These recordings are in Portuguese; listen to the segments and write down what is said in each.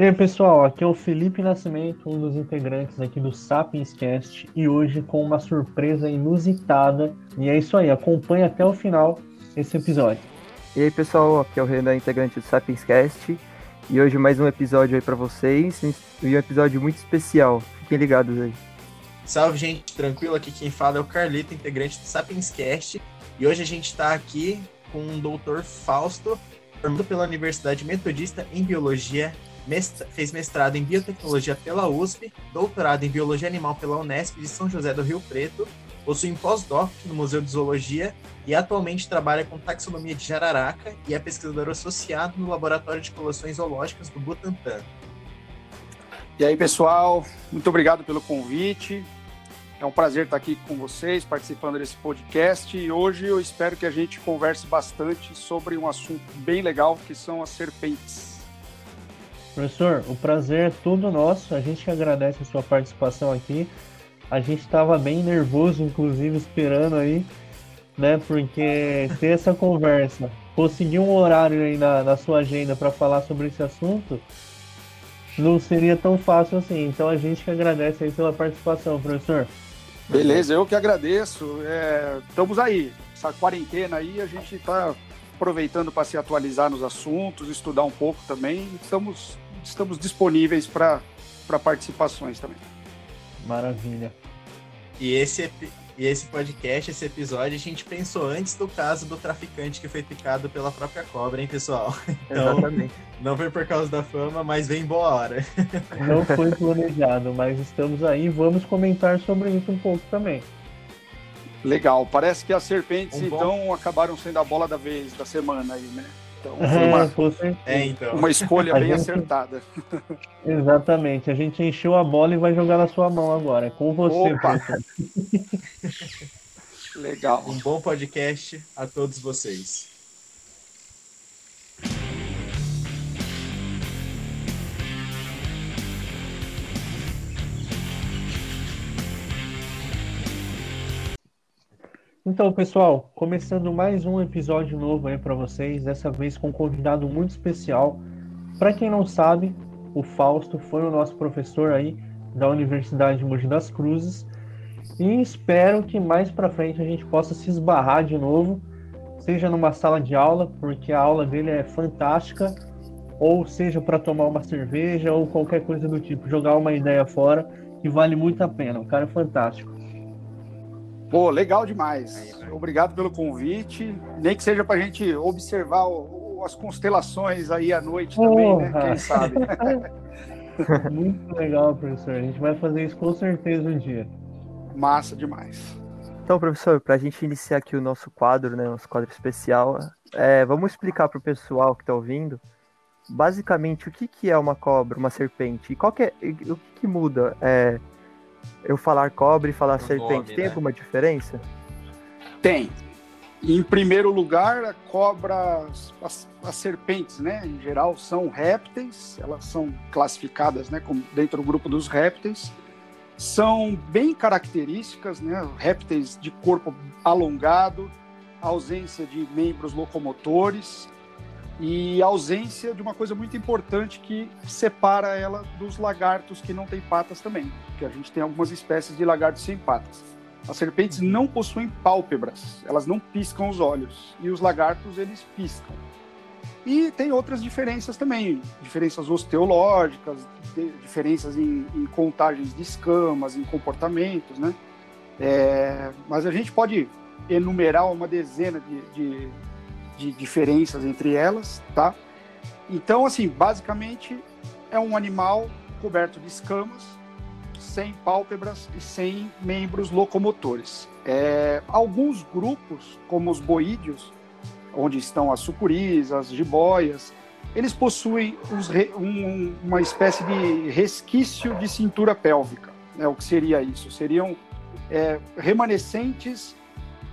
E aí pessoal, aqui é o Felipe Nascimento, um dos integrantes aqui do Sapiens Cast e hoje com uma surpresa inusitada. E é isso aí, acompanhe até o final esse episódio. E aí pessoal, aqui é o Renan, integrante do Sapiens Cast e hoje mais um episódio aí pra vocês e um episódio muito especial. Fiquem ligados aí. Salve, gente, tranquilo? Aqui quem fala é o Carlito, integrante do Sapiens Cast. E hoje a gente está aqui com o doutor Fausto, formado pela Universidade Metodista em Biologia, fez mestrado em Biotecnologia pela USP, doutorado em Biologia Animal pela Unesp de São José do Rio Preto, possui um pós-doc no Museu de Zoologia e atualmente trabalha com taxonomia de jararaca e é pesquisador associado no Laboratório de Coleções Zoológicas do Butantan. E aí, pessoal, muito obrigado pelo convite. É um prazer estar aqui com vocês, participando desse podcast. E hoje eu espero que a gente converse bastante sobre um assunto bem legal, que são as serpentes. Professor, o prazer é todo nosso, a gente que agradece a sua participação aqui. A gente estava bem nervoso, inclusive, esperando aí, né? Porque ter essa conversa, conseguir um horário aí na, na sua agenda para falar sobre esse assunto, não seria tão fácil assim. Então a gente que agradece aí pela participação, professor. Beleza, eu que agradeço. É, estamos aí, essa quarentena aí, a gente está aproveitando para se atualizar nos assuntos, estudar um pouco também. Estamos, estamos disponíveis para participações também. Maravilha. E esse, e esse podcast, esse episódio, a gente pensou antes do caso do traficante que foi picado pela própria cobra, hein, pessoal? Então, Exatamente. não foi por causa da fama, mas vem boa hora. Não foi planejado, mas estamos aí. Vamos comentar sobre isso um pouco também. Legal, parece que as serpentes, Um bom- então, acabaram sendo a bola da vez da semana aí, né? Então, foi É, uma, com certeza. É, então. uma escolha A bem gente- acertada. Exatamente. A gente encheu a bola e vai jogar na sua mão agora. É com você. Legal. Um bom podcast a todos vocês. Então, pessoal, começando mais um episódio novo aí para vocês, dessa vez com um convidado muito especial. Para quem não sabe, o Fausto foi o nosso professor aí da Universidade de Mogi das Cruzes e espero que mais para frente a gente possa se esbarrar de novo, seja numa sala de aula, porque a aula dele é fantástica, ou seja para tomar uma cerveja ou qualquer coisa do tipo, jogar uma ideia fora, que vale muito a pena. O cara é fantástico. Pô, legal demais. Obrigado pelo convite. Nem que seja para a gente observar o- o- as constelações aí à noite também, né? Porra. Quem sabe? Muito legal, professor. A gente vai fazer isso com certeza um dia. Massa demais. Então, professor, para a gente iniciar aqui o nosso quadro, né, nosso quadro especial, é, vamos explicar para o pessoal que está ouvindo, basicamente, o que, que é uma cobra, uma serpente, e qual que é, o que, que muda é, eu falar cobra e falar O serpente, nome, tem né? alguma diferença? Tem. Em primeiro lugar, a cobra, as, as serpentes, né? Em geral, são répteis. Elas são classificadas, né? Como dentro do grupo dos répteis. São bem características, né? Répteis de corpo alongado, ausência de membros locomotores e ausência de uma coisa muito importante que separa ela dos lagartos que não têm patas também, porque a gente tem algumas espécies de lagartos sem patas. As serpentes não possuem pálpebras, elas não piscam os olhos, e os lagartos eles piscam. E tem outras diferenças também, diferenças osteológicas, diferenças em, em contagens de escamas, em comportamentos, né? É, mas a gente pode enumerar uma dezena de, de, de diferenças entre elas, tá? Então, assim, basicamente é um animal coberto de escamas, sem pálpebras e sem membros locomotores. É, alguns grupos, como os boídeos, onde estão as sucuris, as jiboias, eles possuem re- um- uma espécie de resquício de cintura pélvica. Né? O que seria isso? Seriam é, remanescentes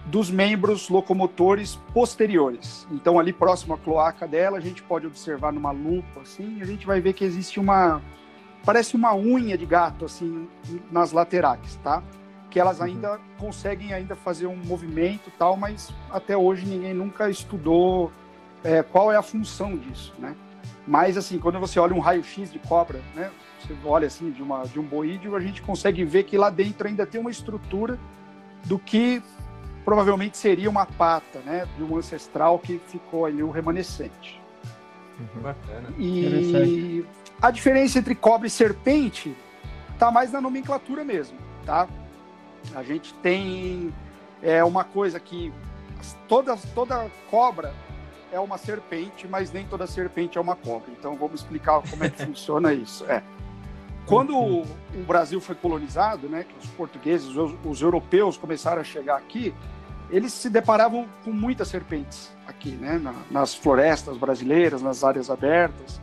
dos membros locomotores posteriores. Então, ali próximo à cloaca dela, a gente pode observar numa lupa, assim, a gente vai ver que existe uma. Parece uma unha de gato, assim, nas laterais, tá? porque elas ainda conseguem ainda fazer um movimento tal, mas até hoje ninguém nunca estudou é, qual é a função disso, né? Mas assim, quando você olha um raio-x de cobra, né? Você olha assim de uma de um boídeo, a gente consegue ver que lá dentro ainda tem uma estrutura do que provavelmente seria uma pata, né? De um ancestral que ficou ali o remanescente. Bacana. E a diferença entre cobra e serpente tá mais na nomenclatura mesmo, tá? A gente tem é uma coisa que toda toda cobra é uma serpente, mas nem toda serpente é uma cobra. Então vamos explicar como é que funciona isso. É. Quando o, o Brasil foi colonizado, né, que os portugueses, os, os europeus começaram a chegar aqui, eles se deparavam com muitas serpentes aqui, né, na, nas florestas brasileiras, nas áreas abertas.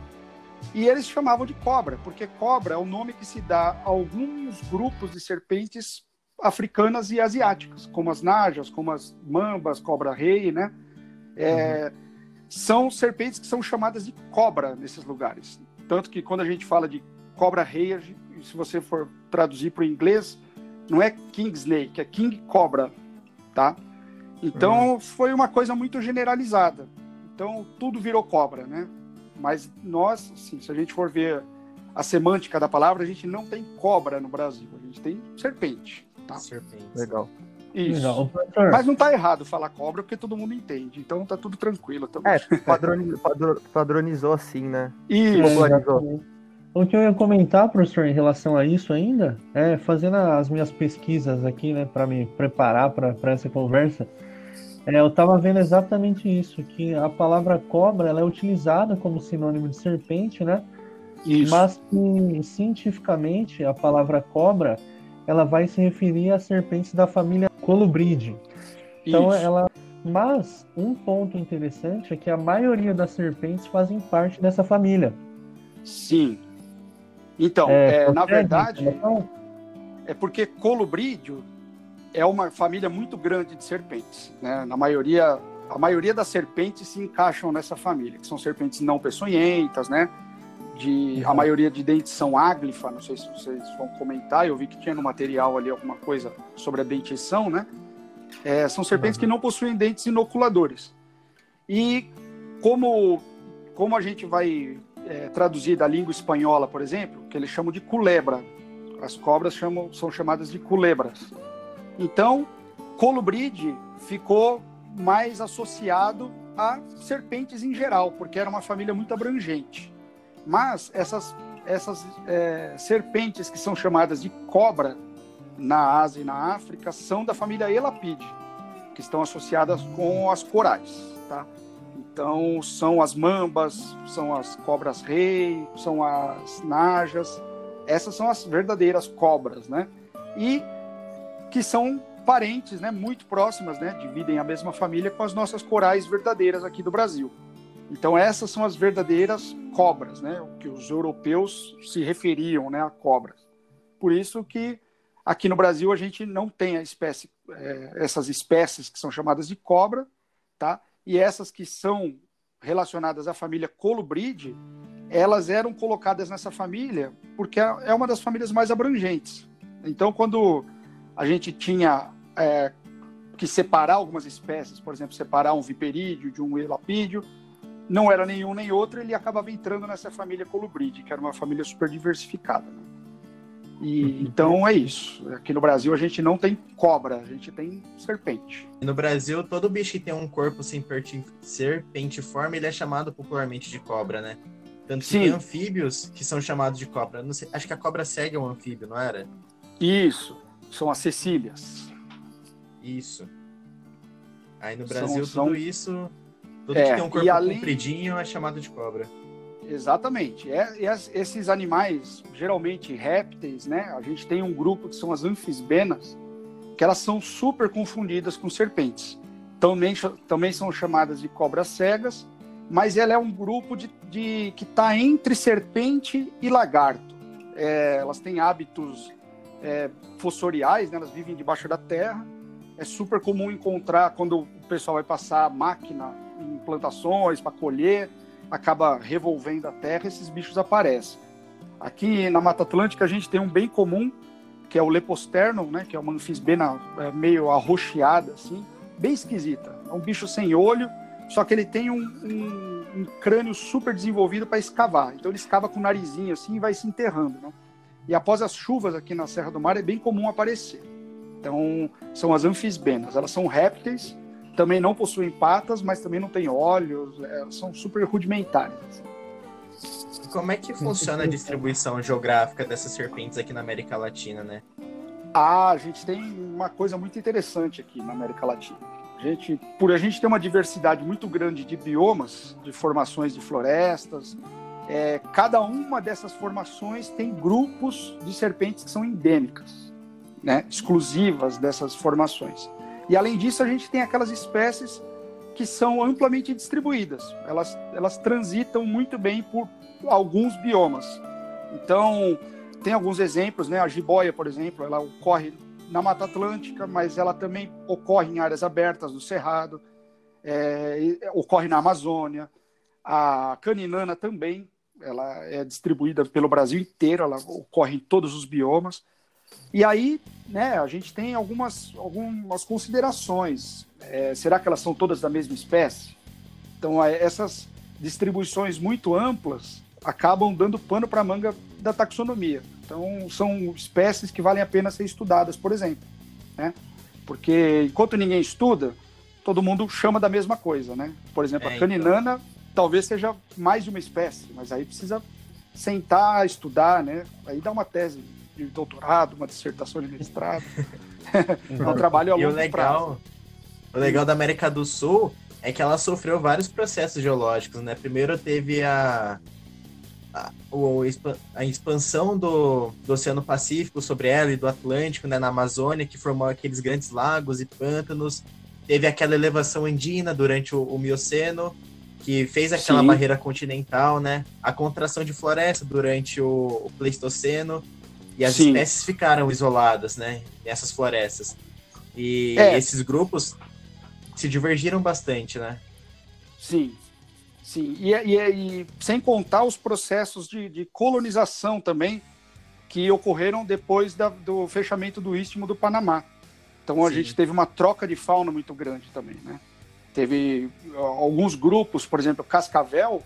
E eles chamavam de cobra, porque cobra é o nome que se dá a alguns grupos de serpentes africanas e asiáticas, como as najas, como as mambas, cobra-rei, né? É, São serpentes que são chamadas de cobra nesses lugares. Tanto que quando a gente fala de cobra-rei, se você for traduzir para o inglês, não é king snake, é king cobra, tá? Então foi uma coisa muito generalizada. Então tudo virou cobra, né? Mas nós, assim, se a gente for ver a semântica da palavra, a gente não tem cobra no Brasil, a gente tem serpente. Tá. Serpente. Legal. Isso. Legal. Mas não tá errado falar cobra porque todo mundo entende, então tá tudo tranquilo. É, padroni- padro- padronizou assim, né? Isso. popularizou. O que eu ia comentar, professor, em relação a isso ainda, é fazendo as minhas pesquisas aqui, né, para me preparar para essa conversa, é, eu estava vendo exatamente isso, que a palavra cobra ela é utilizada como sinônimo de serpente, né? Isso. Mas que cientificamente a palavra cobra ela vai se referir a serpentes da família Colubride. Então Isso. ela. Mas um ponto interessante é que a maioria das serpentes fazem parte dessa família. Sim. Então, é, na procede verdade, é porque colubrídeo é uma família muito grande de serpentes. Né? Na maioria, a maioria das serpentes se encaixam nessa família, que são serpentes não peçonhentas, né? De, a Uhum. maioria de dentes são áglifa, não sei se vocês vão comentar, eu vi que tinha no material ali alguma coisa sobre a dentição, né? É, são serpentes que não possuem dentes inoculadores. E como, como a gente vai é, traduzir da língua espanhola, por exemplo, que eles chamam de culebra, as cobras chamam, são chamadas de culebras. Então, colubride ficou mais associado a serpentes em geral, porque era uma família muito abrangente. Mas essas, essas é, serpentes que são chamadas de cobra na Ásia e na África são da família Elapide, que estão associadas com as corais, tá? Então, são as mambas, são as cobras-rei, são as najas. Essas são as verdadeiras cobras, né? E que são parentes, né, muito próximas, né, dividem a mesma família com as nossas corais verdadeiras aqui do Brasil. Então essas são as verdadeiras cobras, né, o que os europeus se referiam, né, a cobras. Por isso que aqui no Brasil a gente não tem a espécie, é, essas espécies que são chamadas de cobra, tá? E essas que são relacionadas à família Colubride, elas eram colocadas nessa família porque é uma das famílias mais abrangentes. Então quando a gente tinha é, que separar algumas espécies, por exemplo, separar um viperídeo de um elapídeo, não era nenhum nem outro, ele acabava entrando nessa família colubride, que era uma família super diversificada. Né? E, então é isso. Aqui no Brasil a gente não tem cobra, a gente tem serpente. No Brasil, todo bicho que tem um corpo serpenti- serpentiforme, ele é chamado popularmente de cobra, né? Tanto que Sim. tem anfíbios que são chamados de cobra. Sei, acho que a cobra cega é um anfíbio, não era? Isso, são as cecílias. Isso. Aí no Brasil, são- tudo isso. Tudo É, que tem um corpo compridinho é chamado de cobra. Exatamente. É, e as- esses animais, geralmente répteis, né? A gente tem um grupo que são as anfisbenas, que elas são super confundidas com serpentes. Também, também são chamadas de cobras cegas, mas ela é um grupo de, de- que está entre serpente e lagarto. É, elas têm hábitos é, fossoriais, né? elas vivem debaixo da terra. É super comum encontrar quando o pessoal vai passar máquina em plantações para colher, acaba revolvendo a terra, esses bichos aparecem. Aqui na Mata Atlântica a gente tem um bem comum que é o Leposternum, né? Que é uma anfisbena é, meio arroxeada, assim, bem esquisita. É um bicho sem olho, só que ele tem um, um, um crânio super desenvolvido para escavar. Então ele escava com o narizinho assim e vai se enterrando, né? E após as chuvas aqui na Serra do Mar é bem comum aparecer. Então são as anfisbenas. Elas são répteis, também não possuem patas, mas também não têm olhos. É, são super rudimentares. Como é que funciona a distribuição geográfica dessas serpentes aqui na América Latina, né? Ah, a gente tem uma coisa muito interessante aqui na América Latina. A gente, por a gente ter uma diversidade muito grande de biomas, de formações de florestas, é, cada uma dessas formações tem grupos de serpentes que são endêmicas, né, exclusivas dessas formações. E além disso, a gente tem aquelas espécies que são amplamente distribuídas. Elas, elas transitam muito bem por alguns biomas. Então, tem alguns exemplos, né? A jiboia, por exemplo, ela ocorre na Mata Atlântica, mas ela também ocorre em áreas abertas do Cerrado, é, ocorre na Amazônia. A caninana também, ela é distribuída pelo Brasil inteiro, ela ocorre em todos os biomas. E aí, né, a gente tem algumas, algumas considerações. É, será que elas são todas da mesma espécie? Então, é, essas distribuições muito amplas acabam dando pano para a manga da taxonomia. Então, são espécies que valem a pena ser estudadas, por exemplo. Né? Porque enquanto ninguém estuda, todo mundo chama da mesma coisa. Né? Por exemplo, é, a caninana então... talvez seja mais de uma espécie, mas aí precisa sentar, estudar, né? aí dá uma tese de doutorado, uma dissertação de mestrado. é um trabalho a longo e o legal, prazo. O legal da América do Sul é que ela sofreu vários processos geológicos, né? Primeiro teve a, a, a expansão do, do Oceano Pacífico sobre ela e do Atlântico, né, na Amazônia, que formou aqueles grandes lagos e pântanos. Teve aquela elevação andina durante o, o Mioceno, que fez aquela Sim. barreira continental, né? A contração de floresta durante o, o Pleistoceno. E as Sim. espécies ficaram isoladas, né? Nessas florestas. E é. esses grupos se divergiram bastante, né? Sim, sim. E, e, e sem contar os processos de, de, colonização também que ocorreram depois da, do fechamento do Istmo do Panamá. Então a sim. gente teve uma troca de fauna muito grande também, né? Teve alguns grupos, por exemplo, Cascavel,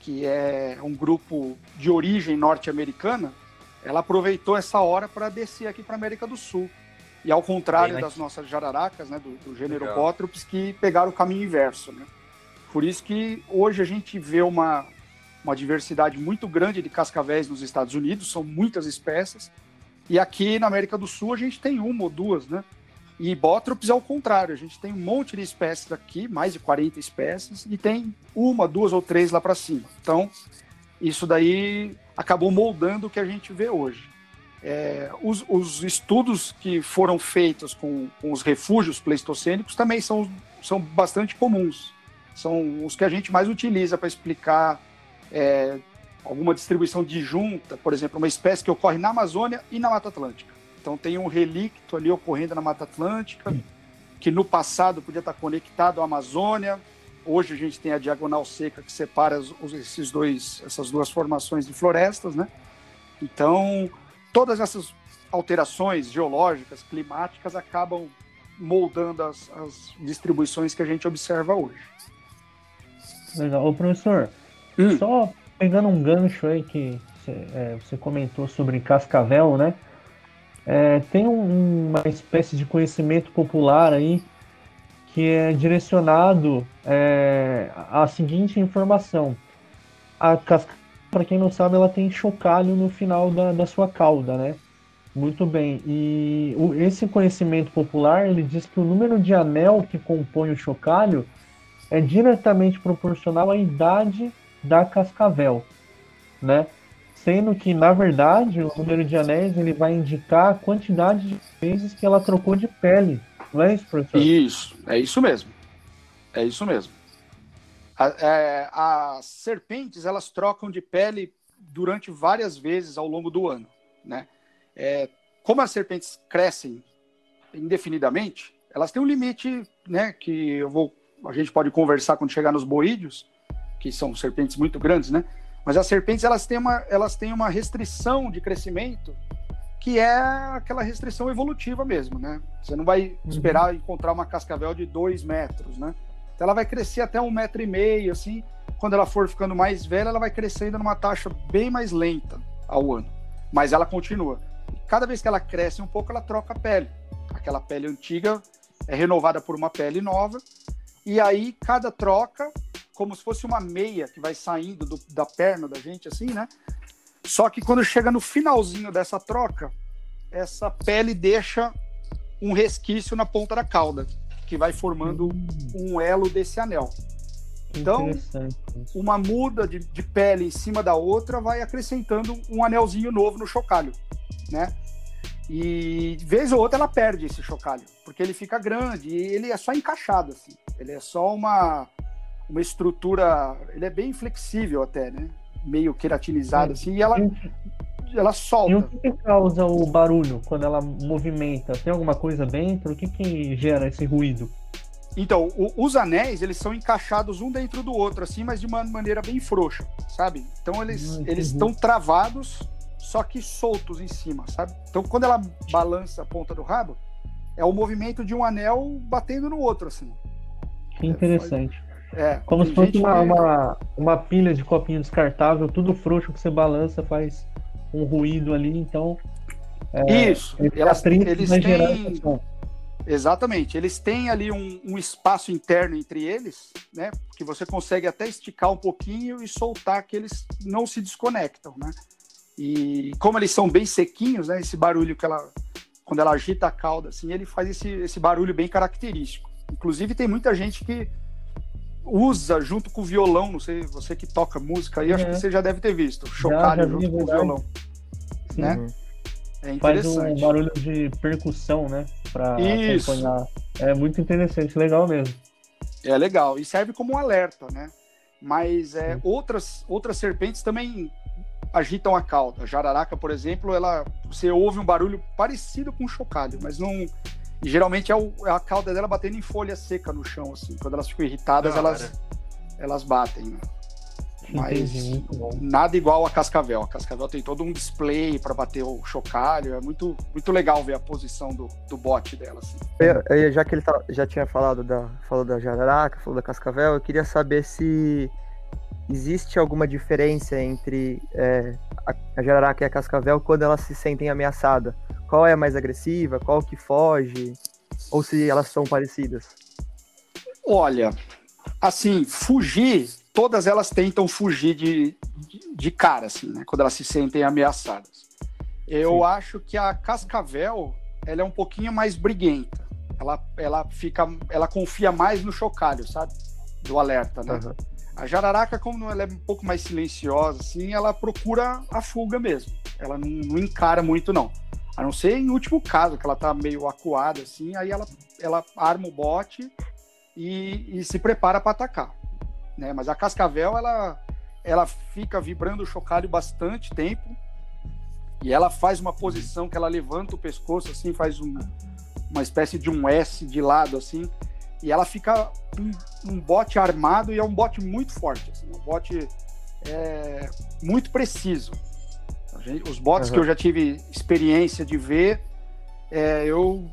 que é um grupo de origem norte-americana, ela aproveitou essa hora para descer aqui para América do Sul. E ao contrário Bem, das nossas jararacas, né, do, do gênero Legal. que pegaram o caminho inverso. Né? Por isso que hoje a gente vê uma, uma diversidade muito grande de cascavéis nos Estados Unidos, são muitas espécies. E aqui na América do Sul a gente tem uma ou duas, né? E Bótropes é o contrário, a gente tem um monte de espécies aqui, mais de 40 espécies, e tem uma, duas ou três lá para cima. Então, isso daí acabou moldando o que a gente vê hoje. É, os, os, estudos que foram feitos com, com, os refúgios pleistocênicos também são, são bastante comuns. São os que a gente mais utiliza para explicar é, alguma distribuição disjunta, por exemplo, uma espécie que ocorre na Amazônia e na Mata Atlântica. Então tem um relicto ali ocorrendo na Mata Atlântica, que no passado podia estar conectado à Amazônia, Hoje a gente tem a diagonal seca que separa esses dois, essas duas formações de florestas, né? Então, todas essas alterações geológicas, climáticas, acabam moldando as, as distribuições que a gente observa hoje. Legal. Ô, professor, hum. só pegando um gancho aí que você, é, você comentou sobre cascavel, né? É, tem um, uma espécie de conhecimento popular aí que é direcionado é, à seguinte informação. A casca, para quem não sabe, ela tem chocalho no final da, da sua cauda, né? Muito bem. E o, esse conhecimento popular, ele diz que o número de anel que compõe o chocalho é diretamente proporcional à idade da cascavel, né? Sendo que, na verdade, o número de anéis ele vai indicar a quantidade de vezes que ela trocou de pele não é isso, professor? Isso, é isso mesmo. É isso mesmo. A, é, as serpentes, elas trocam de pele durante várias vezes ao longo do ano, né? É, como as serpentes crescem indefinidamente, elas têm um limite, né, que eu vou, a gente pode conversar quando chegar nos boídeos, que são serpentes muito grandes, né? Mas as serpentes, elas têm uma, elas têm uma restrição de crescimento que é aquela restrição evolutiva mesmo, né? Você não vai esperar encontrar uma cascavel de dois metros, né? Então ela vai crescer até um metro e meio, assim. Quando ela for ficando mais velha, ela vai crescendo numa taxa bem mais lenta ao ano. Mas ela continua. Cada vez que ela cresce um pouco, ela troca a pele. Aquela pele antiga é renovada por uma pele nova. E aí, cada troca, como se fosse uma meia que vai saindo do- da perna da gente, assim, né? Só que quando chega no finalzinho dessa troca, essa pele deixa um resquício na ponta da cauda, que vai formando um elo desse anel. Então. Uma muda de, de pele em cima da outra vai acrescentando um anelzinho novo no chocalho, né? E vez ou outra ela perde esse chocalho, porque ele fica grande e ele é só encaixado assim. Ele é só uma uma estrutura, ele é bem flexível até, né? Meio queratinizado assim, e ela ela E o solta. que, causa o barulho quando ela movimenta? Tem alguma coisa dentro? O que, que gera esse ruído? Então, o- os anéis, eles são encaixados um dentro do outro, assim, mas de uma maneira bem frouxa, sabe? Então, eles Hum, eles estão travados, só que soltos em cima, sabe? Então, quando ela balança a ponta do rabo, é o movimento de um anel batendo no outro, assim. Que interessante. É, Como tem se fosse uma, que- uma, uma pilha de copinho descartável, tudo frouxo que você balança faz um ruído ali, então. é, Isso, esse elas, eles têm... Exatamente. Eles têm ali um, um espaço interno entre eles, né? Que você consegue até esticar um pouquinho e soltar que eles não se desconectam, né? E como eles são bem sequinhos, né? Esse barulho que ela, quando ela agita a cauda, assim, ele faz esse, esse barulho bem característico. Inclusive tem muita gente que usa junto com o violão, não sei, você que toca música aí, acho que você já deve ter visto, chocalho vi, junto com o violão. Sim. né? Uhum. É Faz um interessante. barulho de percussão, né? Pra Isso. acompanhar. É muito interessante, legal mesmo. É legal. E serve como um alerta, né? Mas é, outras, outras serpentes também agitam a cauda. A jararaca, por exemplo, ela, você ouve um barulho parecido com um chocalho, mas não. E geralmente é, o- é a cauda dela batendo em folha seca no chão, assim. Quando elas ficam irritadas, Da elas, elas batem, né? Mas Entendi, nada igual a cascavel. A cascavel tem todo um display para bater o chocalho. É muito, muito legal ver a posição do, do bote dela, assim. Eu- eu- já que ele tá- já tinha falado da, falou da jararaca, falou da cascavel, eu queria saber se existe alguma diferença entre é, a, jararaca e a cascavel quando elas se sentem ameaçadas. Qual é a mais agressiva? Qual que foge? Ou se elas são parecidas? Olha, assim, fugir, todas elas tentam fugir de, de, de cara, assim, né? Quando elas se sentem ameaçadas. Eu Sim. acho que a cascavel, ela é um pouquinho mais briguenta. Ela, ela fica, ela confia mais no chocalho, sabe? Do alerta, né? Aham. A jararaca, como ela é um pouco mais silenciosa, assim, ela procura a fuga mesmo. Ela não, não encara muito, não. A não ser em último caso, que ela tá meio acuada, assim, aí ela, ela arma o bote e, e se prepara para atacar. Né? Mas a cascavel, ela, ela fica vibrando o chocalho bastante tempo e ela faz uma posição que ela levanta o pescoço, assim, faz um- uma espécie de um S de lado, assim, e ela fica um, um bote armado e é um bote muito forte, assim, um bote é, muito preciso. Os botes Aham. que eu já tive experiência de ver, é, eu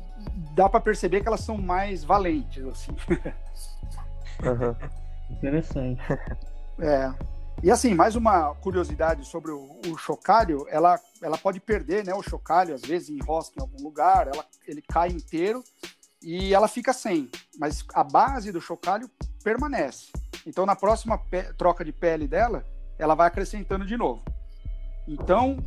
dá para perceber que elas são mais valentes, assim. Aham. Interessante. É. E assim, mais uma curiosidade sobre o, o chocalho, ela, ela pode perder, né, o chocalho, às vezes enrosca em algum lugar, ela, ele cai inteiro e ela fica sem, mas a base do chocalho permanece. Então, na próxima troca de pele dela, ela vai acrescentando de novo. Então,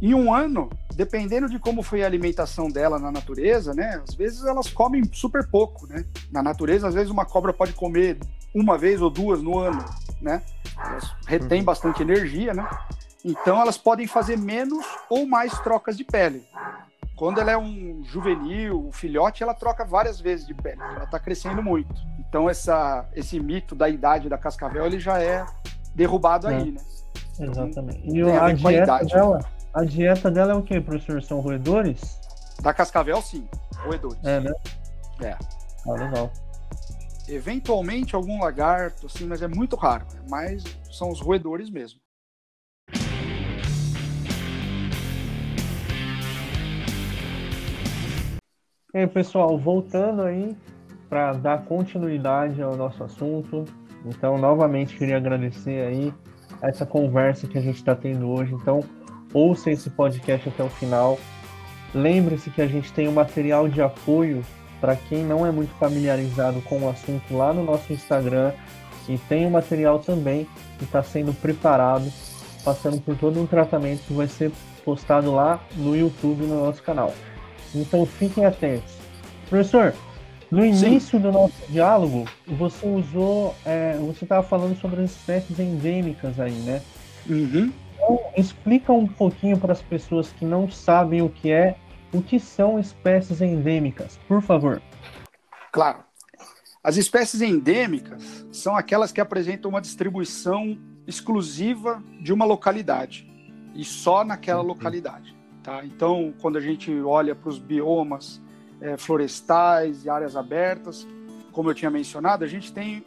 em um ano, dependendo de como foi a alimentação dela na natureza, né, às vezes elas comem super pouco, né? Na natureza, às vezes uma cobra pode comer uma vez ou duas no ano, né? Elas retêm Uhum. bastante energia, né? Então elas podem fazer menos ou mais trocas de pele. Quando ela é um juvenil, um filhote, ela troca várias vezes de pele. Ela está crescendo muito. Então essa, esse mito da idade da cascavel ele já é derrubado É. aí, né? Exatamente. E Tem a a dieta idade. dela, a dieta dela é o que, professor? São roedores? Da cascavel, sim. Roedores. É, né? É. Ah, legal. Eventualmente algum lagarto, assim, mas é muito raro. né? Mas são os roedores mesmo. E aí, pessoal, voltando aí para dar continuidade ao nosso assunto. Então, novamente queria agradecer aí essa conversa que a gente está tendo hoje. Então, ouça esse podcast até o final. Lembre-se que a gente tem um material de apoio para quem não é muito familiarizado com o assunto lá no nosso Instagram e tem um material também que está sendo preparado, passando por todo um tratamento que vai ser postado lá no YouTube no nosso canal. Então fiquem atentos. Professor, no início Sim. do nosso diálogo, você usou, é, você estava falando sobre as espécies endêmicas aí, né? Uhum. Então, explica um pouquinho para as pessoas que não sabem o que é, o que são espécies endêmicas, por favor. Claro. As espécies endêmicas são aquelas que apresentam uma distribuição exclusiva de uma localidade e só naquela localidade. Tá? Então, quando a gente olha para os biomas é, florestais e áreas abertas, como eu tinha mencionado, a gente tem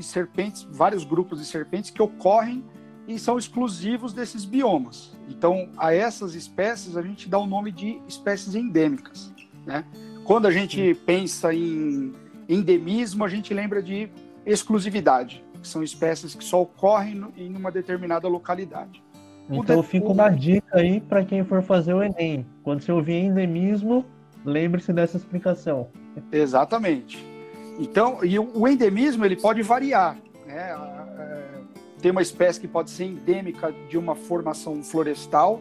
serpentes, vários grupos de serpentes que ocorrem e são exclusivos desses biomas. Então, a essas espécies a gente dá o nome de espécies endêmicas. Né? Quando a gente pensa em endemismo, a gente lembra de exclusividade, que são espécies que só ocorrem em uma determinada localidade. Então, fica uma dica aí para quem for fazer o Enem. Quando você ouvir endemismo, lembre-se dessa explicação. Exatamente. Então, e o endemismo ele pode variar. Né? tem uma espécie que pode ser endêmica de uma formação florestal,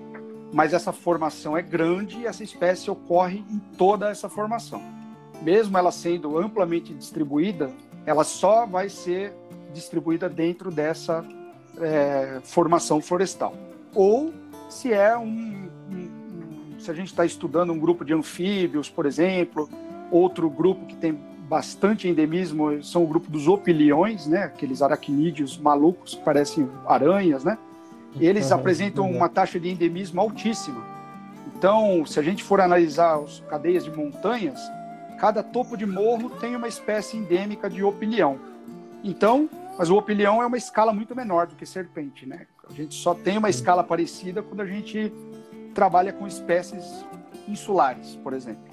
mas essa formação é grande e essa espécie ocorre em toda essa formação. Mesmo ela sendo amplamente distribuída, ela só vai ser distribuída dentro dessa é, formação florestal. Ou se é um, um, se a gente está estudando um grupo de anfíbios, por exemplo, outro grupo que tem bastante endemismo são o grupo dos opiliões, né? Aqueles aracnídeos malucos que parecem aranhas, né? Eles uhum, apresentam uhum. uma taxa de endemismo altíssima. Então, se a gente for analisar as cadeias de montanhas, cada topo de morro tem uma espécie endêmica de opilião. Então, mas o opilião é uma escala muito menor do que serpente, né? A gente só tem uma escala parecida quando a gente trabalha com espécies insulares, por exemplo.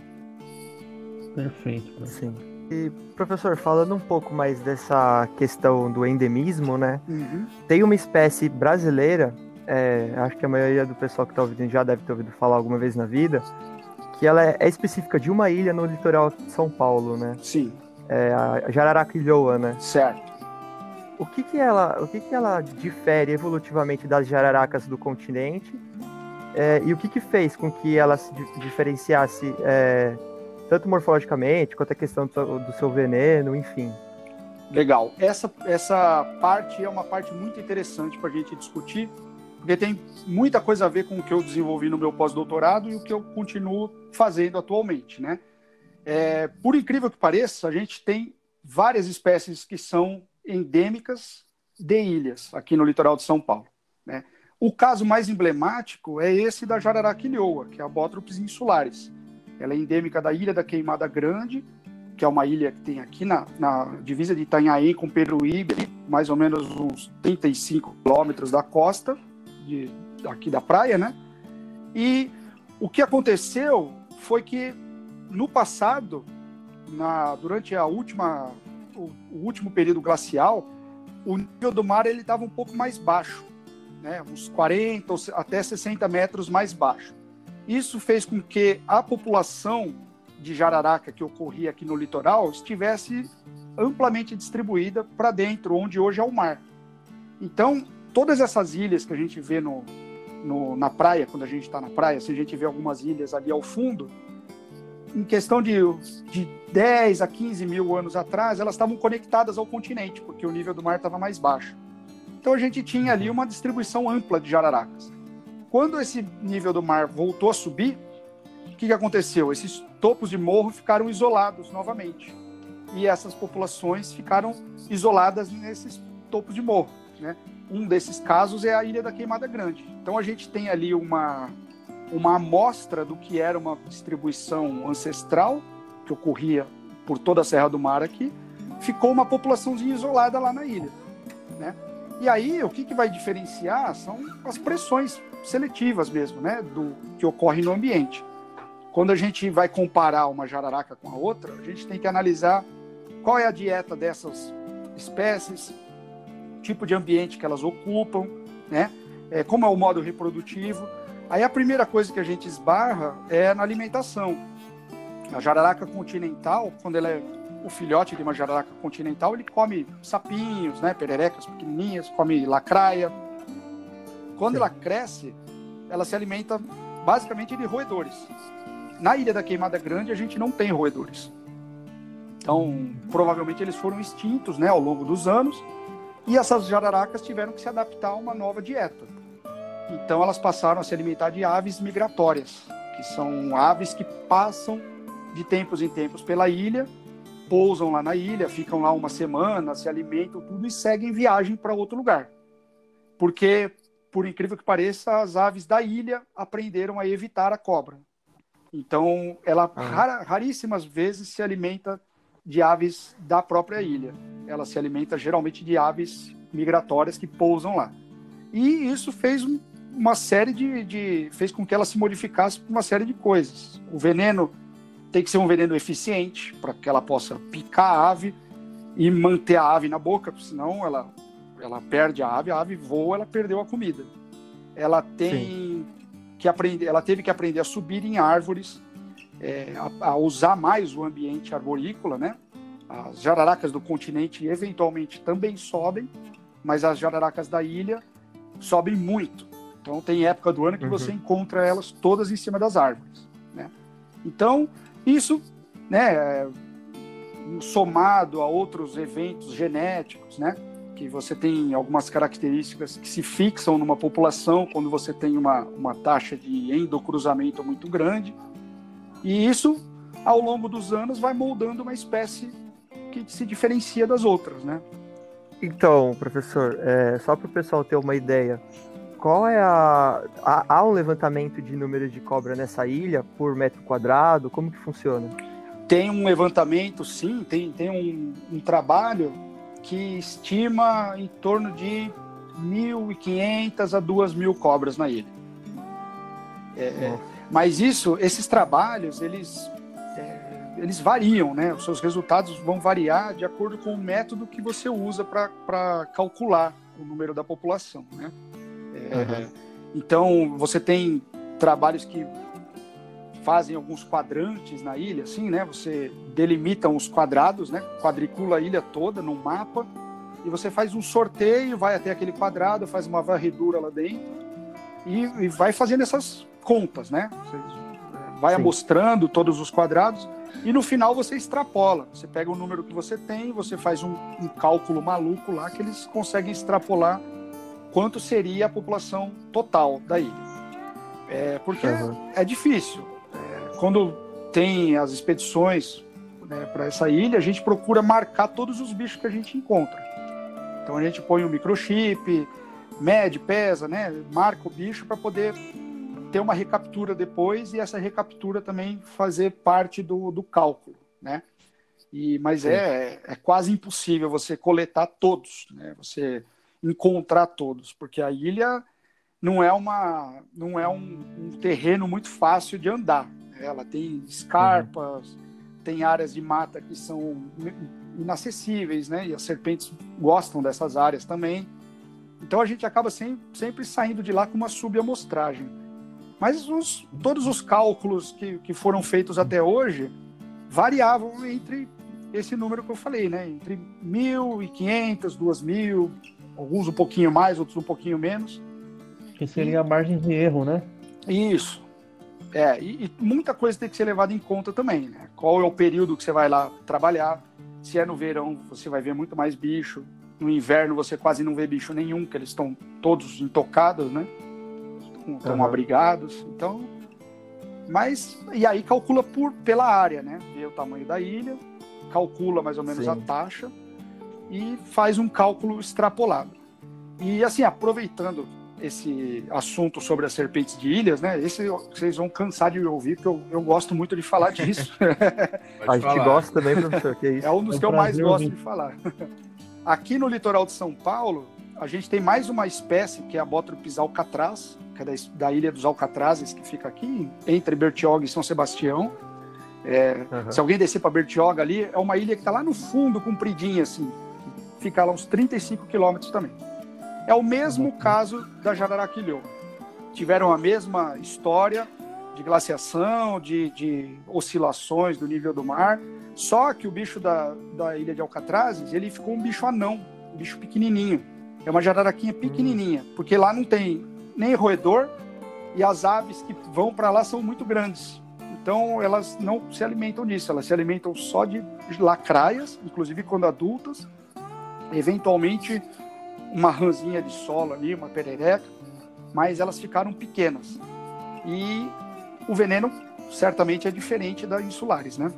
Perfeito. Sim. E, professor, falando um pouco mais dessa questão do endemismo, né? Uhum. Tem uma espécie brasileira, é, acho que a maioria do pessoal que está ouvindo já deve ter ouvido falar alguma vez na vida, que ela é, é específica de uma ilha no litoral de São Paulo, né? Sim. É a jararaquilhoa, né? Certo. O que que ela, o que que ela difere evolutivamente das jararacas do continente? É, e o que que fez com que ela se diferenciasse é, tanto morfologicamente quanto a questão do, do seu veneno, enfim. Legal. Essa, essa parte é uma parte muito interessante para a gente discutir, porque tem muita coisa a ver com o que eu desenvolvi no meu pós-doutorado e o que eu continuo fazendo atualmente, né? É, por incrível que pareça, a gente tem várias espécies que são endêmicas de ilhas aqui no litoral de São Paulo. Né? O caso mais emblemático é esse da jararaquilhoa, que é a Bótropes insulares. Ela é endêmica da Ilha da Queimada Grande, que é uma ilha que tem aqui na, na divisa de Itanhaém com Peruíbe, mais ou menos uns 35 quilômetros da costa, de, aqui da praia, né? E o que aconteceu foi que no passado, na, durante a última, o, o último período glacial, o nível do mar ele estava um pouco mais baixo, né? uns 40 até 60 metros mais baixo. Isso fez com que a população de jararaca que ocorria aqui no litoral estivesse amplamente distribuída para dentro, onde hoje é o mar. Então, todas essas ilhas que a gente vê no, no na praia, quando a gente está na praia, se a gente vê algumas ilhas ali ao fundo, em questão de, de 10 a 15 mil anos atrás, elas estavam conectadas ao continente, porque o nível do mar estava mais baixo. Então a gente tinha ali uma distribuição ampla de jararacas. Quando esse nível do mar voltou a subir, o que, que aconteceu? Esses topos de morro ficaram isolados novamente. E essas populações ficaram isoladas nesses topos de morro. Né? Um desses casos é a Ilha da Queimada Grande. Então a gente tem ali uma, uma amostra do que era uma distribuição ancestral que ocorria por toda a Serra do Mar aqui. Ficou uma populaçãozinha isolada lá na ilha. Né? E aí, o que, que vai diferenciar são as pressões seletivas mesmo, né, do que ocorre no ambiente. quando a gente vai comparar uma jararaca com a outra, a gente tem que analisar qual é a dieta dessas espécies, tipo de ambiente que elas ocupam, né? É, como é o modo reprodutivo. Aí a primeira coisa que a gente esbarra é na alimentação. A jararaca continental, quando ela é o filhote de uma jararaca continental, ele come sapinhos, né, pererecas pequenininhas, come lacraia. Quando ela cresce, ela se alimenta basicamente de roedores. Na Ilha da Queimada Grande, a gente não tem roedores. Então, provavelmente eles foram extintos né, ao longo dos anos e essas jararacas tiveram que se adaptar a uma nova dieta. Então, elas passaram a se alimentar de aves migratórias, que são aves que passam de tempos em tempos pela ilha, pousam lá na ilha, ficam lá uma semana, se alimentam tudo e seguem viagem para outro lugar. Porque, por incrível que pareça, as aves da ilha aprenderam a evitar a cobra. Então, ela Ah. raríssimas vezes se alimenta de aves da própria ilha. Ela se alimenta geralmente de aves migratórias que pousam lá. E isso fez um- uma série de, de- fez com que ela se modificasse por uma série de coisas. O veneno tem que ser um veneno eficiente para que ela possa picar a ave e manter a ave na boca, porque senão ela ela perde a ave, a ave voa, ela perdeu a comida. Ela tem que aprender, ela teve que aprender a subir em árvores, é, a, a usar mais o ambiente arborícola, né? As jararacas do continente eventualmente também sobem, mas as jararacas da ilha sobem muito. Então tem época do ano que Uhum. você encontra elas todas em cima das árvores, né? Então isso, né, é, somado a outros eventos genéticos, né, que você tem algumas características que se fixam numa população quando você tem uma, uma taxa de endocruzamento muito grande, e isso ao longo dos anos vai moldando uma espécie que se diferencia das outras, né? Então, professor, é, só para o pessoal ter uma ideia, qual é a, há- Há um levantamento de números de cobra nessa ilha por metro quadrado? Como que funciona? Tem um levantamento, sim, tem, tem um, um trabalho que estima em torno de 1.500 a 2.000 cobras na ilha. É, é, mas isso, esses trabalhos, eles, é, eles variam, né? Os seus resultados vão variar de acordo com o método que você usa para calcular o número da população, né? É, Uhum. Então, você tem trabalhos que fazem alguns quadrantes na ilha, assim, né? Você delimita os quadrados, né? Quadricula a ilha toda no mapa e você faz um sorteio, vai até aquele quadrado, faz uma varredura lá dentro e, e vai fazendo essas contas, né? Você eh, vai Sim. amostrando todos os quadrados e no final você extrapola. Você pega o número que você tem, você faz um, um cálculo maluco lá que eles conseguem extrapolar quanto seria a população total da ilha. É, porque Uhum. é difícil. É, quando tem as expedições né, para essa ilha, a gente procura marcar todos os bichos que a gente encontra. Então a gente põe um microchip, mede, pesa, né, marca o bicho para poder ter uma recaptura depois e essa recaptura também fazer parte do, do cálculo, né? E, mas é, é quase impossível você coletar todos, né? Você encontrar todos, porque a ilha não é uma não é um, um terreno muito fácil de andar. né? Ela tem escarpas, tem áreas de mata que são inacessíveis, né? E as serpentes gostam dessas áreas também. Então a gente acaba sempre, sempre saindo de lá com uma subamostragem. Mas os, todos os cálculos que, que foram feitos até hoje variavam entre esse número que eu falei, né? Entre 1.500, 2.000, alguns um pouquinho mais, outros um pouquinho menos. Que seria a margem de erro, né? Isso. É, e, e muita coisa tem que ser levada em conta também, né? Qual é o período que você vai lá trabalhar? Se é no verão, você vai ver muito mais bicho. No inverno, você quase não vê bicho nenhum, que eles estão todos intocados, né? Estão Aham. abrigados. Então, mas e aí calcula por pela área, né? Vê o tamanho da ilha, calcula mais ou menos Sim. a taxa e faz um cálculo extrapolado. E assim, aproveitando esse assunto sobre as serpentes de ilhas, né? Esse vocês vão cansar de ouvir, porque eu, eu gosto muito de falar disso. A gente gosta também, professor, que é isso. é um dos É um que eu mais gosto de falar. Aqui no litoral de São Paulo, a gente tem mais uma espécie que é a Botrytis alcatraz, que é da, da ilha dos Alcatrazes, que fica aqui entre Bertioga e São Sebastião. É, Aham. Se alguém descer para Bertioga ali, é uma ilha que está lá no fundo, compridinha assim. Fica lá uns 35 quilômetros também. É o mesmo caso da Jararaquilhô. Tiveram a mesma história de glaciação, de, de oscilações do nível do mar. Só que o bicho da, da ilha de Alcatrazes, ele ficou um bicho anão, um bicho pequenininho. É uma jararaquinha pequenininha, porque lá não tem nem roedor e as aves que vão para lá são muito grandes. Então elas não se alimentam disso, elas se alimentam só de lacraias, inclusive quando adultas, eventualmente uma rãzinha de solo ali, uma perereca, mas elas ficaram pequenas. E o veneno certamente é diferente da insulares, né?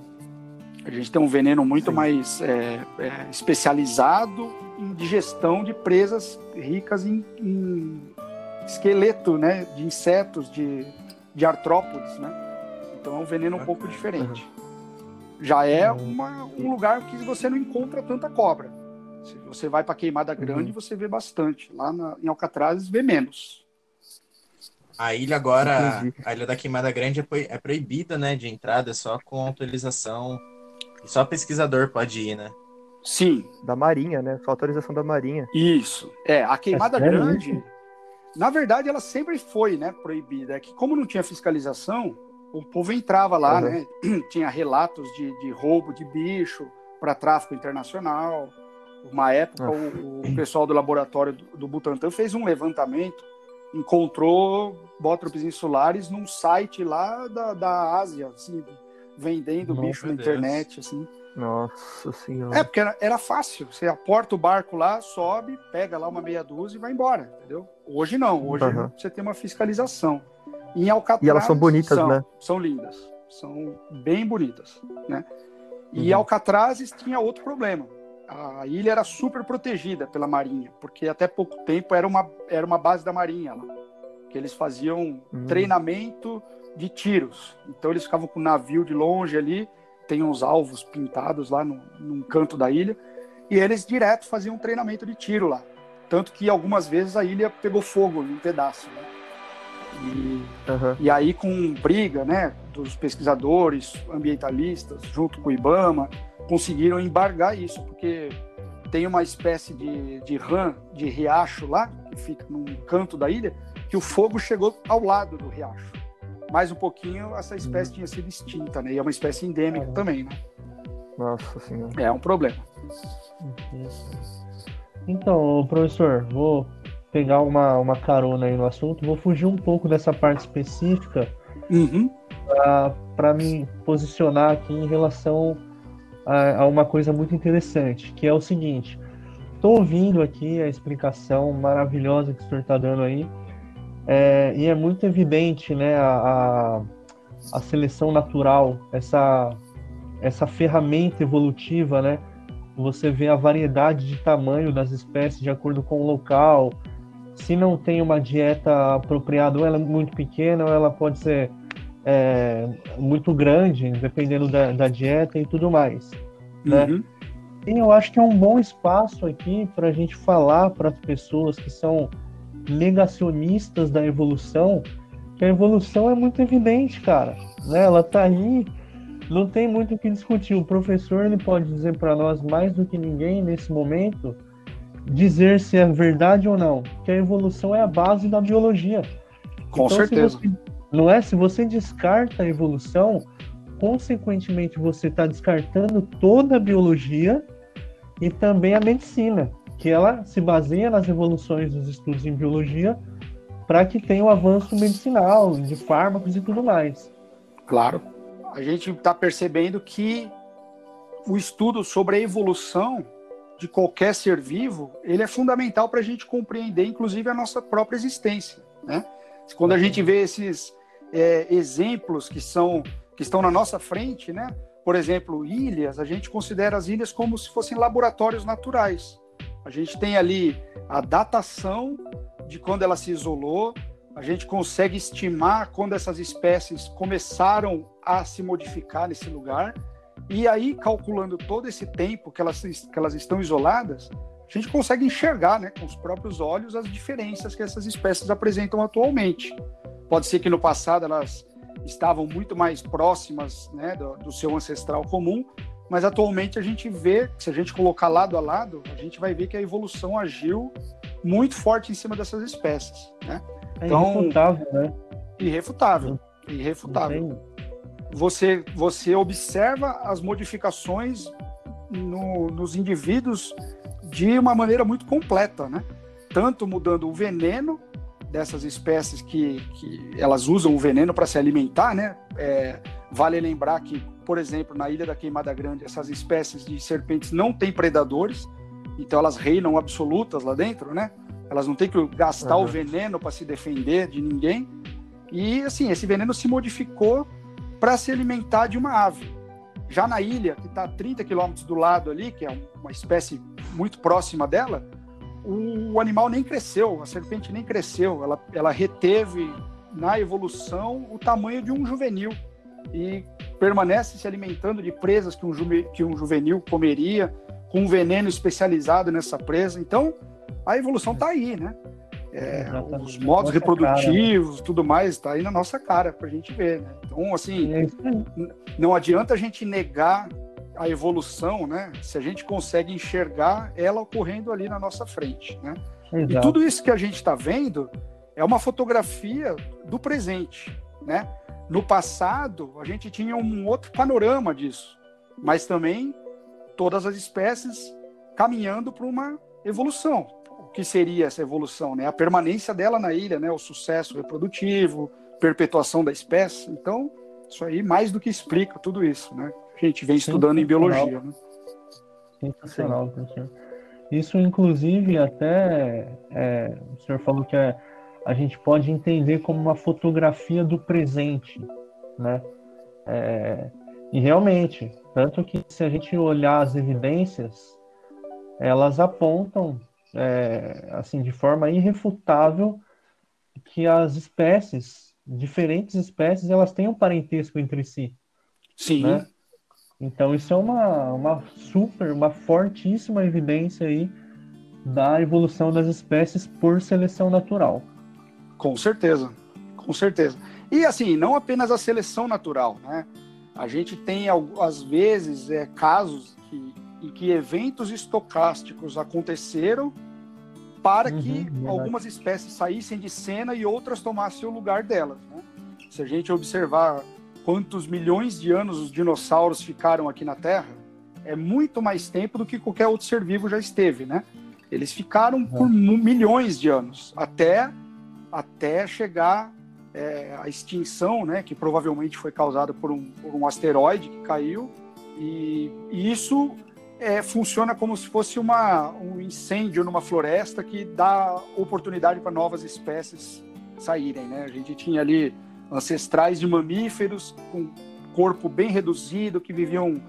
A gente tem um veneno muito Sim. mais é, é, especializado em digestão de presas ricas em, em esqueleto, né? De insetos, de, de artrópodes, né? Então é um veneno um pouco diferente. Já é uma- um lugar que você não encontra tanta cobra. Se você vai para Queimada Grande, você vê bastante. Lá na- em Alcatraz, vê menos. A ilha agora, Entendi. a ilha da Queimada Grande é, é proibida, né, de entrada, é só com autorização. E só pesquisador pode ir, né? Sim, Da Marinha, né? Só autorização da Marinha. Isso. É, a queimada É grande, isso? na verdade, ela sempre foi, né, proibida. É que como não tinha fiscalização, o povo entrava lá, Uhum. né? Tinha relatos de, de roubo de bicho para tráfico internacional. Uma época, o, o pessoal do laboratório do, do Butantan fez um levantamento, encontrou bótropes insulares num site lá da, da Ásia, assim, vendendo Nossa, bicho na Deus. internet, assim. Nossa senhora. É, porque era, era fácil. Você aporta o barco lá, sobe, pega lá uma meia dúzia e vai embora, entendeu? Hoje não. Hoje Aham. você tem uma fiscalização. Em Alcatraz, E elas são bonitas, são, né? São lindas. São bem bonitas, né? E Uhum. Alcatrazes tinha outro problema. A ilha era super protegida pela Marinha, porque até pouco tempo era uma, era uma base da Marinha lá. Que eles faziam Hum. treinamento de tiros. Então eles ficavam com o navio de longe ali, tem uns alvos pintados lá no, num canto da ilha, e eles direto faziam um treinamento de tiro lá. Tanto que algumas vezes a ilha pegou fogo em um pedaço. Né? E, Aham. e aí, com briga né, dos pesquisadores, ambientalistas, junto com o IBAMA, conseguiram embargar isso, porque tem uma espécie de, de rã, de riacho lá, que fica num canto da ilha, que o fogo chegou ao lado do riacho. Mais um pouquinho, essa espécie tinha sido extinta, né? E é uma espécie endêmica também, né? Nossa senhora. É um problema. Então, professor, vou pegar uma, uma carona aí no assunto, vou fugir um pouco dessa parte específica Uhum. para me posicionar aqui em relação a, a uma coisa muito interessante, que é o seguinte: estou ouvindo aqui a explicação maravilhosa que o senhor está dando aí, é, e é muito evidente, né, a, a, a seleção natural, essa, essa ferramenta evolutiva, né? Você vê a variedade de tamanho das espécies de acordo com o local. Se não tem uma dieta apropriada, ou ela é muito pequena, ou ela pode ser é, muito grande, dependendo da, da dieta e tudo mais. Né? Uhum. E eu acho que é um bom espaço aqui para a gente falar para as pessoas que são negacionistas da evolução, que a evolução é muito evidente, cara. Né? Ela tá aí, não tem muito o que discutir. O professor ele pode dizer para nós mais do que ninguém nesse momento dizer se é verdade ou não, que a evolução é a base da biologia. Com Então, se certeza. você- não é? Se você descarta a evolução, consequentemente você está descartando toda a biologia e também a medicina, que ela se baseia nas evoluções dos estudos em biologia para que tenha o avanço medicinal, de fármacos e tudo mais. Claro. A gente está percebendo que o estudo sobre a evolução de qualquer ser vivo, ele é fundamental para a gente compreender, inclusive, a nossa própria existência, né? Quando a gente vê esses é, exemplos que são que estão na nossa frente, né? Por exemplo, ilhas, a gente considera as ilhas como se fossem laboratórios naturais. A gente tem ali a datação de quando ela se isolou, a gente consegue estimar quando essas espécies começaram a se modificar nesse lugar. E aí, calculando todo esse tempo que elas, que elas estão isoladas, a gente consegue enxergar né, com os próprios olhos as diferenças que essas espécies apresentam atualmente. Pode ser que no passado elas estavam muito mais próximas né, do, do seu ancestral comum, mas atualmente a gente vê, se a gente colocar lado a lado, a gente vai ver que a evolução agiu muito forte em cima dessas espécies. Né? É Então- irrefutável, né? Irrefutável. Irrefutável. Você, você observa as modificações no- nos indivíduos de uma maneira muito completa, né? Tanto mudando o veneno dessas espécies que, que elas usam o veneno para se alimentar, né? É, vale lembrar que, por exemplo, na Ilha da Queimada Grande, essas espécies de serpentes não têm predadores, então elas reinam absolutas lá dentro, né? Elas não têm que gastar o Uhum. veneno para se defender de ninguém. E assim, esse veneno se modificou para se alimentar de uma ave. Já na ilha, que está a 30 quilômetros do lado ali, que é uma espécie muito próxima dela, o animal nem cresceu, a serpente nem cresceu, ela, ela reteve na evolução o tamanho de um juvenil e permanece se alimentando de presas que um, juve- que um juvenil comeria, com um veneno especializado nessa presa. Então, a evolução está aí, né? É, os modos Nossa reprodutivos, tudo mais, está aí na nossa cara para a gente ver, né? Então, assim, É não adianta a gente negar a evolução, né? Se a gente consegue enxergar ela ocorrendo ali na nossa frente, né? E Exato. tudo isso que a gente está vendo é uma fotografia do presente, né? No passado, a gente tinha um outro panorama disso, mas também todas as espécies caminhando para uma evolução. O que seria essa evolução, né? A permanência dela na ilha, né? O sucesso reprodutivo, perpetuação da espécie. Então, isso aí mais do que explica tudo isso, né? A gente vem estudando em biologia, né? Sensacional, professor. Isso, inclusive, até é, o senhor falou que é, a gente pode entender como uma fotografia do presente, né? É, e realmente, tanto que se a gente olhar as evidências, elas apontam, é, assim, de forma irrefutável, que as espécies, diferentes espécies, elas têm um parentesco entre si. Sim, né? Então isso é uma, uma super, uma fortíssima evidência aí da evolução das espécies por seleção natural. Com certeza, com certeza. E assim, não apenas a seleção natural, né? A gente tem, às vezes, é, casos que, em que eventos estocásticos aconteceram para Uhum, que verdade. algumas espécies saíssem de cena e outras tomassem o lugar delas. Né? Se a gente observar quantos milhões de anos os dinossauros ficaram aqui na Terra, é muito mais tempo do que qualquer outro ser vivo já esteve, né? Eles ficaram por mu- milhões de anos, até, até chegar é, a extinção, né, que provavelmente foi causada por um, por um asteroide que caiu, e, e isso é, funciona como se fosse uma, um incêndio numa floresta que dá oportunidade para novas espécies saírem. Né? A gente tinha ali ancestrais de mamíferos com corpo bem reduzido, que viviam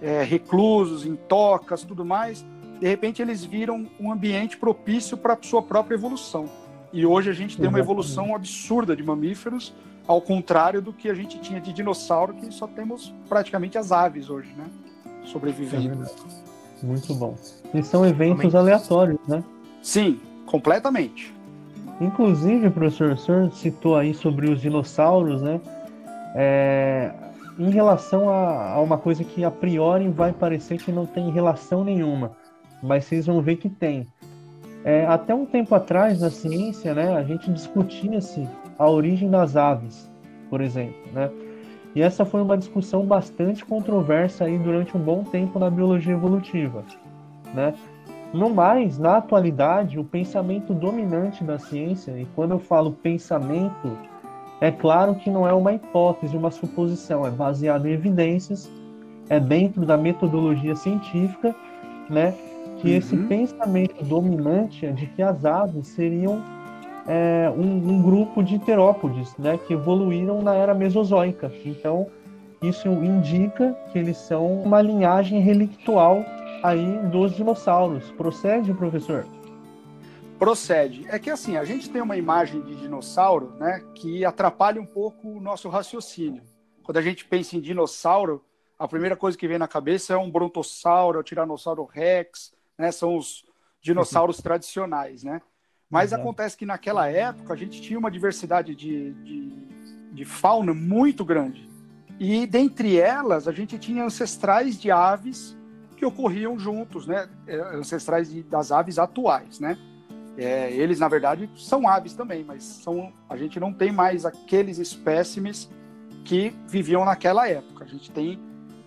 é, reclusos, em tocas, tudo mais. De repente, eles viram um ambiente propício para a sua própria evolução. E hoje a gente tem uma evolução absurda de mamíferos, ao contrário do que a gente tinha de dinossauro, que só temos praticamente as aves hoje, né? É Sobrevivendo. verdade. Muito bom. E são eventos Realmente. aleatórios, né? Sim, completamente. Inclusive, professor, o senhor citou aí sobre os dinossauros, né? É, em relação a, a uma coisa que a priori vai parecer que não tem relação nenhuma, mas vocês vão ver que tem. É, até um tempo atrás, na ciência, né, a gente discutia-se a origem das aves, por exemplo, né? E essa foi uma discussão bastante controversa aí durante um bom tempo na biologia evolutiva, né? No mais, na atualidade, o pensamento dominante da ciência, e quando eu falo pensamento, é claro que não é uma hipótese, uma suposição, é baseado em evidências, é dentro da metodologia científica, né? Que Uhum. esse pensamento dominante é de que as aves seriam é, um, um grupo de terópodes, né? Que evoluíram na era mesozoica. Então, isso indica que eles são uma linhagem relictual aí dos dinossauros. Procede, professor? Procede. É que assim, a gente tem uma imagem de dinossauro, né, que atrapalha um pouco o nosso raciocínio. Quando a gente pensa em dinossauro, a primeira coisa que vem na cabeça é um brontossauro, é tiranossauro rex, né, são os dinossauros tradicionais, né? Mas Exato. acontece que naquela época a gente tinha uma diversidade de, de, de fauna muito grande. E dentre elas, a gente tinha ancestrais de aves que ocorriam juntos, né? É, Ancestrais das aves atuais, né? É, eles, na verdade, são aves também, mas são, a gente não tem mais aqueles espécimes que viviam naquela época. A gente tem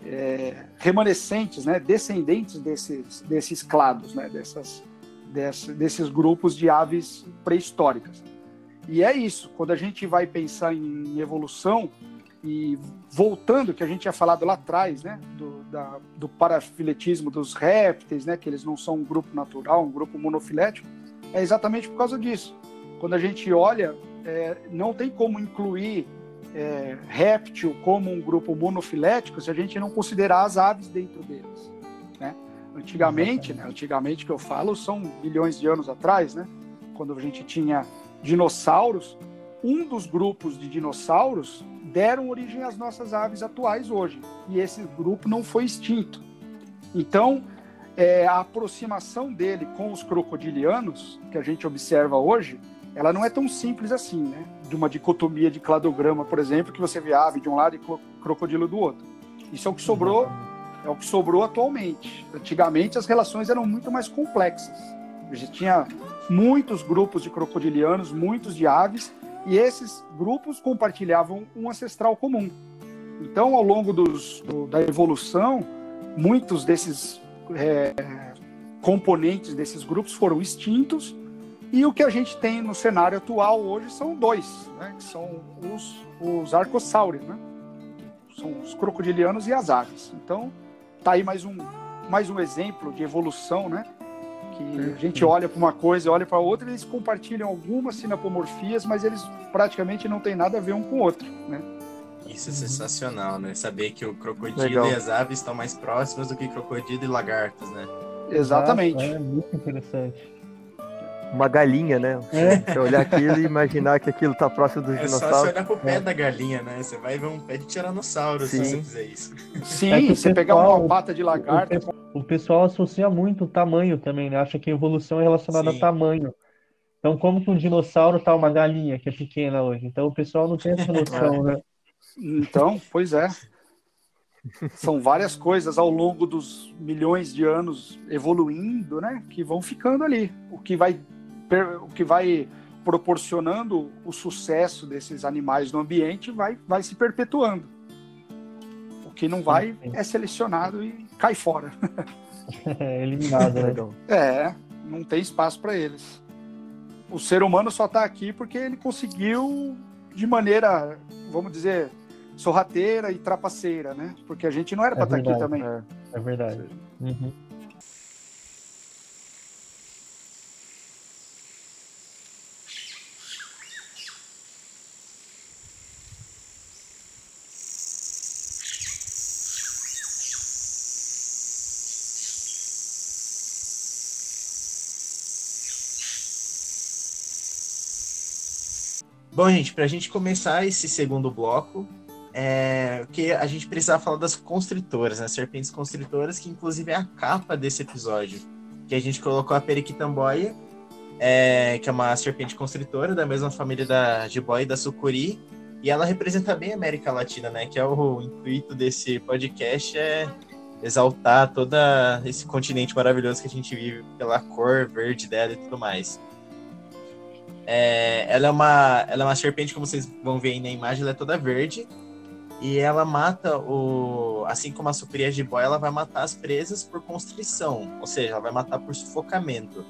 é, remanescentes, né? Descendentes desses, desses clados, né? Dessas, desse- desses grupos de aves pré-históricas. E é isso, quando a gente vai pensar em evolução, e voltando, que a gente tinha falado lá atrás, né, do, da, do parafiletismo dos répteis, né, que eles não são um grupo natural, um grupo monofilético, é exatamente por causa disso. Quando a gente olha, é, não tem como incluir é, réptil como um grupo monofilético se a gente não considerar as aves dentro deles. Né? Antigamente, né, antigamente que eu falo, são milhões de anos atrás, né, quando a gente tinha dinossauros, um dos grupos de dinossauros deram origem às nossas aves atuais hoje. E esse grupo não foi extinto. Então, é, a aproximação dele com os crocodilianos, que a gente observa hoje, ela não é tão simples assim, né? De uma dicotomia de cladograma, por exemplo, que você vê ave de um lado e cro- crocodilo do outro. Isso é o que sobrou, é o que sobrou atualmente. Antigamente as relações eram muito mais complexas. A gente tinha muitos grupos de crocodilianos, muitos de aves, e esses grupos compartilhavam um ancestral comum. Então, ao longo dos, do- da evolução, muitos desses é, componentes desses grupos foram extintos, e o que a gente tem no cenário atual hoje são dois, né, que são os, os arcossáurios, né? São os crocodilianos e as aves. Então, tá aí mais um, mais um exemplo de evolução, né? Que a gente olha para uma coisa e olha para outra, eles compartilham algumas sinapomorfias, mas eles praticamente não têm nada a ver um com o outro, né? Isso é sensacional, né? Saber que o crocodilo Legal. e as aves estão mais próximas do que crocodilo e lagartos, né? Exatamente. É muito interessante. Uma galinha, né? É. Você olhar aquilo e imaginar que aquilo tá próximo do É só você olhar pro pé da galinha, né? Você vai ver um pé de tiranossauro se Sim. você fizer isso. Sim, É o você pegar pessoal- uma pata de lagarto, O pessoal associa muito o tamanho também, né? Acha que a evolução é relacionada Sim. a tamanho. Então, como que um dinossauro tá uma galinha que é pequena hoje? Então, o pessoal não tem essa noção, né? Então, pois é. São várias coisas ao longo dos milhões de anos evoluindo, né? Que vão ficando ali. O que vai, o que vai proporcionando o sucesso desses animais no ambiente vai, vai se perpetuando. O que não vai é selecionado e cai fora. É eliminado, né? Legal. É, não tem espaço para eles. O ser humano só está aqui porque ele conseguiu de maneira, vamos dizer, sorrateira e trapaceira, né? Porque a gente não era É para estar aqui verdade, também. É. É verdade. Uhum. Bom, gente, pra gente começar esse segundo bloco, é que a gente precisava falar das constritoras, né? Serpentes constritoras, que inclusive é a capa desse episódio. Que a gente colocou a periquitamboia, é, que é uma serpente constritora da mesma família da jiboia e da sucuri. E ela representa bem a América Latina, né? Que é o intuito desse podcast é exaltar todo esse continente maravilhoso que a gente vive pela cor verde dela e tudo mais. É, ela, é uma, ela é uma serpente, como vocês vão ver aí na imagem, ela é toda verde. E ela mata o. Assim como a sucuri de boia, ela vai matar as presas por constrição. Ou seja, ela vai matar por sufocamento.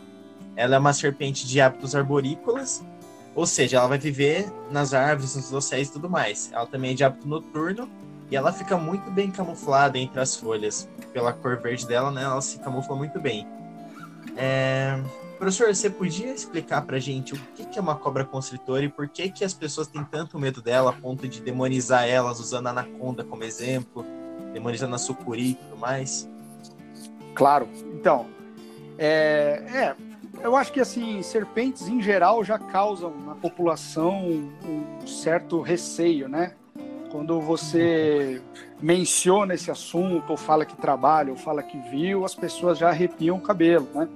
Ela é uma serpente de hábitos arborícolas. Ou seja, ela vai viver nas árvores, nos dosséis e tudo mais. Ela também é de hábito noturno. E ela fica muito bem camuflada entre as folhas. Pela cor verde dela, né? Ela se camufla muito bem. É, Professor, você podia explicar pra gente o que é uma cobra constritora e por que que as pessoas têm tanto medo dela a ponto de demonizar elas usando a anaconda como exemplo, demonizando a sucuri e tudo mais? Claro. Então, é, é, eu acho que assim, serpentes em geral já causam na população um certo receio, né? Quando você menciona esse assunto, ou fala que trabalha, ou fala que viu, as pessoas já arrepiam o cabelo, né?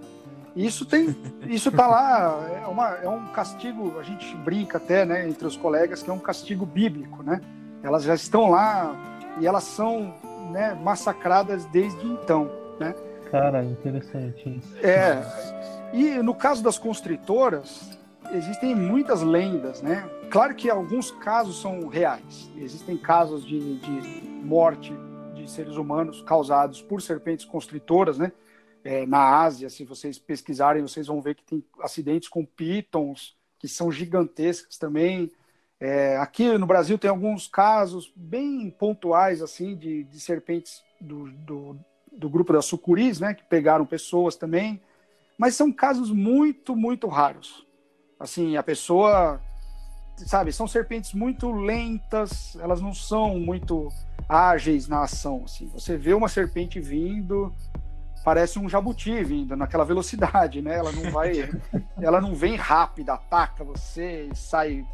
Isso tem, isso tá lá, é, uma, é um castigo, a gente brinca até, né, entre os colegas, que é um castigo bíblico, né? Elas já estão lá e elas são né, massacradas desde então, né? Cara, interessante isso. É, e no caso das constritoras, existem muitas lendas, né? Claro que alguns casos são reais. Existem casos de, de morte de seres humanos causados por serpentes constritoras, né? É, na Ásia, se vocês pesquisarem, vocês vão ver que tem acidentes com pitons, que são gigantescas também. É, aqui no Brasil tem alguns casos bem pontuais, assim, de, de serpentes do, do, do, grupo das sucuris, né? Que pegaram pessoas também. Mas são casos muito, muito raros. Assim, a pessoa, sabe, são serpentes muito lentas, elas não são muito ágeis na ação. Assim. Você vê uma serpente vindo, parece um jabuti vindo naquela velocidade, né? Ela não vai, ela não vem rápida, ataca você e sai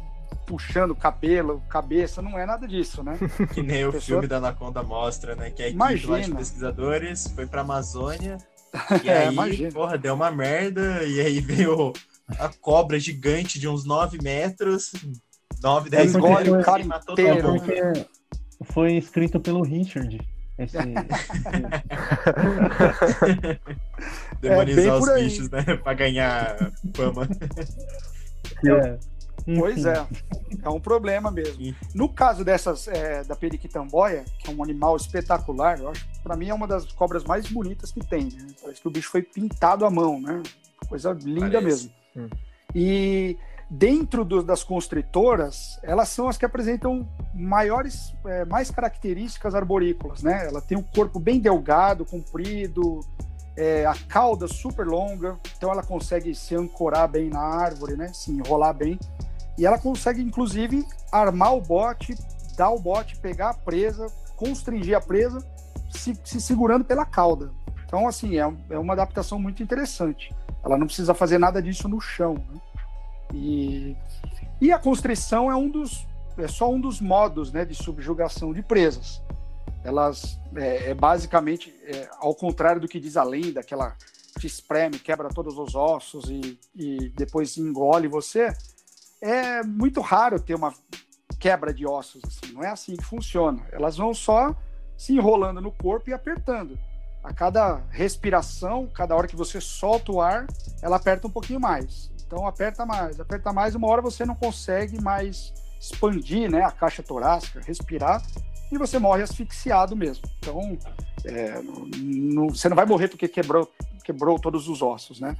puxando cabelo, cabeça, não é nada disso, né? Que nem o Pessoa... filme da Anaconda mostra, né? Que a equipe Imagina. lá de pesquisadores foi pra Amazônia e É, aí, imagina. porra, deu uma merda e aí veio a cobra gigante de uns 9 metros, 9, 10 Engole o metros cara e matou todo É mundo. foi escrito pelo Richard. Esse, Demonizar É, os bichos, né? pra ganhar fama. é, Pois é, é um problema mesmo. Sim. No caso dessas é, da periquitamboia, que é um animal espetacular, eu acho, para mim é uma das cobras mais bonitas que tem. Né? Parece que o bicho foi pintado à mão, né? Coisa linda Parece. mesmo. Hum. E dentro do- das constritoras, elas são as que apresentam maiores, é, mais características arborícolas, né? Ela tem um corpo bem delgado, comprido, é, a cauda super longa, então ela consegue se ancorar bem na árvore, né? Se enrolar bem. E ela consegue, inclusive, armar o bote, dar o bote, pegar a presa, constringir a presa, se, se segurando pela cauda. Então, assim, é, é uma adaptação muito interessante. Ela não precisa fazer nada disso no chão. Né? E, e a constrição é um dos é só um dos modos né, de subjugação de presas. Elas é, é basicamente é, ao contrário do que diz a lenda, que ela te espreme, quebra todos os ossos e, e depois engole você. É muito raro ter uma quebra de ossos assim. Não é assim que funciona. Elas vão só se enrolando no corpo e apertando. A cada respiração, cada hora que você solta o ar, ela aperta um pouquinho mais. Então aperta mais, aperta mais, uma hora você não consegue mais expandir né, a caixa torácica, respirar, e você morre asfixiado mesmo. Então é, não- você não vai morrer porque quebrou, quebrou todos os ossos, né?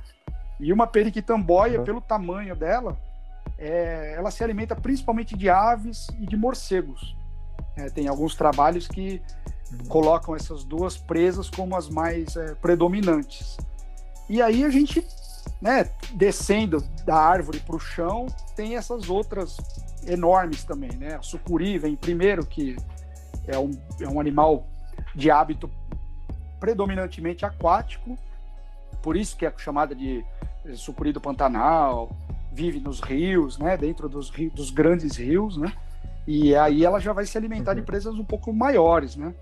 E uma periquitamboia, Uhum. pelo tamanho dela, é, ela se alimenta principalmente de aves e de morcegos. É, tem alguns trabalhos que colocam essas duas presas como as mais é, predominantes. E aí a gente, né, descendo da árvore para o chão, tem essas outras enormes também, né? A sucuri vem primeiro, que é um, é um animal de hábito predominantemente aquático, por isso que é chamada de eh, sucuri do Pantanal, vive nos rios, né, dentro dos, rios, dos grandes rios, né, e aí ela já vai se alimentar de presas um pouco maiores, né,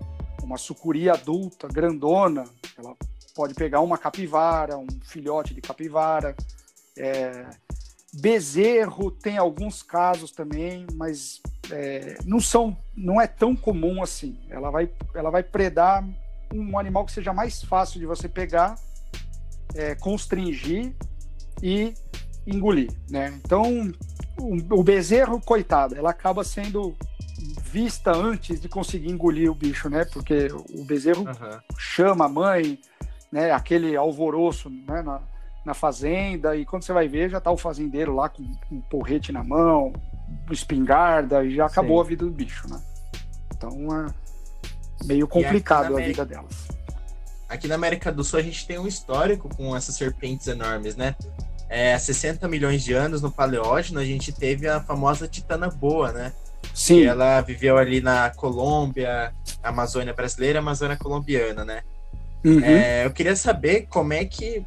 uma sucuri adulta, grandona, ela pode pegar uma capivara, um filhote de capivara, é, bezerro tem alguns casos também, mas é, não são, não é tão comum assim. Ela vai, ela vai predar um animal que seja mais fácil de você pegar, é, constringir e engolir, né? Então, o, o bezerro, coitado, ela acaba sendo vista antes de conseguir engolir o bicho, né? Porque o bezerro Aham. chama a mãe, né? Aquele alvoroço, né? Na, na fazenda e quando você vai ver já tá o fazendeiro lá com um porrete na mão, espingarda e já acabou Sim. a vida do bicho, né? Então é meio complicado a América- vida delas. Aqui na América do Sul a gente tem um histórico com essas serpentes enormes, né? É, há 60 milhões de anos no Paleógeno a gente teve a famosa Titana Boa, né? Sim, E ela viveu ali na Colômbia, Amazônia brasileira, Amazônia colombiana, né? Uhum. É, eu queria saber como é que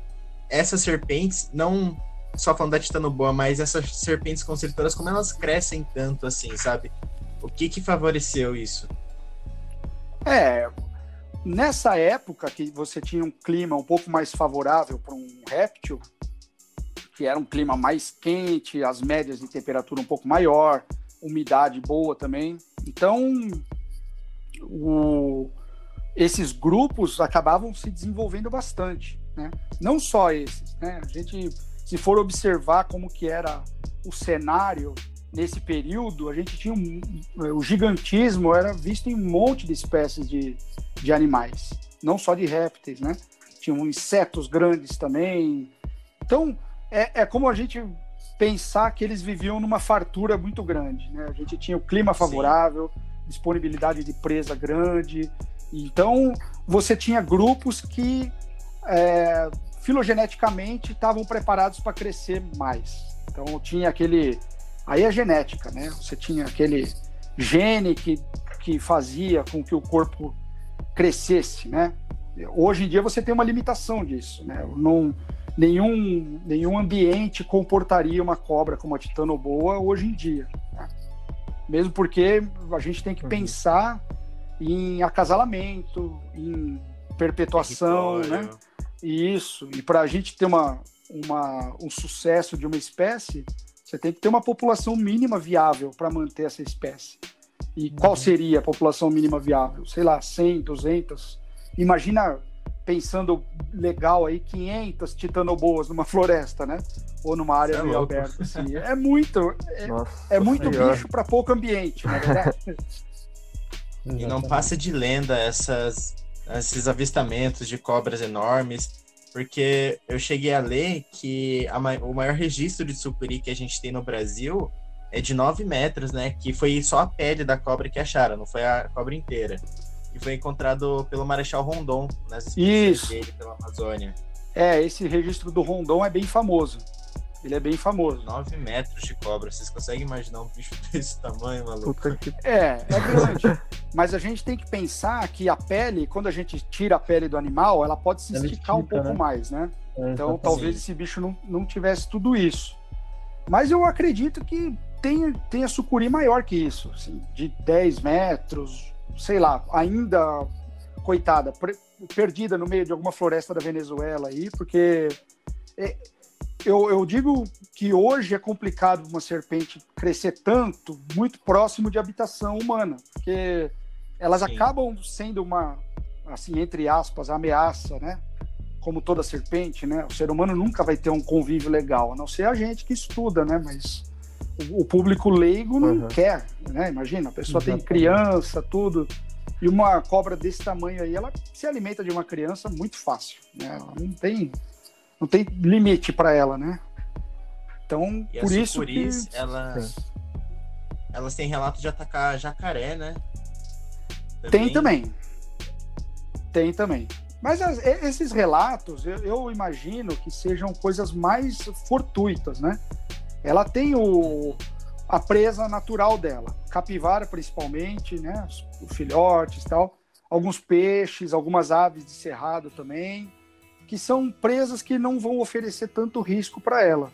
essas serpentes, não só falando da Titano Boa, mas essas serpentes constritoras, como elas crescem tanto assim, sabe? O que que favoreceu isso? É, nessa época que você tinha um clima um pouco mais favorável para um réptil, que era um clima mais quente, as médias de temperatura um pouco maior, umidade boa também. Então, o, esses grupos acabavam se desenvolvendo bastante, né? Não só esses, né? A gente, se for observar como que era o cenário nesse período, a gente tinha um, o gigantismo era visto em um monte de espécies de, de animais, não só de répteis, né? Tinham insetos grandes também. Então, é, é como a gente pensar que eles viviam numa fartura muito grande, né? A gente tinha o clima favorável, Sim. disponibilidade de presa grande, então você tinha grupos que é, filogeneticamente estavam preparados para crescer mais. Então tinha aquele aí a genética, né? Você tinha aquele gene que, que fazia com que o corpo crescesse, né? Hoje em dia você tem uma limitação disso, né? Não, nenhum, nenhum ambiente comportaria uma cobra como a titanoboa hoje em dia. Né? Mesmo porque a gente tem que uhum. pensar em acasalamento, em perpetuação, né? Isso. E para a gente ter uma, uma, um sucesso de uma espécie, você tem que ter uma população mínima viável para manter essa espécie. E qual uhum. seria a população mínima viável? Sei lá, 100, 200. Imagina pensando legal aí 500 titanoboas numa floresta, né? Ou numa área é meio aberta assim. É muito é, é muito bicho para pouco ambiente, na verdade. e não passa de lenda essas esses avistamentos de cobras enormes, porque eu cheguei a ler que a, o maior registro de sucuri que a gente tem no Brasil é de 9 metros, né? Que foi só a pele da cobra que acharam, não foi a cobra inteira que foi encontrado pelo Marechal Rondon nas expedições dele pela Amazônia. É, esse registro do Rondon é bem famoso. Ele é bem famoso. 9 metros de cobra. Vocês conseguem imaginar um bicho desse tamanho, maluco? É, é grande. Mas a gente tem que pensar que a pele, quando a gente tira a pele do animal, ela pode se ela esticar estica, um pouco né? mais, né? É, então talvez esse bicho não, não tivesse tudo isso. Mas eu acredito que tem, tenha sucuri maior que isso, assim, de 10 metros, sei lá, ainda, coitada, perdida no meio de alguma floresta da Venezuela aí, porque é, eu, eu, digo que hoje é complicado uma serpente crescer tanto, muito próximo de habitação humana, porque elas Sim. acabam sendo uma, assim, entre aspas, ameaça, né? Como toda serpente, né? O ser humano nunca vai ter um convívio legal, a não ser a gente que estuda, né? Mas o, público leigo não uhum. quer, né? Imagina, a pessoa Exatamente. tem criança, tudo. E uma cobra desse tamanho aí, ela se alimenta de uma criança muito fácil, né? Ela não tem, não tem limite para ela, né? Então, e por isso que... elas, elas têm relato de atacar jacaré, né? Também. Tem também. Tem também. Mas as, esses relatos, eu, eu, imagino que sejam coisas mais fortuitas, né? Ela tem o, a presa natural dela, capivara principalmente, né? Os, os filhotes e tal, alguns peixes, algumas aves de cerrado também, que são presas que não vão oferecer tanto risco para ela.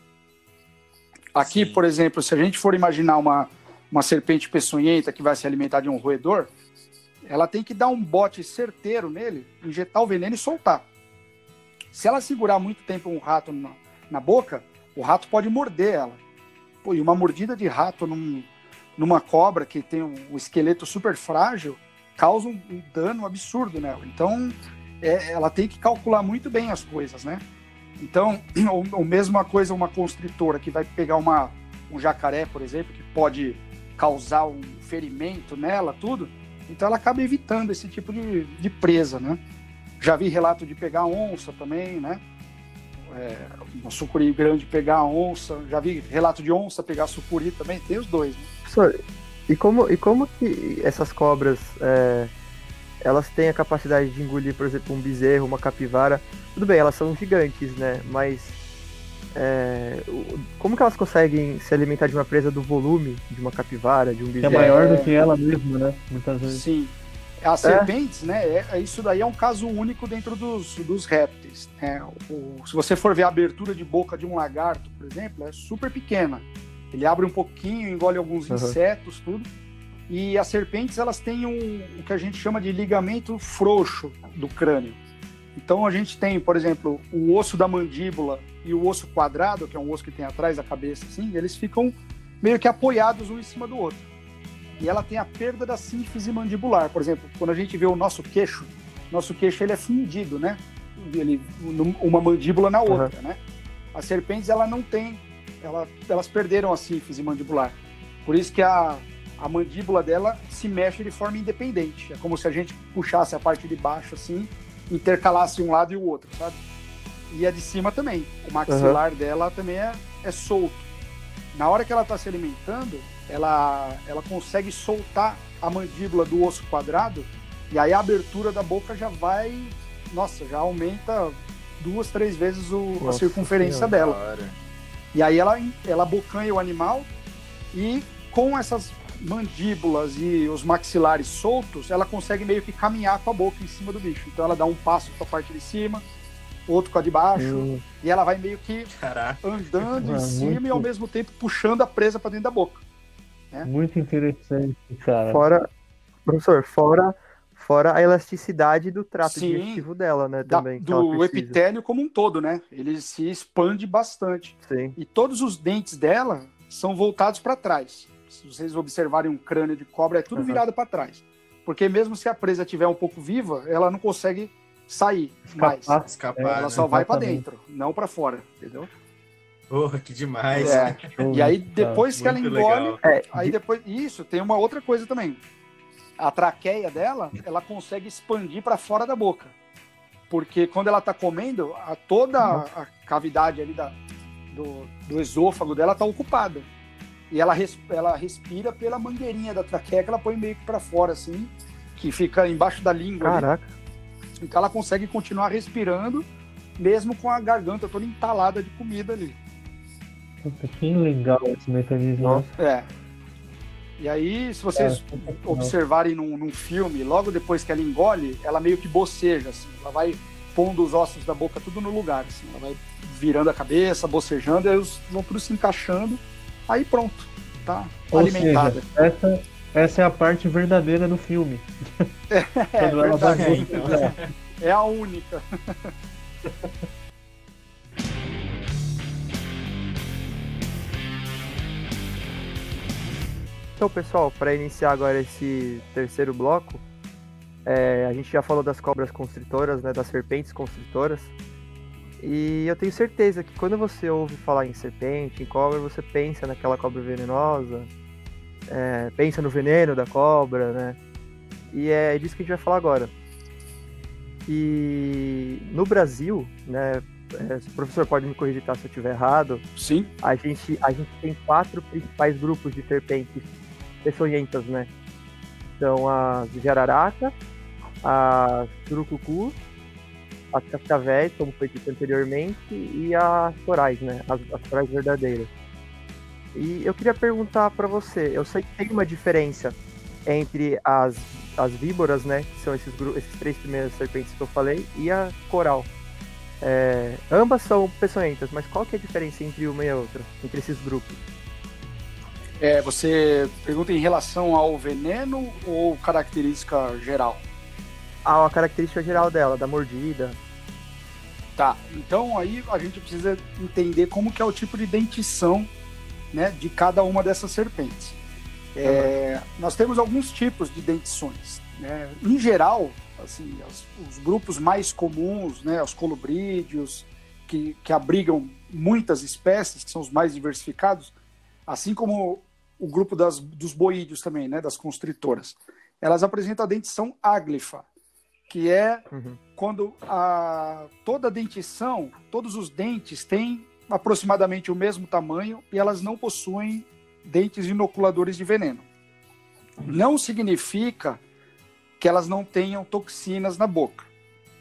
Aqui, Sim. por exemplo, se a gente for imaginar uma, uma serpente peçonhenta que vai se alimentar de um roedor, ela tem que dar um bote certeiro nele, injetar o veneno e soltar. Se ela segurar muito tempo um rato na, na boca, o rato pode morder ela. Pô, e uma mordida de rato num, numa cobra que tem um, um, esqueleto super frágil causa um, um dano absurdo nela. Então, é, ela tem que calcular muito bem as coisas, né? Então, ou, ou mesma coisa uma constritora que vai pegar uma, um jacaré, por exemplo, que pode causar um ferimento nela, tudo. Então, ela acaba evitando esse tipo de, de presa, né? Já vi relato de pegar onça também, né? é, uma sucuri grande pegar onça. Já vi relato de onça pegar sucuri também, tem os dois. Né? Professor, e como, e como que essas cobras é, elas têm a capacidade de engolir, por exemplo, um bezerro, uma capivara? Tudo bem, elas são gigantes, né? Mas é, como que elas conseguem se alimentar de uma presa do volume de uma capivara, de um bezerro? Que é maior do que ela mesma, né? Muitas vezes. Sim. As é. serpentes, né? É, é, isso daí é um caso único dentro dos, dos répteis. Né? O, se você for ver a abertura de boca de um lagarto, por exemplo, é super pequena. Ele abre um pouquinho, engole alguns uhum. insetos, tudo. E as serpentes elas têm um, o que a gente chama de ligamento frouxo do crânio. Então a gente tem, por exemplo, o osso da mandíbula e o osso quadrado, que é um osso que tem atrás da cabeça, assim, eles ficam meio que apoiados um em cima do outro. E ela tem a perda da sínfise mandibular. Por exemplo, quando a gente vê o nosso queixo, nosso queixo ele é fundido, né? Ele, uma mandíbula na outra, uhum. né? As serpentes ela não tem, ela, elas perderam a sínfise mandibular. Por isso que a, a mandíbula dela se mexe de forma independente. É como se a gente puxasse a parte de baixo assim, intercalasse um lado e o outro, sabe? E a de cima também. O maxilar uhum. dela também é, é solto. Na hora que ela está se alimentando, ela, ela consegue soltar a mandíbula do osso quadrado e aí a abertura da boca já vai, nossa, já aumenta duas, três vezes o, nossa, a circunferência dela. E aí ela, ela abocanha o animal e com essas mandíbulas e os maxilares soltos, ela consegue meio que caminhar com a boca em cima do bicho. Então ela dá um passo para a parte de cima, outro com a de baixo, hum. e ela vai meio que Caraca. andando em cima muito... e ao mesmo tempo puxando a presa para dentro da boca. Né? Muito interessante, cara. Fora, professor, fora Fora a elasticidade do trato Sim, digestivo dela, né? Também. Da, do epitélio como um todo, né? Ele se expande bastante. Sim. E todos os dentes dela são voltados para trás. Se vocês observarem um crânio de cobra, é tudo uhum. virado para trás. Porque mesmo se a presa estiver um pouco viva, ela não consegue sair escapar, mais. Escapar, ela né? só vai para dentro, não para fora, entendeu? Porra, que demais. É. e aí depois que ela engole, é, aí depois isso tem uma outra coisa também a traqueia dela, ela consegue expandir para fora da boca. Porque quando ela está comendo, a, toda a cavidade ali da, do, do esôfago dela está ocupada. E ela, res, ela respira pela mangueirinha da traqueia que ela põe meio que para fora, assim, que fica embaixo da língua. Caraca. Ali. Então ela consegue continuar respirando, mesmo com a garganta toda entalada de comida ali. Puta, que legal esse mecanismo. É. E aí, se vocês é, observarem num, num, filme, logo depois que ela engole, ela meio que boceja, assim, ela vai pondo os ossos da boca tudo no lugar, assim, ela vai virando a cabeça, bocejando, e aí os vão tudo se encaixando, aí pronto, tá Ou alimentada. Seja, essa, essa é a parte verdadeira do filme. É, é, verdade, é, então. é a única. Então, pessoal, para iniciar agora esse terceiro bloco, é, a gente já falou das cobras constritoras, né, das serpentes constritoras. E eu tenho certeza que quando você ouve falar em serpente, em cobra, você pensa naquela cobra venenosa, é, pensa no veneno da cobra, né? E é disso que a gente vai falar agora. E no Brasil, né, é, o professor pode me corrigir tá, se eu estiver errado. Sim. A gente, a gente tem quatro principais grupos de serpentes peçonhentas, né? São as jararaca, as surucucu, as cascavéis, como foi dito anteriormente, e as corais, né? As, as corais verdadeiras. E eu queria perguntar para você, eu sei que tem uma diferença entre as, as víboras, né? Que são esses, esses três primeiras serpentes que eu falei, e a coral. É, ambas são peçonhentas, mas qual que é a diferença entre uma e a outra, entre esses grupos? É, você pergunta em relação ao veneno ou característica geral? Ah, a característica geral dela, da mordida. Tá, então aí a gente precisa entender como que é o tipo de dentição né, de cada uma dessas serpentes. É, uhum. Nós temos alguns tipos de dentições. Né? Em geral, assim, os, os, grupos mais comuns, né, os colubrídeos, que, que abrigam muitas espécies, que são os mais diversificados, assim como o grupo das, dos boídeos também, né, das constritoras. Elas apresentam a dentição áglifa, que é uhum. quando a, toda a dentição, todos os dentes têm aproximadamente o mesmo tamanho e elas não possuem dentes inoculadores de veneno. Não significa que elas não tenham toxinas na boca,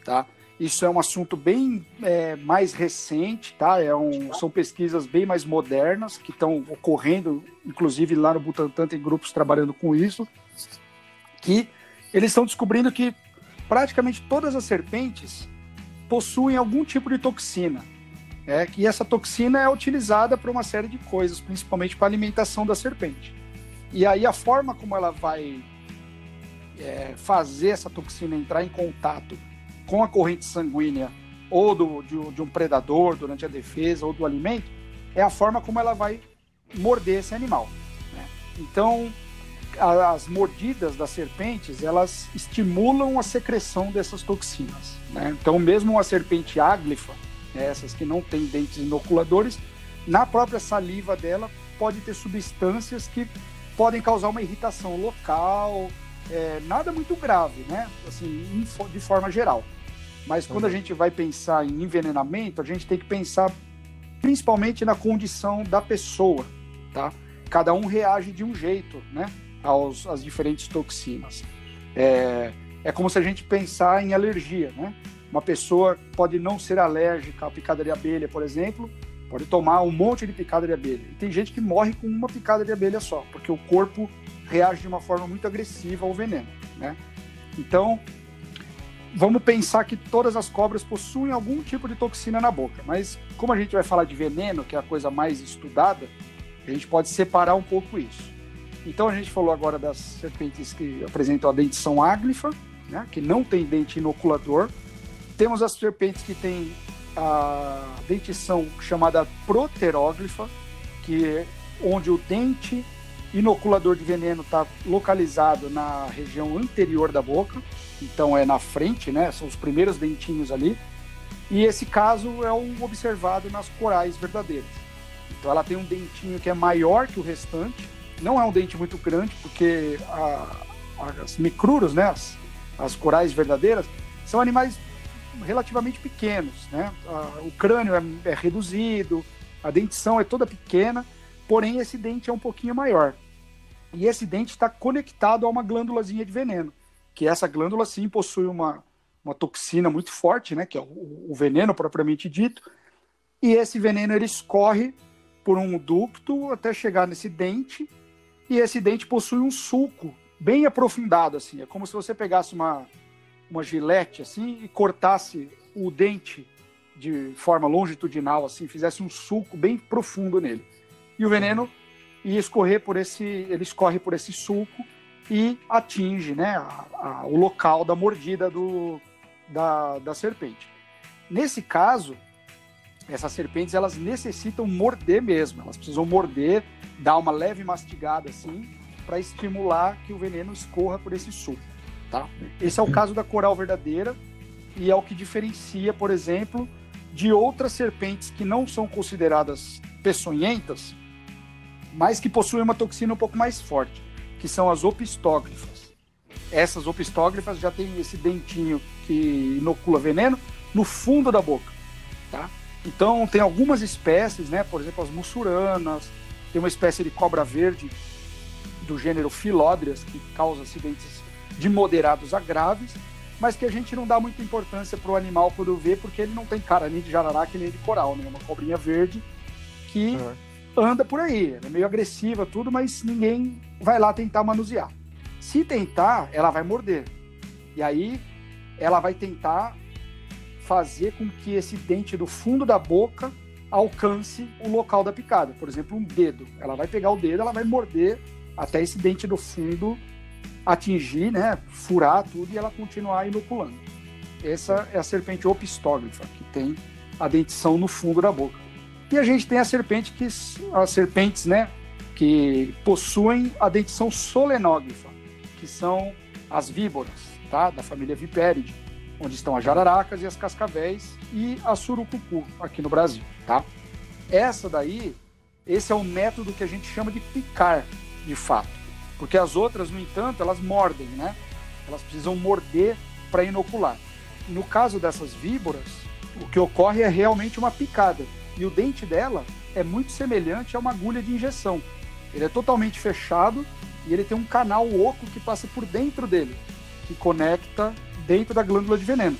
tá? Isso é um assunto bem é, mais recente, tá? É um, são pesquisas bem mais modernas que estão ocorrendo, inclusive lá no Butantan tem grupos trabalhando com isso, que eles estão descobrindo que praticamente todas as serpentes possuem algum tipo de toxina. É, que essa toxina é utilizada para uma série de coisas, principalmente para a alimentação da serpente. E aí a forma como ela vai é, fazer essa toxina entrar em contato com a corrente sanguínea ou do, de, de um predador durante a defesa ou do alimento é a forma como ela vai morder esse animal. Né? Então, as mordidas das serpentes elas estimulam a secreção dessas toxinas. Né? Então, mesmo uma serpente áglifa, né, essas que não têm dentes inoculadores, na própria saliva dela pode ter substâncias que podem causar uma irritação local, é, nada muito grave, né? Assim, de forma geral. Mas quando a uhum. gente vai pensar em envenenamento, a gente tem que pensar principalmente na condição da pessoa, tá? Cada um reage de um jeito, né? Aos, às diferentes toxinas. É, é como se a gente pensar em alergia, né? Uma pessoa pode não ser alérgica à picada de abelha, por exemplo, pode tomar um monte de picada de abelha. E tem gente que morre com uma picada de abelha só, porque o corpo reage de uma forma muito agressiva ao veneno, né? Então, vamos pensar que todas as cobras possuem algum tipo de toxina na boca, mas como a gente vai falar de veneno, que é a coisa mais estudada, a gente pode separar um pouco isso. Então a gente falou agora das serpentes que apresentam a dentição áglifa, né, que não tem dente inoculador. Temos as serpentes que têm a dentição chamada proteróglifa, que é onde o dente inoculador de veneno está localizado na região anterior da boca, então é na frente, né? São os primeiros dentinhos ali. E esse caso é o observado nas corais verdadeiras. Então ela tem um dentinho que é maior que o restante, não é um dente muito grande, porque a, as micruros, né? As, as corais verdadeiras, são animais relativamente pequenos, né? O crânio é, é reduzido, a dentição é toda pequena, porém esse dente é um pouquinho maior. E esse dente está conectado a uma glândulazinha de veneno que essa glândula sim possui uma, uma toxina muito forte, né, que é o, o veneno propriamente dito, e esse veneno ele escorre por um ducto até chegar nesse dente, e esse dente possui um sulco bem aprofundado, assim, é como se você pegasse uma, uma gilete, assim, e cortasse o dente de forma longitudinal, assim, fizesse um sulco bem profundo nele. E o veneno ia escorrer por esse, ele escorre por esse sulco e atinge né, a, a, o local da mordida do, da, da serpente. Nesse caso, essas serpentes elas necessitam morder mesmo, elas precisam morder, dar uma leve mastigada assim, para estimular que o veneno escorra por esse suco. Tá? Esse é o caso da coral verdadeira e é o que diferencia, por exemplo, de outras serpentes que não são consideradas peçonhentas, mas que possuem uma toxina um pouco mais forte que são as opistógrafas. Essas opistógrafas já têm esse dentinho que inocula veneno no fundo da boca, tá? Então tem algumas espécies, né? Por exemplo, as mussuranas, tem uma espécie de cobra verde do gênero Philodrias que causa acidentes de moderados a graves, mas que a gente não dá muita importância para o animal quando vê, porque ele não tem cara nem de jararaca nem de coral, né? Uma cobrinha verde que uhum anda por aí. Ela é meio agressiva, tudo, mas ninguém vai lá tentar manusear. Se tentar, ela vai morder. E aí ela vai tentar fazer com que esse dente do fundo da boca alcance o local da picada. Por exemplo, um dedo. Ela vai pegar o dedo, ela vai morder até esse dente do fundo atingir, né, furar tudo e ela continuar inoculando. Essa é a serpente opistógrafa, que tem a dentição no fundo da boca. E a gente tem a serpente que as serpentes, né, que possuem a dentição solenógrafa, que são as víboras, tá, da família Viperidae, onde estão as jararacas e as cascavéis e a surucucu aqui no Brasil, tá? Essa daí, esse é o método que a gente chama de picar, de fato, porque as outras, no entanto, elas mordem, né? Elas precisam morder para inocular. No caso dessas víboras, o que ocorre é realmente uma picada e o dente dela é muito semelhante a uma agulha de injeção. Ele é totalmente fechado e ele tem um canal oco que passa por dentro dele, que conecta dentro da glândula de veneno.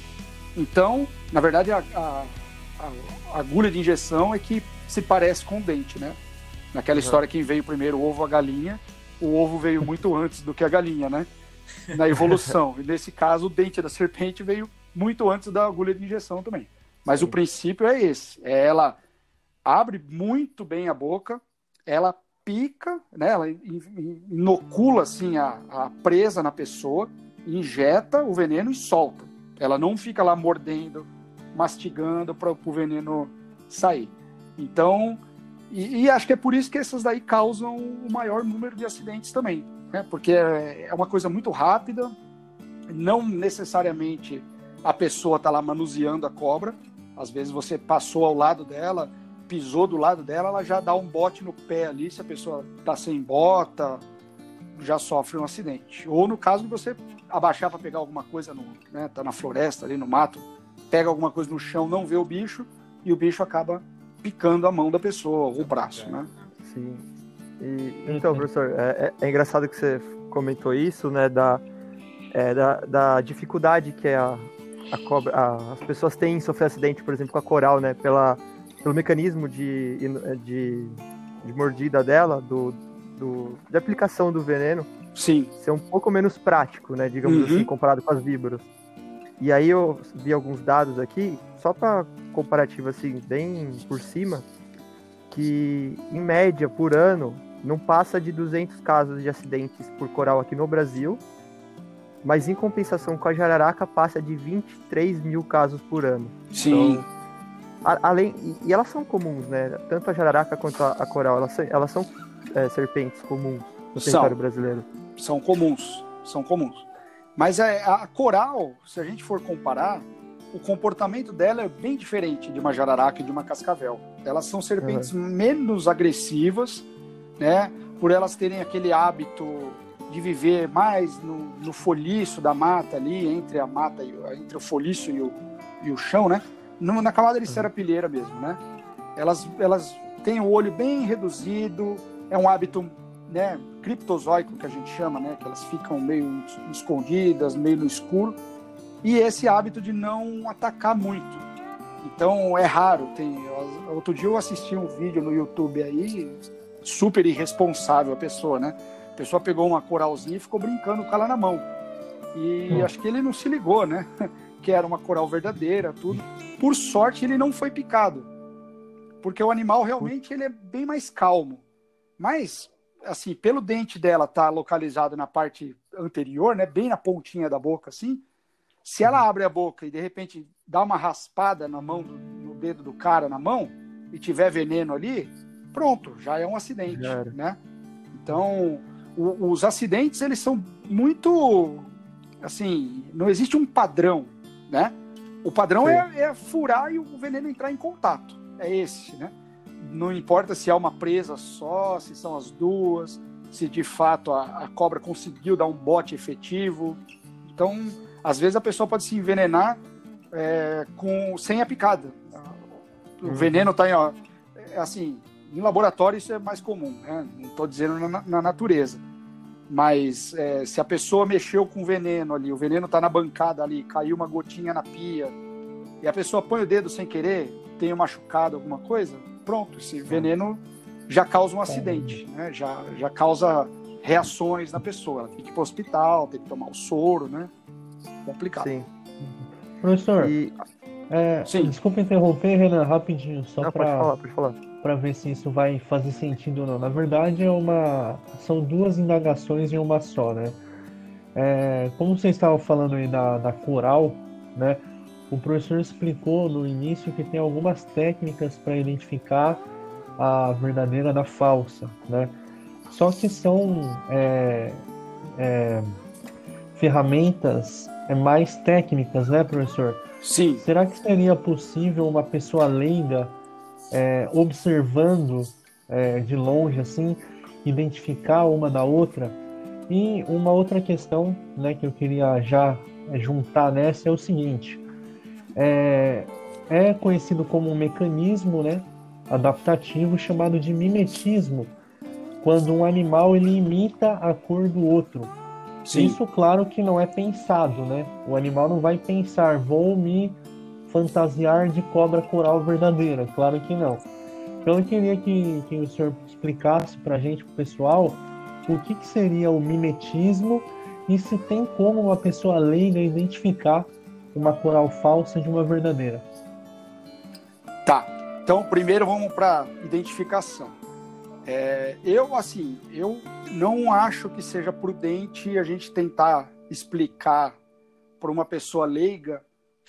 Então, na verdade, a, a, a agulha de injeção é que se parece com o dente, né? Naquela uhum. história, quem veio primeiro, o ovo ou a galinha, o ovo veio muito antes do que a galinha, né? Na evolução. E nesse caso, o dente da serpente veio muito antes da agulha de injeção também. Mas Sim. o princípio é esse: é ela abre muito bem a boca, ela pica, né? Ela in- in- inocula assim a, a presa na pessoa, injeta o veneno e solta. Ela não fica lá mordendo, mastigando para o veneno sair. Então, e, e acho que é por isso que essas daí causam o maior número de acidentes também, né? Porque é, é uma coisa muito rápida, não necessariamente a pessoa está lá manuseando a cobra. Às vezes você passou ao lado dela, pisou do lado dela, ela já dá um bote no pé ali. Se a pessoa está sem bota, já sofre um acidente. Ou no caso de você abaixar para pegar alguma coisa, no, né, tá na floresta ali no mato, pega alguma coisa no chão, não vê o bicho e o bicho acaba picando a mão da pessoa ou o braço, né? Sim. E, então, professor, é, é- é engraçado que você comentou isso, né, da, é, da, da dificuldade que a, a cobra, a- as pessoas têm em sofrer acidente, por exemplo, com a coral, né, pela, pelo mecanismo de, de, de mordida dela, do, do, de aplicação do veneno, Sim. ser um pouco menos prático, né, digamos Uhum. assim, comparado com as víboras. E aí eu vi alguns dados aqui, só para comparativo assim, bem por cima, que em média por ano não passa de 200 casos de acidentes por coral aqui no Brasil, mas em compensação com a jararaca passa de 23 mil casos por ano. Sim. Então, além e, elas são comuns, né? Tanto a jararaca quanto a, a coral, elas, elas são é, serpentes comuns no São. território brasileiro. são comuns, são comuns. Mas a, a coral, se a gente for comparar, o comportamento dela é bem diferente de uma jararaca e de uma cascavel. Elas são serpentes menos agressivas, né? Por elas terem aquele hábito de viver mais no, no folhiço da mata ali, entre a mata e o, entre o folhiço e o, e o chão, né? No- na camada de serapilheira mesmo, né? Elas, elas têm o olho bem reduzido, é um hábito né, criptozoico que a gente chama, né, que elas ficam meio escondidas, meio no escuro, e esse hábito de não atacar muito. Então é raro. Tem, outro dia eu assisti um vídeo no YouTube aí, super irresponsável a pessoa, né? A pessoa pegou uma coralzinha e ficou brincando com ela na mão. E Hum. acho que ele não se ligou, né? Que era uma coral verdadeira, tudo. Por sorte, ele não foi picado. Porque o animal realmente ele é bem mais calmo. Mas, assim, pelo dente dela estar localizado na parte anterior, né? Bem na pontinha da boca, assim. Se ela abre a boca e de repente dá uma raspada na mão, do- no dedo do cara na mão, e tiver veneno ali, pronto, já é um acidente, era. né? Então, o- os acidentes, eles são muito, assim, não existe um padrão, né? O padrão é, é furar e o veneno entrar em contato, é esse, né? Não importa se é uma presa só, se são as duas, se de fato a, a cobra conseguiu dar um bote efetivo. Então, às vezes a pessoa pode se envenenar é, com, sem a picada. O Uhum. veneno está em, ó, é assim, em laboratório isso é mais comum, né? Não estou dizendo na, na natureza. Mas é, se a pessoa mexeu com veneno ali, o veneno está na bancada ali, caiu uma gotinha na pia, e a pessoa põe o dedo sem querer, tem um machucado, alguma coisa, pronto, esse veneno já causa um acidente, né? já, já causa reações na pessoa. Ela tem que ir para o hospital, tem que tomar o soro, né? Complicado. Sim. Professor, E, é, Sim. desculpa interromper, Renan, rapidinho, só para ver se isso vai fazer sentido ou não. Na verdade, é uma são duas indagações em uma só, né? É, como você estava falando aí da, da coral, né? O professor explicou no início que tem algumas técnicas para identificar a verdadeira da falsa, né? Só que são é, é, ferramentas é, mais técnicas, né, professor? Sim, Será que seria possível uma pessoa leiga, é, observando é, de longe, assim, identificar uma da outra? E uma outra questão né, que eu queria já juntar nessa é o seguinte: é, é conhecido como um mecanismo né, adaptativo chamado de mimetismo, quando um animal ele imita a cor do outro. sim, Isso, claro que não é pensado, né? O animal não vai pensar, vou me fantasiar de cobra coral verdadeira. Claro que não. Então eu queria que, que o senhor explicasse pra gente, pro pessoal, o que, que seria o mimetismo e se tem como uma pessoa leiga identificar uma coral falsa de uma verdadeira. Tá. Então, primeiro vamos para identificação. É, eu, assim, eu não acho que seja prudente a gente tentar explicar para uma pessoa leiga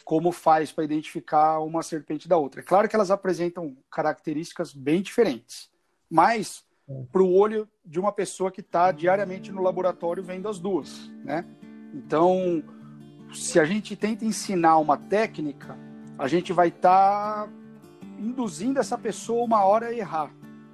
como faz para identificar uma serpente da outra. É claro que elas apresentam características bem diferentes, mas para o olho de uma pessoa que está diariamente no laboratório vendo as duas, né? Então, se a gente tenta ensinar uma técnica, a gente vai estar tá induzindo essa pessoa uma hora a errar,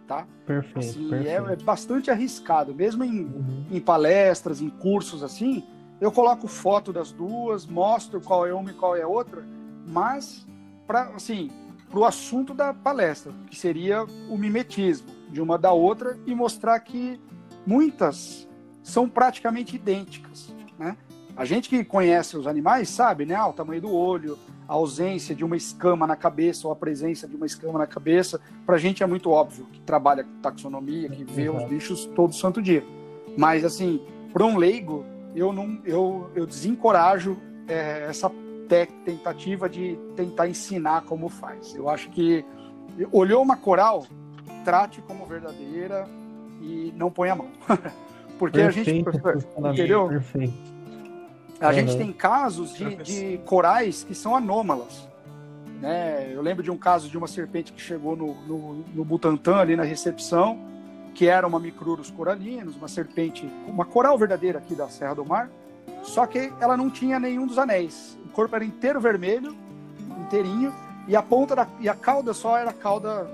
tá? Perfeito. Assim, perfeito. É, é bastante arriscado, mesmo em, Uhum. em palestras, em cursos assim, eu coloco foto das duas, mostro qual é uma e qual é a outra, mas para assim, pro assunto da palestra, que seria o mimetismo de uma da outra e mostrar que muitas são praticamente idênticas, né? A gente que conhece os animais sabe, né? Ah, o tamanho do olho, a ausência de uma escama na cabeça ou a presença de uma escama na cabeça, para a gente é muito óbvio que trabalha com taxonomia, que vê os bichos todo santo dia. Mas assim, para um leigo, eu não, eu, eu desencorajo é, essa te- tentativa de tentar ensinar como faz. Eu acho que olhou uma coral, trate como verdadeira e não ponha a mão, porque a gente, Perfeito professor, posicionamento, entendeu? Perfeito. A gente Uhum. tem casos de, de corais que são anômalas. Né? Eu lembro de um caso de uma serpente que chegou no, no, no Butantã, ali na recepção, que era uma Micrurus coralinos, uma serpente, uma coral verdadeira aqui da Serra do Mar, só que ela não tinha nenhum dos anéis. O corpo era inteiro vermelho, inteirinho, e a ponta da, e a cauda só era cauda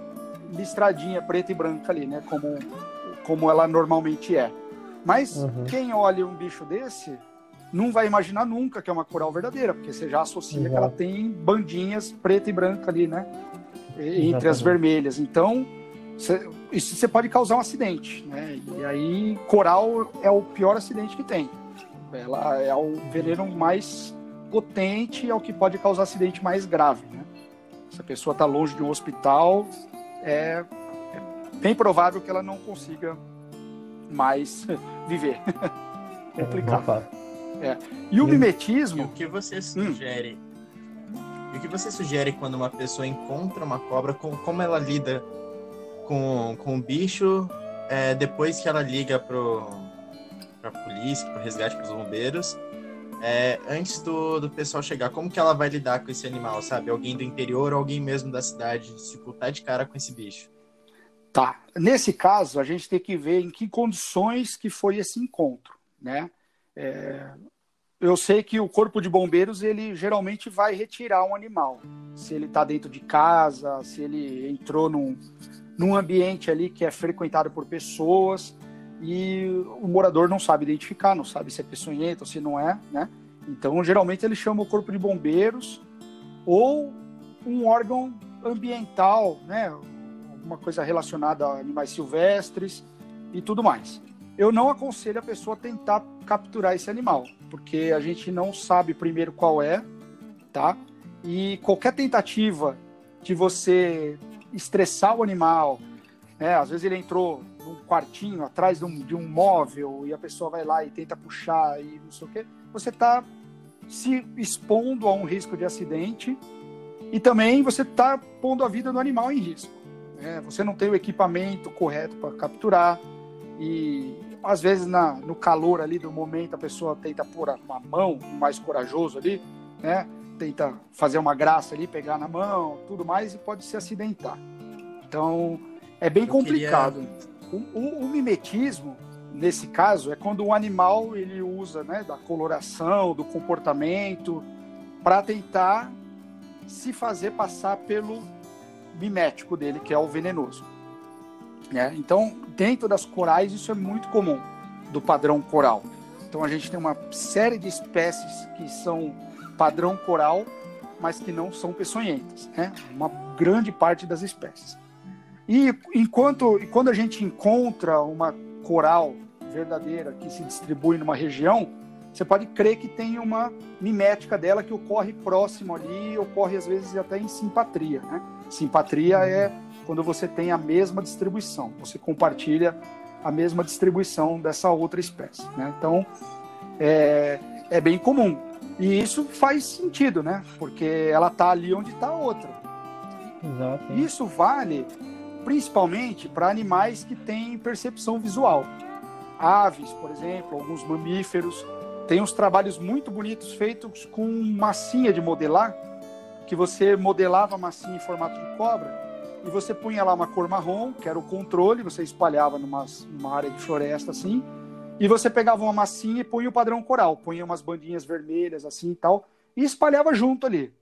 listradinha, preta e branca ali, né? Como, como ela normalmente é. Mas Uhum. quem olha um bicho desse não vai imaginar nunca que é uma coral verdadeira, porque você já associa que ela Exato. tem bandinhas preta e branca ali, né? E- Entre as Exatamente. vermelhas. Então, isso você pode causar um acidente, né? E aí, coral é o pior acidente que tem. Ela é o veneno mais potente, é o que pode causar acidente mais grave, né? Se a pessoa está longe de um hospital, é, é bem provável que ela não consiga mais viver. É, complicado. Opa. E o E- E mimetismo, o que você sugere? E o que você sugere quando uma pessoa encontra uma cobra? Com, como ela lida com, com o bicho é, depois que ela liga pro, pra polícia, pro resgate, pros bombeiros? é, antes do, do pessoal chegar, como que ela vai lidar com esse animal, sabe? Alguém do interior ou alguém mesmo da cidade se botar de cara com esse bicho? Tá. Nesse caso, a gente tem que ver em que condições que foi esse encontro, né? É, eu sei que o corpo de bombeiros ele geralmente vai retirar um animal, se ele está dentro de casa, se ele entrou num, num ambiente ali que é frequentado por pessoas e o morador não sabe identificar, não sabe se é peçonhento ou se não é, né? Então, geralmente ele chama o corpo de bombeiros ou um órgão ambiental, né? Alguma coisa relacionada a animais silvestres e tudo mais. Eu não aconselho a pessoa tentar capturar esse animal, porque a gente não sabe primeiro qual é, tá? E qualquer tentativa de você estressar o animal, né? Às vezes ele entrou num quartinho atrás de um, de um móvel e a pessoa vai lá e tenta puxar e não sei o quê. Você está se expondo a um risco de acidente e também você está pondo a vida do animal em risco. Né? Você não tem o equipamento correto para capturar e às vezes na, no calor ali do momento a pessoa tenta pôr uma mão mais corajoso ali, né? Tenta fazer uma graça ali, pegar na mão, tudo mais e pode se acidentar. Então é bem Eu complicado. O, o- o mimetismo nesse caso é quando o animal ele usa né, da coloração, do comportamento para tentar se fazer passar pelo mimético dele, que é o venenoso. né? Então, dentro das corais, isso é muito comum, do padrão coral. Então, a gente tem uma série de espécies que são padrão coral, mas que não são peçonhentas. Né? Uma grande parte das espécies. E enquanto, e quando a gente encontra uma coral verdadeira que se distribui numa região, você pode crer que tem uma mimética dela que ocorre próximo ali, ocorre às vezes até em simpatria. Né? Simpatria é quando você tem a mesma distribuição, você compartilha a mesma distribuição dessa outra espécie. Né? Então, é, é bem comum. E isso faz sentido, né? Porque ela está ali onde está a outra. Exato. Isso vale principalmente para animais que têm percepção visual. Aves, por exemplo, alguns mamíferos. Tem uns trabalhos muito bonitos feitos com massinha de modelar, que você modelava a massinha em formato de cobra e você punha lá uma cor marrom, que era o controle, você espalhava numa, numa área de floresta assim, e você pegava uma massinha e punha o padrão coral, punha umas bandinhas vermelhas assim e tal, e espalhava junto ali.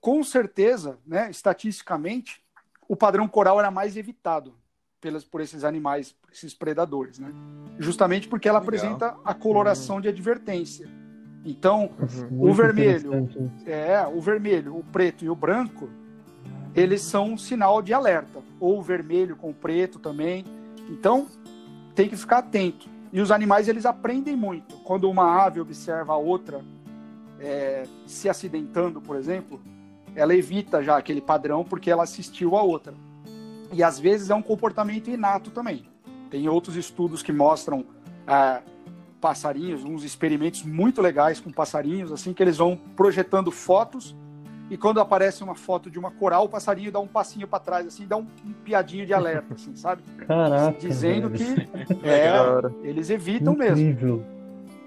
Com certeza, né, estatisticamente, o padrão coral era mais evitado pelas, por esses animais, por esses predadores, né? Justamente porque ela Legal. apresenta a coloração de advertência. Então, Muito o vermelho, é, o vermelho, o preto e o branco, eles são um sinal de alerta. Ou vermelho com preto também. Então, tem que ficar atento. E os animais, eles aprendem muito. Quando uma ave observa a outra é, se acidentando, por exemplo, ela evita já aquele padrão porque ela assistiu a outra. E às vezes é um comportamento inato também. Tem outros estudos que mostram ah, passarinhos, uns experimentos muito legais com passarinhos, assim, que eles vão projetando fotos e quando aparece uma foto de uma coral, o passarinho dá um passinho para trás, assim, dá um, um piadinho de alerta, assim, sabe? Caraca. Dizendo velho. que é, hora. eles evitam mesmo. Incrível.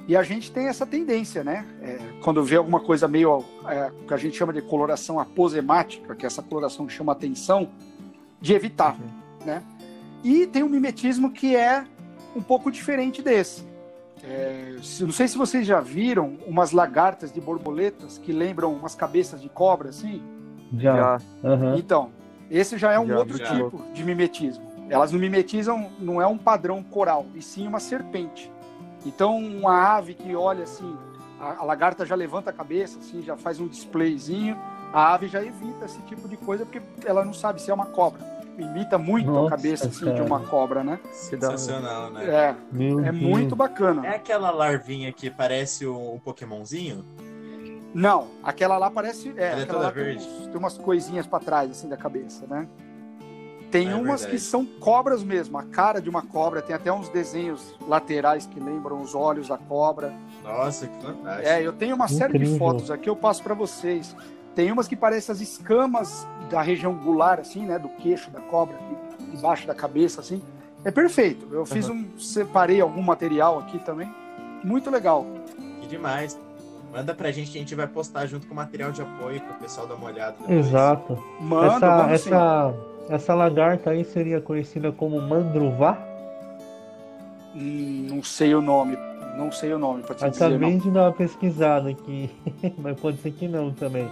E a gente tem essa tendência, né? É, quando vê alguma coisa meio é, que a gente chama de coloração aposemática, que é essa coloração que chama atenção, de evitar, né? E tem um mimetismo que é um pouco diferente desse. É, não sei se vocês já viram umas lagartas de borboletas que lembram umas cabeças de cobra, assim. Já. Já. Aham. Então, esse já é um Já, outro já. tipo de mimetismo. Elas não mimetizam, não é um padrão coral, e sim uma serpente. Então, uma ave que olha assim, a, a lagarta já levanta a cabeça, assim, já faz um displayzinho, a ave já evita esse tipo de coisa porque ela não sabe se é uma cobra. Imita muito Nossa, a cabeça assim, de uma cobra, né? Sensacional, né? É, Meu é Deus. muito bacana. É aquela larvinha que parece um, Pokémonzinho? Não, aquela lá parece. É, Ela é aquela toda lá tem, verde. uns- tem umas coisinhas pra trás, assim, da cabeça, né? Tem É umas verdade. que são cobras mesmo, a cara de uma cobra, tem até uns desenhos laterais que lembram os olhos da cobra. Nossa, que fantástico. É, eu tenho uma série de Incrível. fotos aqui, eu passo pra vocês. Tem umas que parecem as escamas da região gular, assim, né? Do queixo da cobra, aqui, debaixo da cabeça, assim. É perfeito. Eu fiz um. Separei algum material aqui também. Muito legal. Que demais. Manda pra gente que a gente vai postar junto com material de apoio pro pessoal dar uma olhada. depois. Exato. Manda, essa, sim. essa, essa lagarta aí seria conhecida como mandruvá. Hum, não sei o nome. Não sei o nome, pra te dizer. Acabei de dar uma pesquisada aqui, mas pode ser que não também.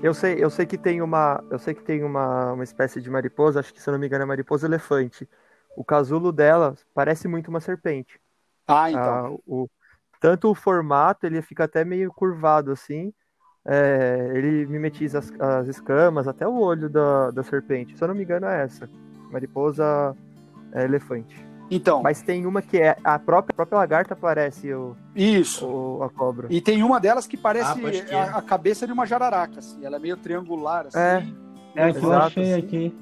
Eu sei, eu sei que tem uma, eu sei que tem uma, uma espécie de mariposa, acho que se eu não me engano é mariposa elefante. O casulo dela parece muito uma serpente. Ah, então. Ah, o, tanto o formato, ele fica até meio curvado assim. É, ele mimetiza as, as escamas, até o olho da, da serpente. Se eu não me engano é essa. Mariposa é, elefante. Então, Mas tem uma que é a própria, a própria lagarta parece o, isso. o- a cobra. E tem uma delas que parece Ah, a, a cabeça de uma jararaca, assim. Ela é meio triangular, assim. É. É que eu Exato, achei sim. aqui.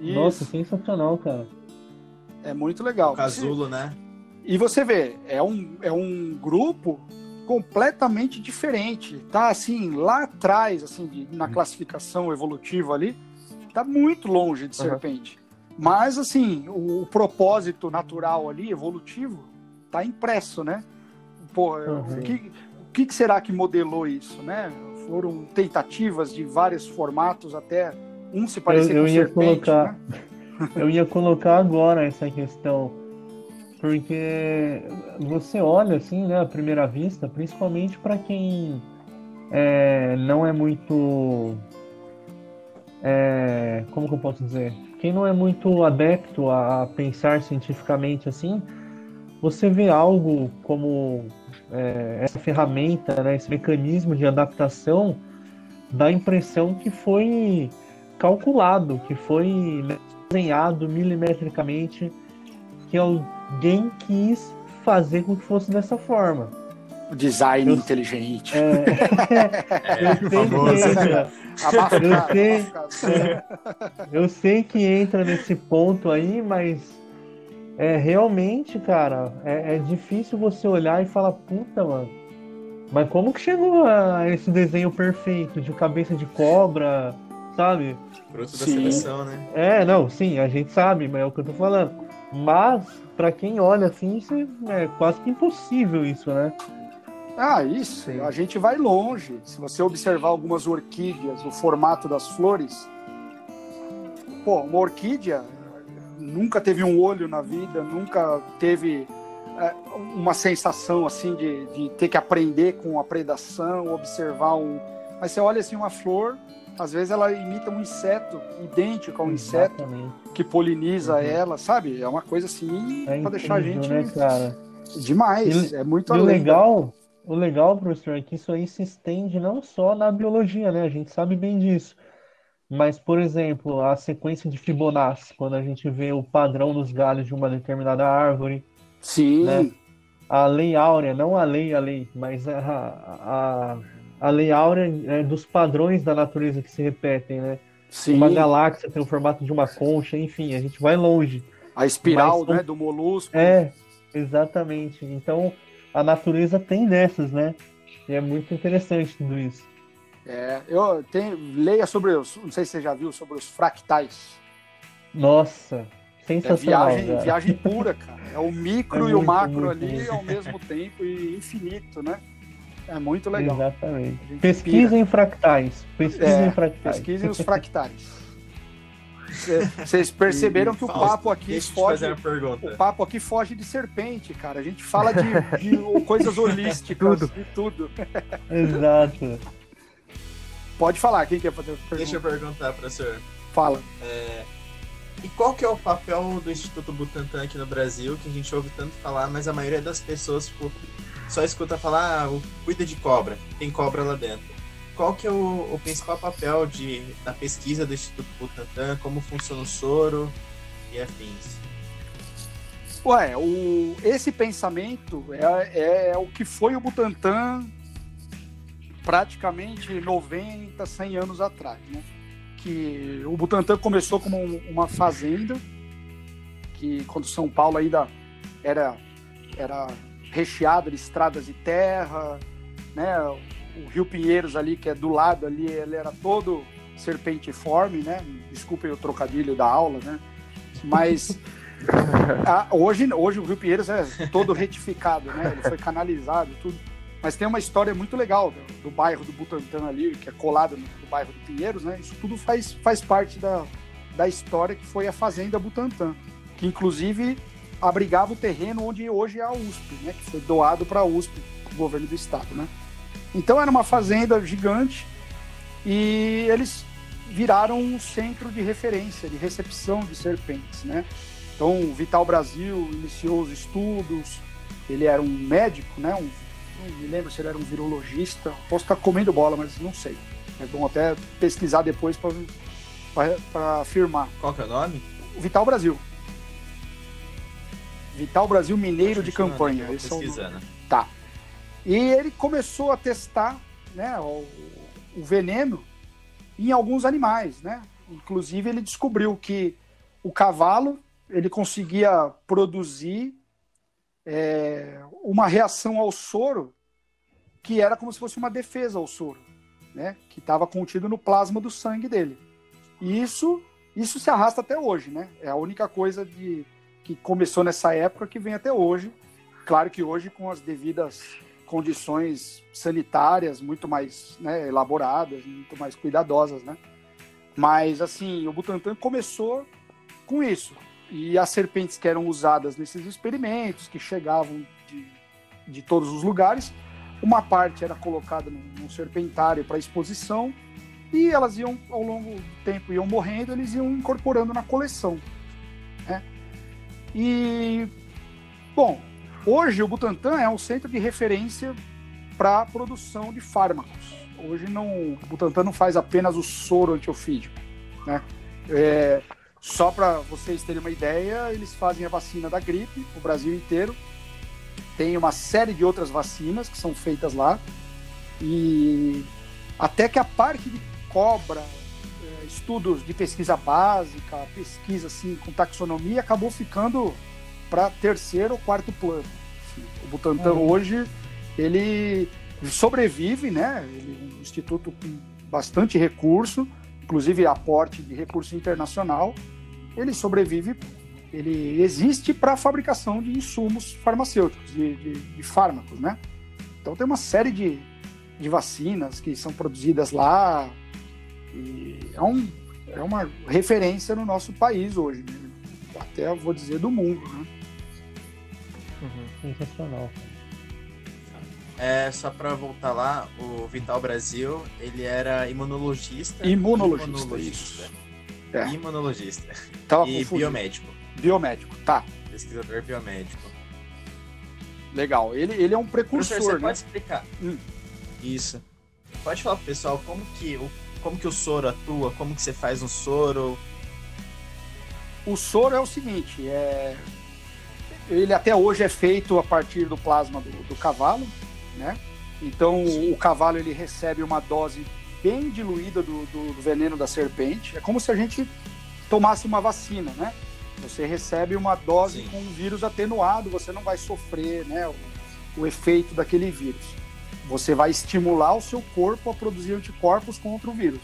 Isso. Nossa, sensacional, cara. É muito legal. O casulo, né? E você vê, é um, é um grupo completamente diferente. Tá assim, lá atrás, assim, de- na classificação evolutiva ali, tá muito longe de serpente. Mas, assim, o, o propósito natural ali, evolutivo, tá impresso, né? Pô, Uhum. o, que, o que que será que modelou isso, né? Foram tentativas de vários formatos até um se parecer eu com ia serpente, colocar- né? Eu ia colocar agora essa questão, porque você olha assim, né, à primeira vista, principalmente para quem é, não é muito, é, como que eu posso dizer, quem não é muito adepto a pensar cientificamente assim, você vê algo como é, essa ferramenta, né, esse mecanismo de adaptação, dá a impressão que foi calculado, que foi desenhado milimetricamente, que alguém quis fazer com que fosse dessa forma. Design Eu- inteligente. É, É, eu sei que entra, Abafado, Eu sei. abafado. é, eu sei que entra nesse ponto aí, mas é realmente, cara, é, é difícil você olhar e falar, puta, mano. Mas como que chegou a esse desenho perfeito de cabeça de cobra, sabe? Fruto da Sim. seleção, né? É, não, sim, a gente sabe, mas é o que eu tô falando. Mas, pra quem olha assim, isso é quase que impossível isso, né? Ah, isso. Sim. A gente vai longe. Se você observar algumas orquídeas, o formato das flores, pô, uma orquídea nunca teve um olho na vida, nunca teve é, uma sensação assim de, de ter que aprender com a predação, observar um. Mas você olha assim uma flor, às vezes ela imita um inseto idêntico ao inseto Exatamente. que poliniza Uhum. ela, sabe? É uma coisa assim É pra deixar a gente né, cara? demais. é muito E legal, o legal, professor, é que isso aí se estende não só na biologia, né? A gente sabe bem disso. Mas, por exemplo, a sequência de Fibonacci, quando a gente vê o padrão nos galhos de uma determinada árvore, Sim. né? a lei áurea, não a lei, a lei, mas a, a, a lei áurea é dos padrões da natureza que se repetem, né? Sim. Uma galáxia tem o formato de uma concha, enfim, a gente vai longe. A espiral são- né, do molusco. É, exatamente. Então, a natureza tem dessas, né? E é muito interessante tudo isso. É, eu tenho, leia sobre os, não sei se você já viu, sobre os fractais. Nossa, É sensacional, viagem, cara. viagem pura, cara. É o micro É e o macro ali ao mesmo tempo e infinito, né? É muito legal. Exatamente. Pesquisem fractais. Pesquisem É, fractais. Pesquisem os fractais. Cê- Vocês perceberam que o papo aqui foge. O papo aqui foge de serpente, cara. A gente fala de, de coisas holísticas Tudo. e tudo. Exato. Pode falar, quem quer fazer pergunta? Deixa eu perguntar, professor. Fala. E qual que é o papel do Instituto Butantan aqui no Brasil, que a gente ouve tanto falar, mas a maioria das pessoas tipo, só escuta falar, ah, cuida de cobra, tem cobra lá dentro. Qual que é o, o principal papel de, da pesquisa do Instituto Butantan, como funciona o soro e afins? Ué, o, esse pensamento é, é o que foi o Butantan praticamente 90, 100 anos atrás, né? Que o Butantan começou como um- uma fazenda, que quando São Paulo ainda era, era recheado de estradas de terra, né? O Rio Pinheiros ali, que é do lado ali, ele era todo serpentiforme, né? Desculpem o trocadilho da aula, né? Mas ah, hoje, hoje o Rio Pinheiros é todo retificado, né? Ele foi canalizado, tudo. Mas tem uma história muito legal do, do bairro do Butantã ali, que é colado no, no bairro do Pinheiros, né? Isso tudo faz, faz parte da, da história que foi a Fazenda Butantã, que inclusive abrigava o terreno onde hoje é a USP, né? Que foi doado para a USP, o governo do estado, né? Então era uma fazenda gigante e eles viraram um centro de referência, de recepção de serpentes, né? Então, o Vital Brasil iniciou os estudos. Ele era um médico, né? Um, não me lembro se ele era um virologista. Posso estar comendo bola, mas não sei. É bom até pesquisar depois para afirmar. Qual que é o nome? O Vital Brasil. Vital Brasil Mineiro de Continuando, Campanha. vou Esse é o pesquisando. Tá. E ele começou a testar né, o, o veneno em alguns animais, né? Inclusive ele descobriu que o cavalo ele conseguia produzir é, uma reação ao soro que era como se fosse uma defesa ao soro, né? Que estava contido no plasma do sangue dele. E isso, isso se arrasta até hoje, né? É a única coisa de, que começou nessa época que vem até hoje. Claro que hoje com as devidas condições sanitárias muito mais né, elaboradas, muito mais cuidadosas, né? Mas assim, o Butantan começou com isso. E as serpentes que eram usadas nesses experimentos, que chegavam de, de todos os lugares, uma parte era colocada num, num serpentário para exposição e elas iam, ao longo do tempo, iam morrendo, eles iam incorporando na coleção. Né? E, bom, hoje o Butantan é um centro de referência para a produção de fármacos. Hoje não, o Butantan não faz apenas o soro antiofídico. Né? É, só para vocês terem uma ideia, eles fazem a vacina da gripe, o Brasil inteiro. Tem uma série de outras vacinas que são feitas lá. E até que a parte de cobra, eh, estudos de pesquisa básica, pesquisa assim com taxonomia, acabou ficando para terceiro ou quarto plano. O Butantan Uhum. hoje ele sobrevive, né? Ele é um instituto com bastante recurso inclusive aporte de recurso internacional, ele sobrevive, ele existe para a fabricação de insumos farmacêuticos, de, de, de, fármacos, né? Então tem uma série de, de vacinas que são produzidas lá e é, um, é uma referência no nosso país hoje, né? até vou dizer do mundo, né? Uhum. Sensacional. É, só para voltar lá, o Vital Brasil, ele era imunologista. Imunologista, imunologista. isso. É. Imunologista. Tava e confundido. biomédico. Biomédico, tá. Pesquisador biomédico. Legal. Ele, ele é um precursor, Professor, você né? pode explicar? Hum. Isso. Pode falar pro pessoal como que, o, como que o soro atua, como que você faz um soro? O soro é o seguinte, é... ele até hoje é feito a partir do plasma do, do cavalo, né? Então Sim. o cavalo ele recebe uma dose bem diluída do, do, do, veneno da serpente. É como se a gente tomasse uma vacina, né? Você recebe uma dose Sim. com um vírus atenuado, você não vai sofrer né, o, o efeito daquele vírus. Você vai estimular o seu corpo a produzir anticorpos contra o vírus.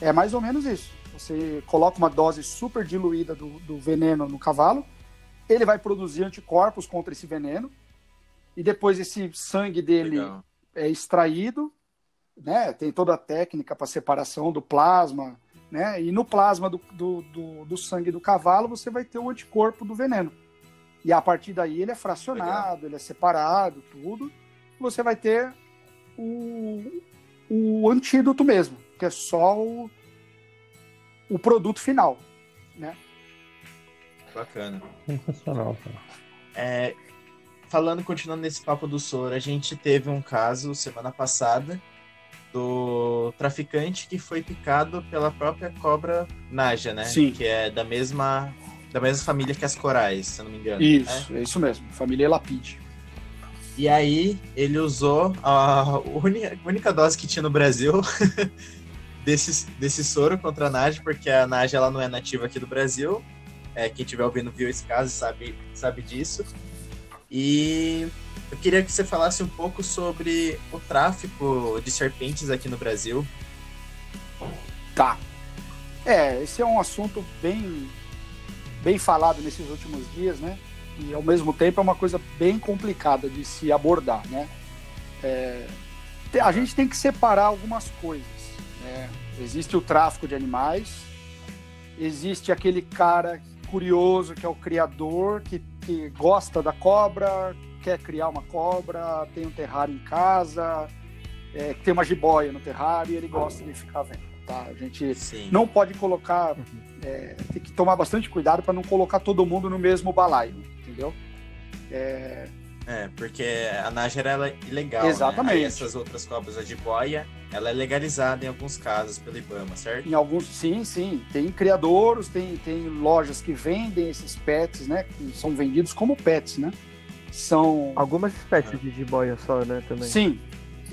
É mais ou menos isso. Você coloca uma dose super diluída do, do veneno no cavalo, ele vai produzir anticorpos contra esse veneno, e depois esse sangue dele Legal. é extraído, né? Tem toda a técnica para separação do plasma, né? E no plasma do, do, do, do, sangue do cavalo você vai ter o anticorpo do veneno. E a partir daí ele é fracionado, Legal. ele é separado, tudo. Você vai ter o, o antídoto mesmo, que é só o, o produto final, né? Bacana. Sensacional, cara. É, falando, continuando nesse papo do soro, a gente teve um caso semana passada do traficante que foi picado pela própria cobra Naja, né? Sim. Que é da mesma da mesma família que as corais, se eu não me engano. Isso, né? é isso mesmo, família Lapide. E aí ele usou a única, única dose que tinha no Brasil desse, desse soro contra a Naja, porque a Naja ela não é nativa aqui do Brasil. É, quem estiver ouvindo viu esse caso sabe, sabe disso. E eu queria que você falasse um pouco sobre o tráfico de serpentes aqui no Brasil. Tá. É, esse é um assunto bem, bem falado nesses últimos dias, né? E ao mesmo tempo é uma coisa bem complicada de se abordar, né? É, a gente tem que separar algumas coisas. Né? Existe o tráfico de animais, existe aquele cara curioso que é o criador, que, que gosta da cobra, quer criar uma cobra, tem um terrário em casa, é, tem uma jiboia no terrário e ele gosta de ficar vendo. Tá? A gente Sim. não pode colocar, é, tem que tomar bastante cuidado para não colocar todo mundo no mesmo balaio, entendeu? É, é porque a Nájera ela é ilegal. Exatamente. Né? essas outras cobras, a jiboia, ela é legalizada em alguns casos pelo IBAMA, certo? Em alguns, sim, sim. Tem criadouros, tem, tem lojas que vendem esses pets, né? Que são vendidos como pets, né? São. Algumas espécies de jiboia só, né? Também. Sim.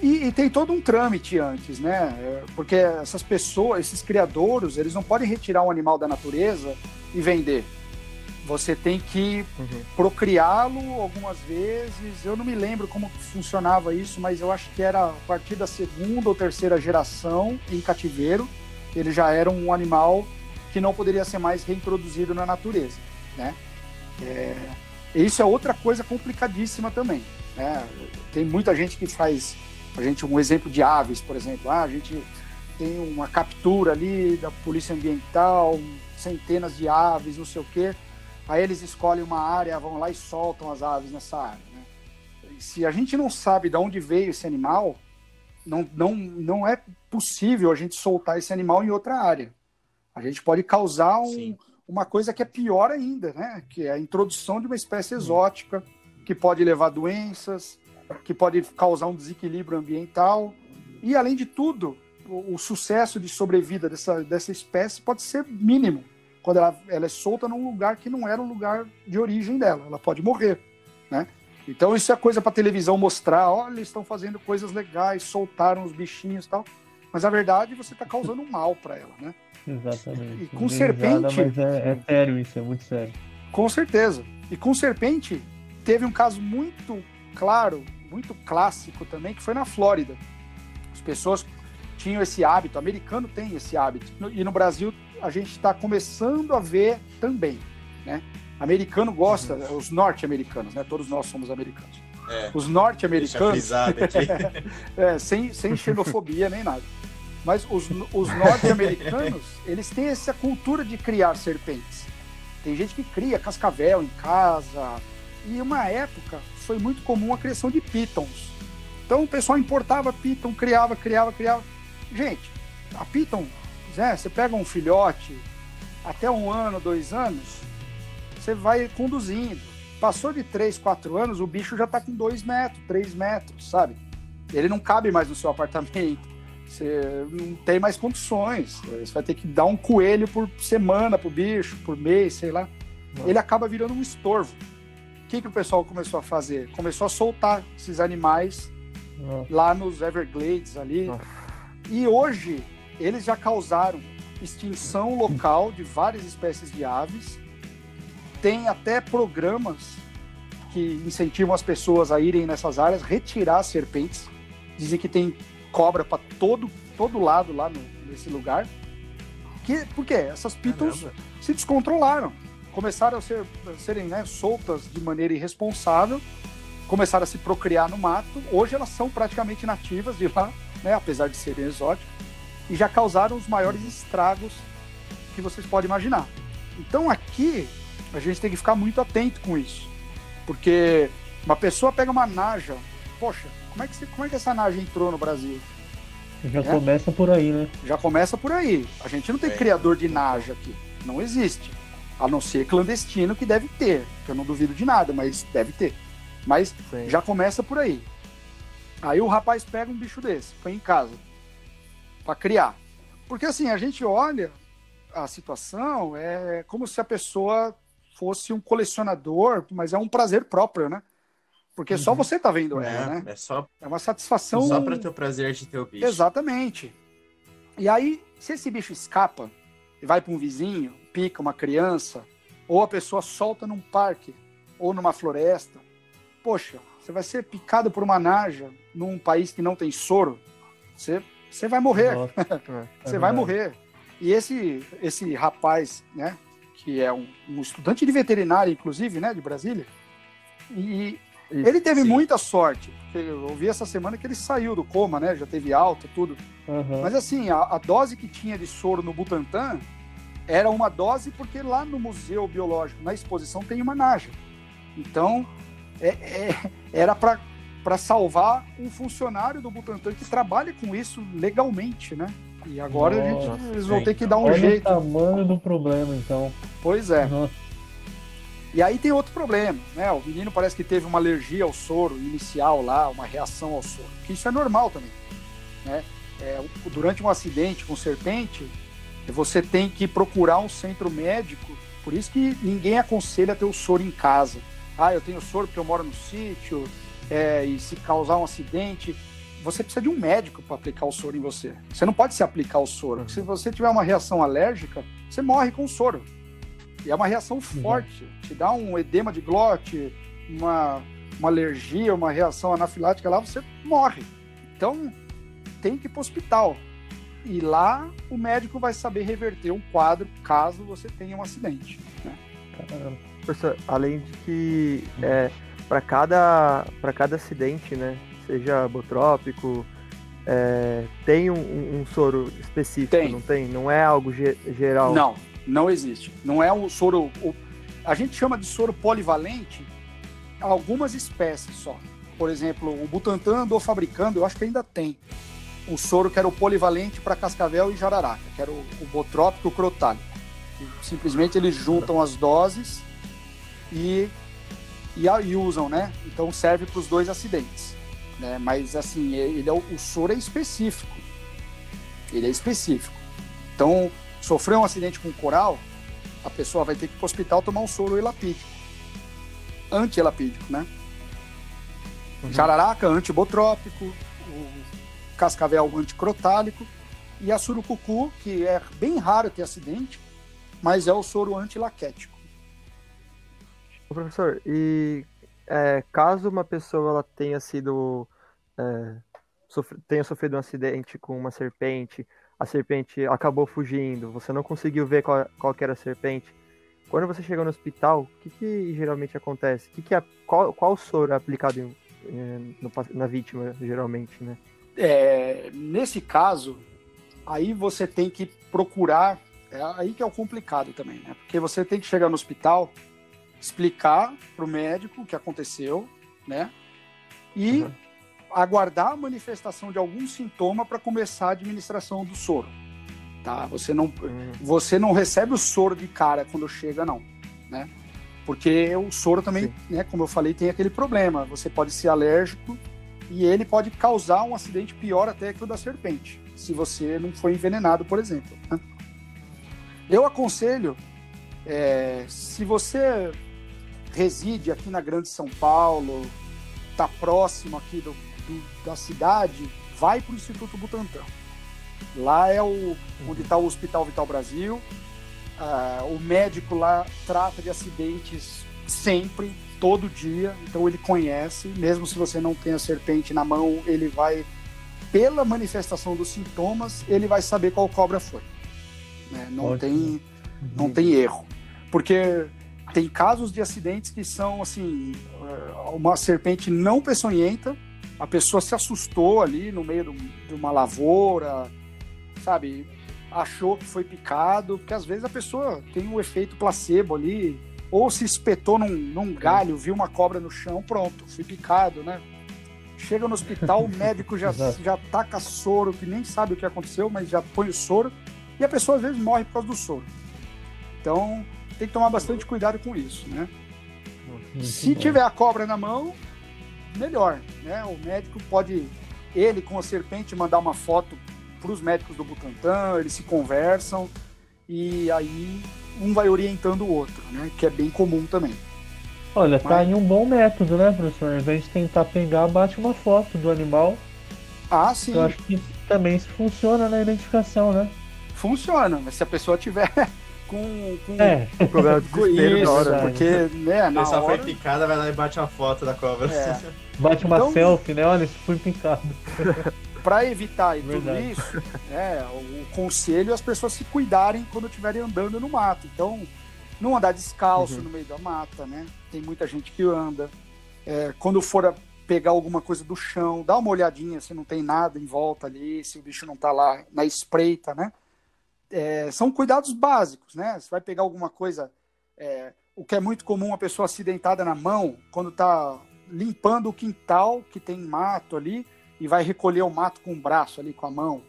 E, e, tem todo um trâmite antes, né? É, porque essas pessoas, esses criadouros, eles não podem retirar um animal da natureza e vender. Você tem que uhum. procriá-lo algumas vezes. Eu não me lembro como funcionava isso, mas eu acho que era a partir da segunda ou terceira geração em cativeiro. Ele já era um animal que não poderia ser mais reintroduzido na natureza, né? É, isso é outra coisa complicadíssima também. Né? Tem muita gente que faz, a gente um exemplo de aves, por exemplo. Ah, a gente tem uma captura ali da polícia ambiental, centenas de aves, não sei o quê. Aí eles escolhem uma área, vão lá e soltam as aves nessa área. Né? Se a gente não sabe de onde veio esse animal, não, não, não é possível a gente soltar esse animal em outra área. A gente pode causar um, uma coisa que é pior ainda, né? Que é a introdução de uma espécie exótica que pode levar doenças, que pode causar um desequilíbrio ambiental e, além de tudo, o, o sucesso de sobrevida dessa, dessa espécie pode ser mínimo quando ela, ela é solta num lugar que não era o lugar de origem dela. Ela pode morrer, né? Então isso é coisa para televisão mostrar, olha, estão fazendo coisas legais, soltaram os bichinhos e tal. Mas a verdade você está causando mal para ela, né? Exatamente. E com serpente. Mas é, é sério isso, é muito sério. Com certeza. E com serpente, teve um caso muito claro, muito clássico também, que foi na Flórida. As pessoas tinham esse hábito, o americano tem esse hábito, e no Brasil a gente está começando a ver também, né? Americano gosta, os norte-americanos, né? Todos nós somos americanos. É. Os norte-americanos, é, sem, sem xenofobia nem nada. Mas os, os norte-americanos, eles têm essa cultura de criar serpentes. Tem gente que cria cascavel em casa. E uma época foi muito comum a criação de pitons. Então o pessoal importava piton, criava, criava, criava. Gente, a piton, né, você pega um filhote até um ano, dois anos, você vai conduzindo. Passou de três, quatro anos, o bicho já está com dois metros, três metros, sabe? Ele não cabe mais no seu apartamento. Você não tem mais condições. Você vai ter que dar um coelho por semana pro bicho, por mês, sei lá. Ele acaba virando um estorvo. O que, que o pessoal começou a fazer? Começou a soltar esses animais lá nos Everglades ali. E hoje eles já causaram extinção local de várias espécies de aves. Tem até programas que incentivam as pessoas a irem nessas áreas, retirar serpentes. Dizem que tem cobra para todo, todo lado lá no- nesse lugar. Que, por quê? Essas pitons Caramba. se descontrolaram. Começaram a, ser, a serem né, soltas de maneira irresponsável, começaram a se procriar no mato. Hoje elas são praticamente nativas de lá, né, apesar de serem exóticas, e já causaram os maiores estragos que vocês podem imaginar. Então aqui a gente tem que ficar muito atento com isso, porque uma pessoa pega uma naja, poxa, como é que, você- como é que essa naja entrou no Brasil? Já É? começa por aí, né? Já começa por aí. A gente não tem É. criador de naja aqui. Não existe. A não ser clandestino, que deve ter. Que eu não duvido de nada, mas deve ter. Mas Sim. já começa por aí. Aí o rapaz pega um bicho desse, põe em casa. Pra criar. Porque assim, a gente olha a situação, é como se a pessoa fosse um colecionador, mas é um prazer próprio, né? Porque só você tá vendo ela, né? É, é só, É uma satisfação. só para ter o prazer de ter o bicho. Exatamente. E aí, se esse bicho escapa e vai para um vizinho, pica uma criança, ou a pessoa solta num parque ou numa floresta, poxa, você vai ser picado por uma naja num país que não tem soro, você, você vai morrer, Nossa, você é vai morrer. E esse, esse rapaz, né, que é um, um estudante de veterinária, inclusive, né, de Brasília, e Isso. ele teve sim. muita sorte, porque eu ouvi essa semana que ele saiu do coma, né, já teve alta, tudo. Aham. Mas assim, a, a dose que tinha de soro no Butantan era uma dose porque lá no Museu Biológico, na exposição, tem uma naja. Então, é- é- era para salvar um funcionário do Butantan que trabalha com isso legalmente, né? E agora a gente, Nossa, eles vão ter que dar um Olha jeito. o tamanho do problema, então. Pois é. Nossa, E aí tem outro problema, né? O menino parece que teve uma alergia ao soro inicial lá, uma reação ao soro. Que isso é normal também, né? É, durante um acidente com serpente, você tem que procurar um centro médico. Por isso que ninguém aconselha ter o soro em casa. Ah, eu tenho soro porque eu moro no sítio, é, e se causar um acidente, você precisa de um médico para aplicar o soro em você. Você não pode se aplicar o soro. Se você tiver uma reação alérgica, você morre com o soro. E é uma reação forte. Te dá um edema de glote, uma, uma alergia, uma reação anafilática lá, você morre. Então, tem que ir para o hospital. E lá o médico vai saber reverter um quadro caso você tenha um acidente. né? além de que é, para cada, para cada acidente, né, seja botrópico, é, tem um, um- um soro específico, Tem. não tem? Não é algo ge- geral? Não, não existe. Não é o soro. o- a gente chama de soro polivalente algumas espécies só. Por exemplo, o Butantan andou fabricando, eu acho que ainda tem, um soro que era o polivalente para cascavel e jararaca, que era o, o botrópico e o crotálico. Simplesmente eles juntam as doses e, e, e usam, né? Então serve para os dois acidentes. Né? Mas assim, ele é, o o soro é específico. Ele é específico. Então, sofreu um acidente com coral, a pessoa vai ter que ir para o hospital tomar um soro elapídico. Anti-elapídico, né? Uhum. Jararaca, antibotrópico, o cascavel anticrotálico e a surucucu, que é bem raro ter acidente, mas é o soro antilaquético. Ô, Professor, e é, caso uma pessoa ela tenha sido é, tenha sofrido um acidente com uma serpente, a serpente acabou fugindo, você não conseguiu ver qual, qual era a serpente. Quando você chega no hospital, o que, que geralmente acontece? Que que é, qual, qual soro é aplicado em- em- no na vítima, geralmente, né? É, nesse caso, aí você tem que procurar. É aí que é o complicado também, né? Porque você tem que chegar no hospital, explicar para o médico o que aconteceu, né? E Uhum. aguardar a manifestação de algum sintoma para começar a administração do soro. Tá? Você não, Hum, você não recebe o soro de cara quando chega, não, né? Porque o soro também, Sim. né, como eu falei, tem aquele problema. Você pode ser alérgico e ele pode causar um acidente pior até que o da serpente, se você não for envenenado, por exemplo. né? Eu aconselho, é, se você reside aqui na Grande São Paulo, está próximo aqui do, do- da cidade, vai para o Instituto Butantan. Lá é o, onde está o Hospital Vital Brasil. Ah, o médico lá trata de acidentes sempre, todo dia, então ele conhece. Mesmo se você não tem a serpente na mão, ele vai, pela manifestação dos sintomas, ele vai saber qual cobra foi. né? Não, Ótimo. tem, não tem erro. Porque tem casos de acidentes que são assim: eh, uma serpente não peçonhenta, a pessoa se assustou ali no meio de um- uma lavoura, sabe? Achou que foi picado, porque às vezes a pessoa tem um efeito placebo ali, ou se espetou num, num galho, viu uma cobra no chão, pronto, fui picado, né? Chega no hospital, o médico já, já taca soro, que nem sabe o que aconteceu, mas já põe o soro, e a pessoa às vezes morre por causa do soro. Então tem que tomar bastante cuidado com isso, né? Muito Se bom. tiver a cobra na mão, melhor, né? O médico pode, ele com a serpente, mandar uma foto para os médicos do Butantan, eles se conversam e aí um vai orientando o outro, né? Que é bem comum também. Olha, tá Mas- aí um bom método, né, professor? Ao invés de tentar pegar, bate uma foto do animal. Ah, sim, Eu acho que também isso funciona na identificação, né? funciona, mas se a pessoa tiver com, com, É, o problema de desespero isso, na hora. porque né, A na foi hora, picada, vai lá e bate uma foto da cobra. É. bate uma Então- selfie, né? Olha, isso fui picado. para evitar tudo Verdade. isso, é, o conselho é as pessoas se cuidarem quando estiverem andando no mato. Então, não andar descalço Uhum. no meio da mata, né? Tem muita gente que anda. É, quando for pegar alguma coisa do chão, dá uma olhadinha se não tem nada em volta ali, se o bicho não tá lá na espreita, né? É, são cuidados básicos, né? Você vai pegar alguma coisa, é, o que é muito comum a pessoa acidentada na mão, quando tá limpando o quintal que tem mato ali, e vai recolher o mato com o braço ali, com a mão.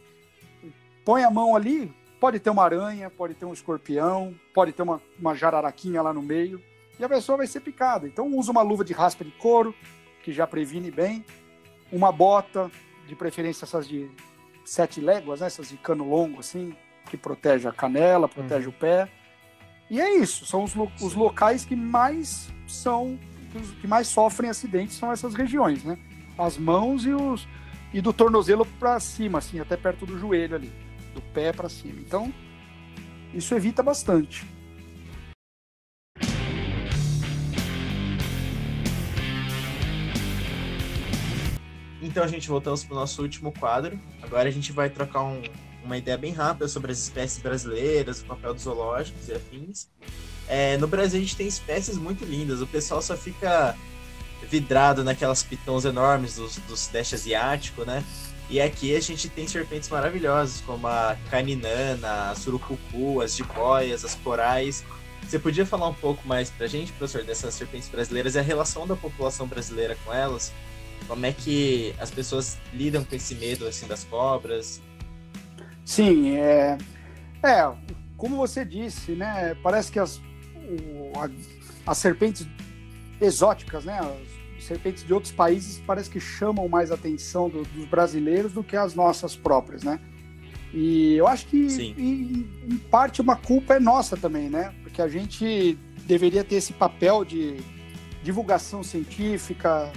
Põe a mão ali, pode ter uma aranha, pode ter um escorpião, pode ter uma, uma jararaquinha lá no meio, e a pessoa vai ser picada. Então usa uma luva de raspa de couro, que já previne bem, uma bota, de preferência essas de sete léguas, né? essas de cano longo, assim, que protege a canela, protege o pé. E é isso, são os, lo- os locais que mais são, que mais sofrem acidentes são essas regiões, né? As mãos e os, e do tornozelo para cima, assim, até perto do joelho ali, do pé para cima. Então, isso evita bastante. Então, gente, voltamos para o nosso último quadro. Agora a gente vai trocar um- uma ideia bem rápida sobre as espécies brasileiras, o papel dos zoológicos e afins. É, no Brasil a gente tem espécies muito lindas. O pessoal só fica vidrado naquelas pitons enormes do, do Sudeste Asiático, né? E aqui a gente tem serpentes maravilhosas, como a caninana, a surucucu, as jiboias, as corais. Você podia falar um pouco mais pra gente, professor, dessas serpentes brasileiras e a relação da população brasileira com elas? Como é que as pessoas lidam com esse medo assim das cobras? Sim, é, é como você disse, né? Parece que as, o- a- as serpentes exóticas, né? As serpentes de outros países parece que chamam mais atenção do- dos brasileiros do que as nossas próprias, né? E eu acho que em, em parte uma culpa é nossa também, né? Porque a gente deveria ter esse papel de divulgação científica,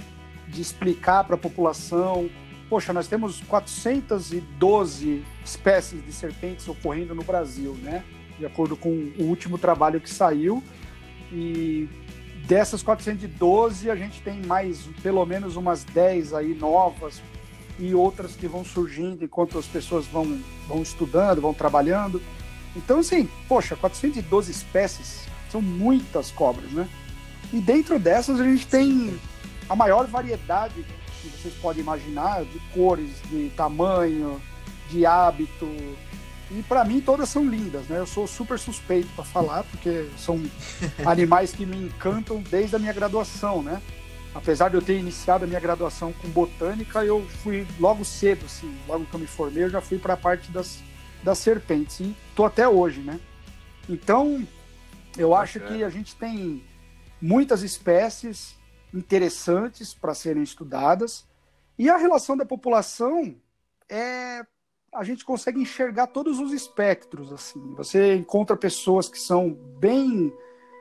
de explicar para a população. Poxa, nós temos 412 espécies de serpentes ocorrendo no Brasil, né? De acordo com o último trabalho que saiu. E dessas 412, a gente tem mais pelo menos umas 10 aí novas e outras que vão surgindo enquanto as pessoas vão, vão estudando, vão trabalhando. Então, assim, poxa, 412 espécies são muitas cobras, né? E dentro dessas a gente tem a maior variedade que vocês podem imaginar de cores, de tamanho, de hábito. E para mim todas são lindas, né? Eu sou super suspeito para falar porque são animais que me encantam desde a minha graduação, né? Apesar de eu ter iniciado a minha graduação com botânica, eu fui logo cedo, assim, logo que eu me formei, eu já fui para a parte das, das serpentes. E tô até hoje, né? Então, eu acho que a gente tem muitas espécies interessantes para serem estudadas. E a relação da população é a gente consegue enxergar todos os espectros assim. Você encontra pessoas que são bem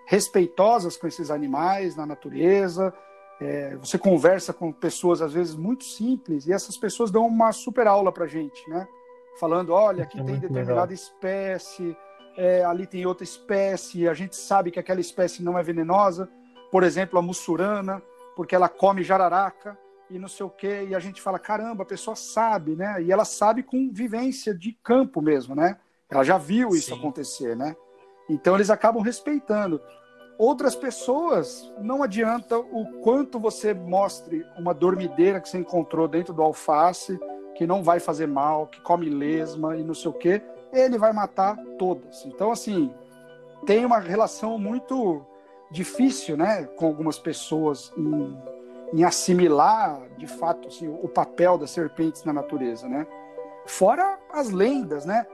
respeitosas com esses animais na natureza. É, você conversa com pessoas às vezes muito simples e essas pessoas dão uma super aula para gente, né? Falando, olha, aqui É tem determinada legal. espécie, é, ali tem outra espécie, a gente sabe que aquela espécie não é venenosa. Por exemplo, a mussurana, porque ela come jararaca e não sei o quê, e a gente fala, caramba, a pessoa sabe, né? E ela sabe com vivência de campo mesmo, né? Ela já viu isso Sim. acontecer, né? Então eles acabam respeitando. Outras pessoas, não adianta o quanto você mostre uma dormideira que você encontrou dentro do alface, que não vai fazer mal, que come lesma e não sei o quê, ele vai matar todas. Então, assim, tem uma relação muito difícil, né, com algumas pessoas em, em assimilar, de fato, assim, o papel das serpentes na natureza, né? Fora as lendas, né?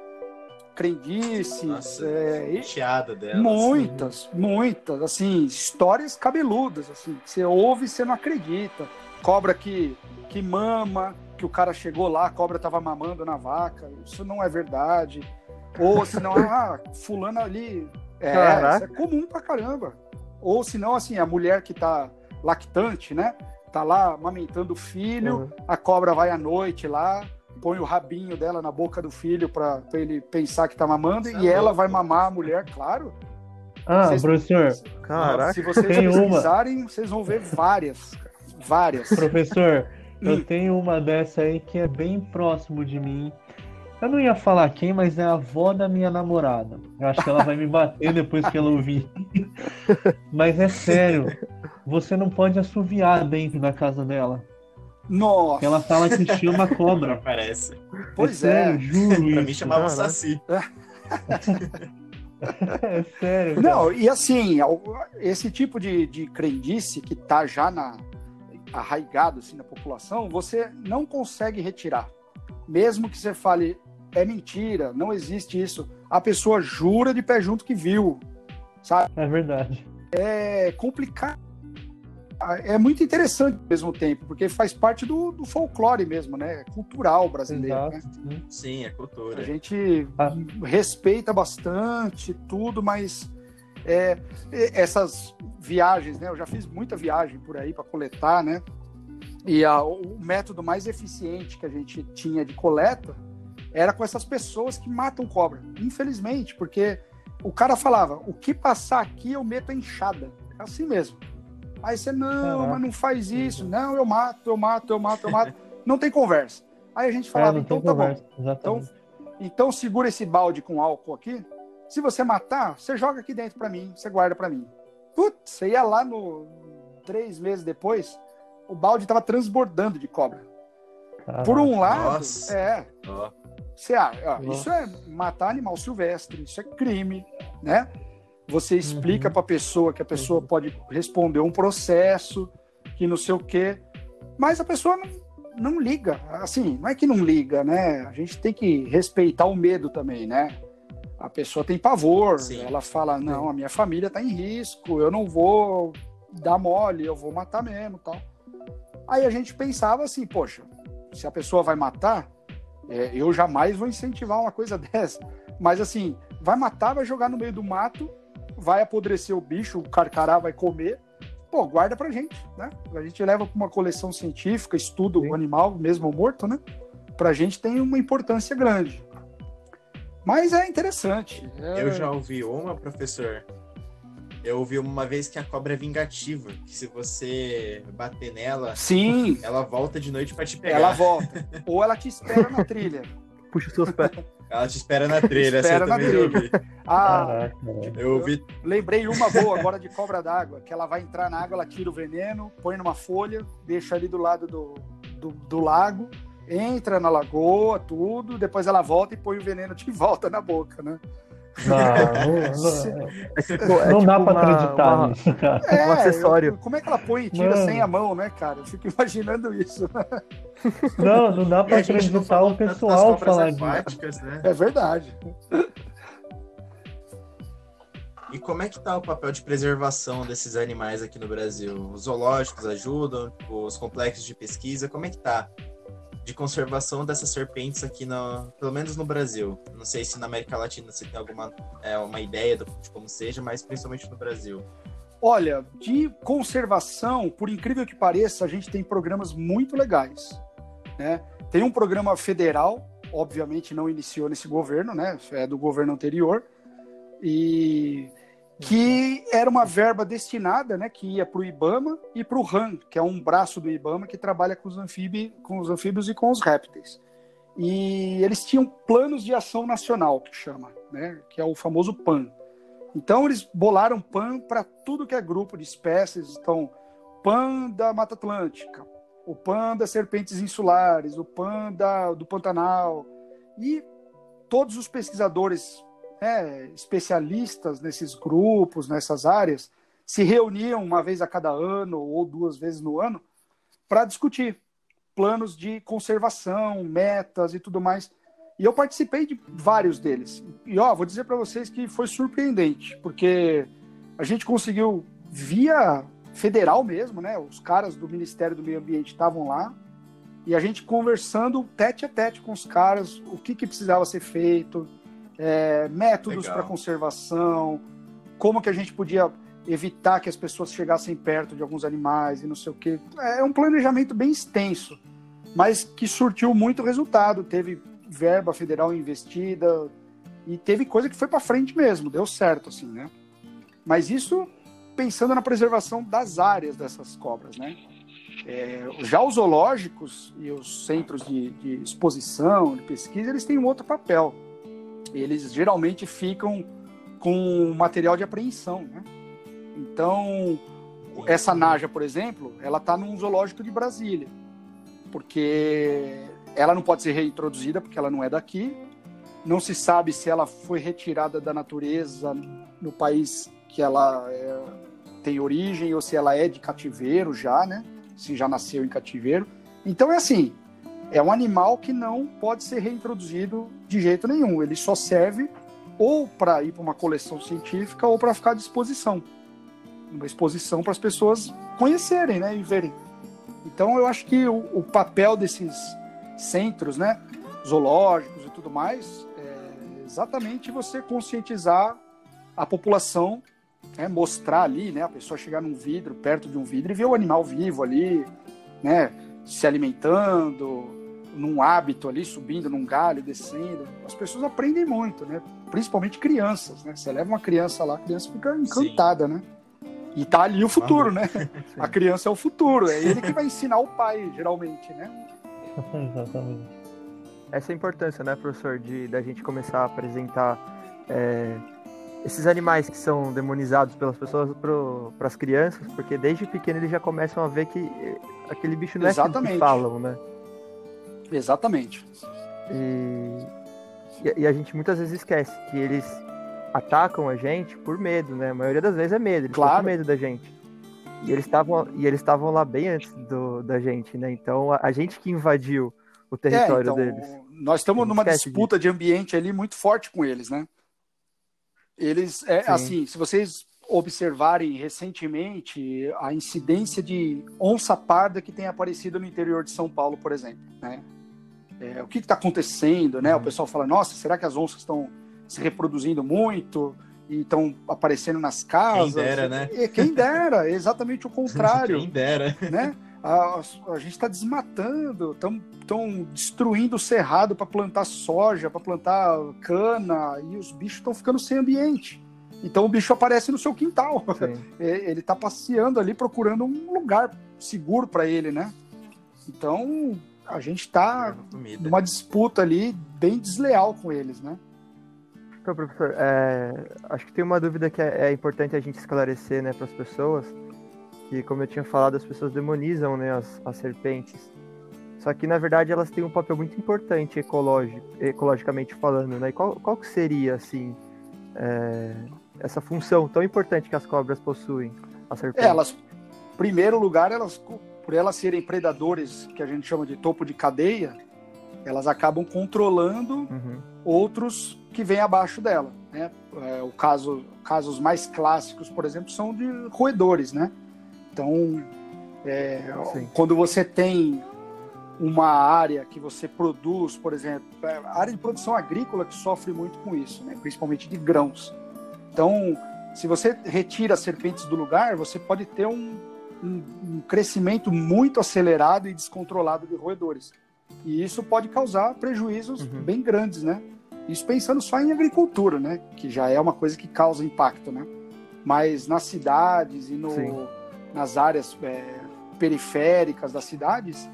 Crendices, Nossa, é, e- recheada dela. Muitas, muitas, assim, histórias cabeludas, assim, que você ouve e você não acredita. Cobra que, que mama, que o cara chegou lá, a cobra tava mamando na vaca, isso não é verdade. Ou senão, ah, fulano ali, é, é comum pra caramba. Ou senão, assim, a mulher que tá lactante, né, tá lá amamentando o filho, Uhum. a cobra vai à noite lá, põe o rabinho dela na boca do filho para ele pensar que tá mamando Isso é e ela louco. vai mamar a mulher, claro. Ah, Vocês- professor, Caraca. Se vocês Tem uma. pesquisarem, vocês vão ver várias, cara. várias. professor, Hum. eu tenho uma dessa aí que é bem próximo de mim. Eu não ia falar quem, mas é a avó da minha namorada. Eu acho que ela vai me bater depois que ela ouvir. Mas é sério, você não pode assoviar dentro da casa dela. Nossa, Ela fala que chama Não cobra. aparece. pois é é. sério, juro Pra mim chamava. Saci. É sério. cara. Não, e assim, esse tipo de, de crendice que tá já na, arraigado assim, na população, você não consegue retirar. Mesmo que você fale, é mentira, não existe isso. A pessoa jura de pé junto que viu. É verdade. É complicado. É muito interessante ao mesmo tempo, porque faz parte do, do folclore mesmo, né? Cultural brasileiro. né? Exato. sim. Sim, é cultura. A gente Ah. respeita bastante tudo, mas é, essas viagens, né? Eu já fiz muita viagem por aí para coletar, né? E a- o método mais eficiente que a gente tinha de coleta era com essas pessoas que matam cobra, infelizmente, porque o cara falava: o que passar aqui eu meto a enxada. É assim mesmo. Aí você, não, Caraca. mas não faz isso. Não, eu mato, eu mato, eu mato, eu mato. não tem conversa. Aí a gente É, falava: não então tá bom. conversa. Exatamente. Então segura esse balde com álcool aqui. Se você matar, você joga aqui dentro pra mim, você guarda pra mim. Putz, você ia lá no três meses depois, o balde tava transbordando de cobra. Caraca. Por um lado, Nossa. é, Ó, você, ah, isso é matar animal silvestre, isso é crime, né? Você explica Uhum. pra pessoa que a pessoa Uhum. pode responder um processo, que não sei o quê, mas a pessoa não, não liga. Assim, não é que não liga, né? A gente tem que respeitar o medo também, né? A pessoa tem pavor, Sim. ela fala: não, a minha família está em risco, eu não vou dar mole, eu vou matar mesmo tal. Aí a gente pensava assim: poxa, se a pessoa vai matar, é, eu jamais vou incentivar uma coisa dessa. Mas assim, vai matar, vai jogar no meio do mato, vai apodrecer o bicho, o carcará vai comer. Pô, guarda pra gente, né? A gente leva pra uma coleção científica, estuda Sim. o animal, mesmo morto, né? Pra gente tem uma importância grande. Mas é interessante. é- eu já ouvi uma, professor, Eu ouvi uma vez que a cobra é vingativa, que se você bater nela, Sim, ela volta de noite pra te pegar. ela volta. Ou ela te espera na trilha. Puxa os seus pés. Ela te espera na trilha, Espera eu na trilha. ouvi. Ah. Eu ouvi lembrei uma boa agora de cobra d'água, que ela vai entrar na água, ela tira o veneno, põe numa folha, deixa ali do lado do, do, do lago, entra na lagoa, tudo, depois ela volta e põe o veneno de volta na boca, né? Não, não, Se- não, É tipo, é não dá tipo pra acreditar uma- nisso, cara. É, Um acessório. eu- como é que ela põe e tira Mano. sem a mão, né, cara? Eu fico imaginando isso. Não, não dá pra não acreditar o pessoal falar disso. né? É verdade. E como é que tá o papel de preservação desses animais aqui no Brasil? Os zoológicos ajudam, os complexos de pesquisa, como é que tá? De conservação dessas serpentes aqui, no, pelo menos no Brasil. Não sei se na América Latina você tem alguma é, uma ideia do- de como seja, mas principalmente no Brasil. Olha, de conservação, por incrível que pareça, a gente tem programas muito legais. Né? Tem um programa federal, obviamente não iniciou nesse governo, né? É do governo anterior, e que era uma verba destinada, né? Que ia para o IBAMA e para o RAM, que é um braço do IBAMA que trabalha com os, anfíbi, com os anfíbios e com os répteis. E eles tinham planos de ação nacional, que chama, né? Que é o famoso PAN. Então eles bolaram PAN para tudo que é grupo de espécies. Então, PAN da Mata Atlântica, o PAN das serpentes insulares, o PAN da, do Pantanal. E todos os pesquisadores né, especialistas nesses grupos, nessas áreas, se reuniam uma vez a cada ano ou duas vezes no ano para discutir planos de conservação, metas e tudo mais. E eu participei de vários deles. E ó, vou dizer para vocês que foi surpreendente, porque a gente conseguiu via federal mesmo, né? Os caras do Ministério do Meio Ambiente estavam lá e a gente conversando tete a tete com os caras, o que, que precisava ser feito, é, métodos para conservação, como que a gente podia evitar que as pessoas chegassem perto de alguns animais e não sei o quê. É um planejamento bem extenso, mas que surtiu muito resultado. Teve verba federal investida e teve coisa que foi para frente mesmo, deu certo assim, né? Mas isso pensando na preservação das áreas dessas cobras, né? É, já os zoológicos e os centros de, de exposição, de pesquisa, eles têm um outro papel. Eles geralmente ficam com material de apreensão, né? Então, essa naja, por exemplo, ela está num zoológico de Brasília, porque ela não pode ser reintroduzida porque ela não é daqui. Não se sabe se ela foi retirada da natureza no país que ela é, tem origem ou se ela é de cativeiro já, né? Se já nasceu em cativeiro. Então é assim, é um animal que não pode ser reintroduzido de jeito nenhum. Ele só serve ou para ir para uma coleção científica ou para ficar à disposição. Uma exposição para as pessoas conhecerem, né, e verem. Então eu acho que o, o papel desses centros, né, zoológicos e tudo mais, é exatamente você conscientizar a população, né, mostrar ali, né, a pessoa chegar num vidro, perto de um vidro e ver o animal vivo ali, né, se alimentando, num hábito ali, subindo num galho, descendo. As pessoas aprendem muito, né? Principalmente crianças, né? Você leva uma criança lá, a criança fica encantada, né? E tá ali o futuro, né? A criança é o futuro, é ele que vai ensinar o pai, geralmente, né? Exatamente. Essa é a importância, né, professor, de da gente começar a apresentar é, esses animais que são demonizados pelas pessoas para as crianças, porque desde pequeno eles já começam a ver que eh, aquele bicho não é Exatamente. que falam, né? Exatamente. E, e, a gente muitas vezes esquece que eles atacam a gente por medo, né? A maioria das vezes é medo, eles Claro. medo da gente. E eles estavam e eles estavam lá bem antes do, da gente, né? Então a, a gente que invadiu o É, território então, deles. nós estamos numa disputa de ambiente ali muito forte com eles, né? Eles, é, Sim. assim, se vocês observarem recentemente a incidência de onça parda que tem aparecido no interior de São Paulo, por exemplo, né? É, o que está acontecendo, né? O Uhum. pessoal fala, nossa, será que as onças estão se reproduzindo muito e estão aparecendo nas casas? dera, né? E, quem dera, é exatamente o contrário Quem dera. né? A, a gente está desmatando, estão destruindo o cerrado para plantar soja, para plantar cana, e os bichos estão ficando sem ambiente. Então o bicho aparece no seu quintal. Sim. É, Ele está passeando ali procurando um lugar seguro para ele, né? Então a gente está numa disputa ali bem desleal com eles, né? Então, professor, é, acho que tem uma dúvida que é, é importante a gente esclarecer né, para as pessoas, que como eu tinha falado, as pessoas demonizam né, as, as serpentes. Só que, na verdade, elas têm um papel muito importante ecológico, ecologicamente falando, né? E qual, qual que seria, assim, é, essa função tão importante que as cobras possuem, as serpentes? Elas, em primeiro lugar, elas, por elas serem predadores que a gente chama de topo de cadeia, elas acabam controlando Uhum, outros que vêm abaixo dela. Né? É, o caso, casos mais clássicos, por exemplo, são de roedores, né? Então, é, quando você tem uma área que você produz, por exemplo, é, a área de produção agrícola que sofre muito com isso, né? principalmente de grãos. Então, se você retira as serpentes do lugar, você pode ter um, um- um crescimento muito acelerado e descontrolado de roedores. E isso pode causar prejuízos Uhum. bem grandes, né? Isso pensando só em agricultura, né? Que já é uma coisa que causa impacto, né? Mas nas cidades e no, Sim. nas áreas é, periféricas das cidades,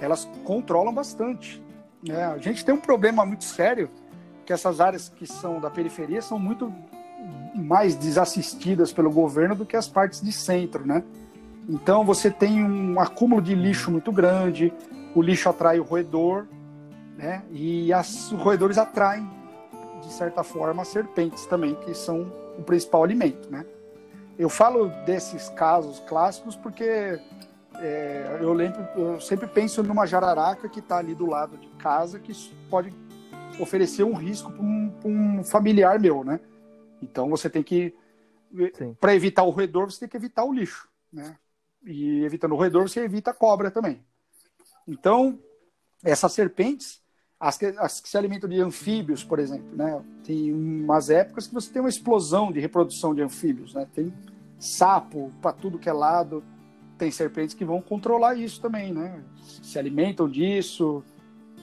elas controlam bastante. Né? A gente tem um problema muito sério, que essas áreas que são da periferia são muito mais desassistidas pelo governo do que as partes de centro, né? Então você tem um acúmulo de lixo muito grande, o lixo atrai o roedor, né? E as, os roedores atraem, de certa forma, as serpentes também, que são o principal alimento, né? Eu falo desses casos clássicos porque é, eu lembro, eu sempre penso numa jararaca que está ali do lado de casa que pode oferecer um risco para um, um familiar meu, né? Então você tem que, para evitar o roedor, você tem que evitar o lixo, né? E evitando o roedor, você evita a cobra também. Então, essas serpentes, as que, as que se alimentam de anfíbios, por exemplo, né? Tem umas épocas que você tem uma explosão de reprodução de anfíbios, né? Tem sapo para tudo que é lado, tem serpentes que vão controlar isso também, né? Se alimentam disso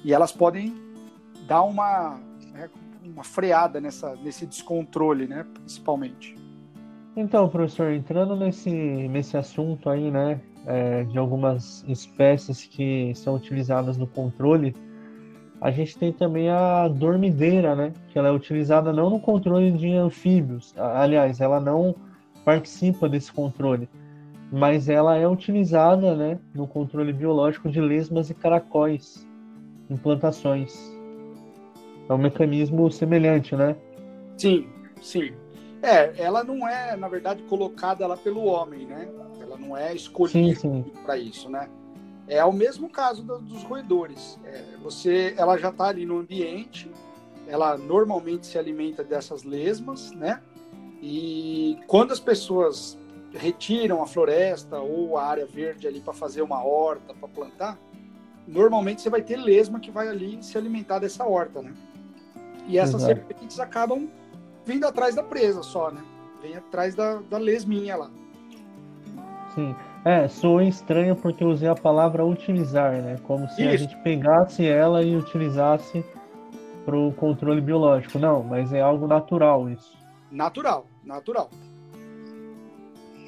e elas podem dar uma né, uma freada nessa nesse descontrole, né? Principalmente. Então, professor, entrando nesse, nesse assunto aí, né, é, de algumas espécies que são utilizadas no controle, a gente tem também a dormideira, né, que ela é utilizada não no controle de anfíbios, aliás, ela não participa desse controle, mas ela é utilizada, né, no controle biológico de lesmas e caracóis em plantações. É um mecanismo semelhante, né? Sim, sim. É, ela não é, na verdade, colocada lá pelo homem, né? Ela não é escolhida para isso, né? É o mesmo caso do- dos roedores. É, você, ela já está ali no ambiente, ela normalmente se alimenta dessas lesmas, né? E quando as pessoas retiram a floresta ou a área verde ali para fazer uma horta, para plantar, normalmente você vai ter lesma que vai ali se alimentar dessa horta, né? E essas Exato. serpentes acabam vindo atrás da presa só, né? Vem atrás da, da lesminha lá. Sim. É, soou estranho porque eu usei a palavra utilizar, né? Como se a Isso. gente pegasse ela e utilizasse para o controle biológico. Não, mas é algo natural isso. Natural, natural.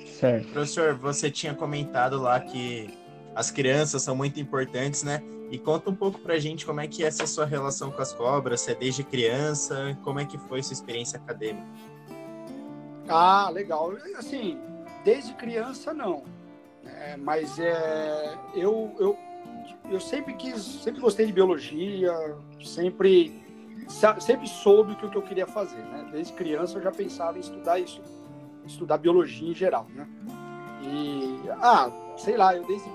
Certo. Professor, você tinha comentado lá que as crianças são muito importantes, né? E conta um pouco pra gente como é que é essa sua relação com as cobras, se é desde criança, como é que foi sua experiência acadêmica? Ah, legal. Assim, desde criança não. É, mas é, eu, eu, eu sempre quis, sempre gostei de biologia, sempre, sempre soube que, o que eu queria fazer, né? Desde criança eu já pensava em estudar isso, estudar biologia em geral, né? E, ah, sei lá, eu desde,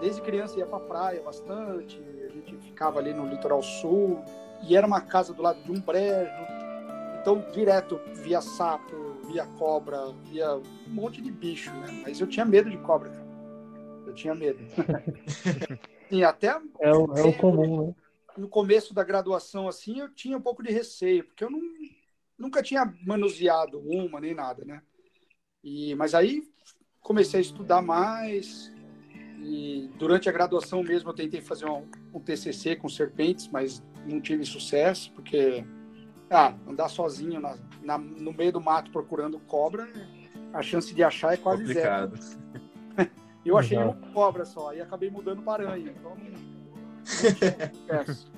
desde criança ia pra praia bastante, a gente ficava ali no litoral sul, e era uma casa do lado de um brejo, então, direto, via sapo, via cobra, via um monte de bicho, né? Mas eu tinha medo de cobra, cara. Eu tinha medo. e até É o, é o comum, né? no começo da graduação, assim, eu tinha um pouco de receio, porque eu não, nunca tinha manuseado uma nem nada, né? E, mas aí comecei a estudar mais, e durante a graduação mesmo eu tentei fazer um, um TCC com serpentes, mas não tive sucesso, porque Ah, andar sozinho na- na- no meio do mato procurando cobra, a chance de achar é quase zero. Complicado. Eu achei Exato. uma cobra só e acabei mudando para aranha. Então, não, sucesso.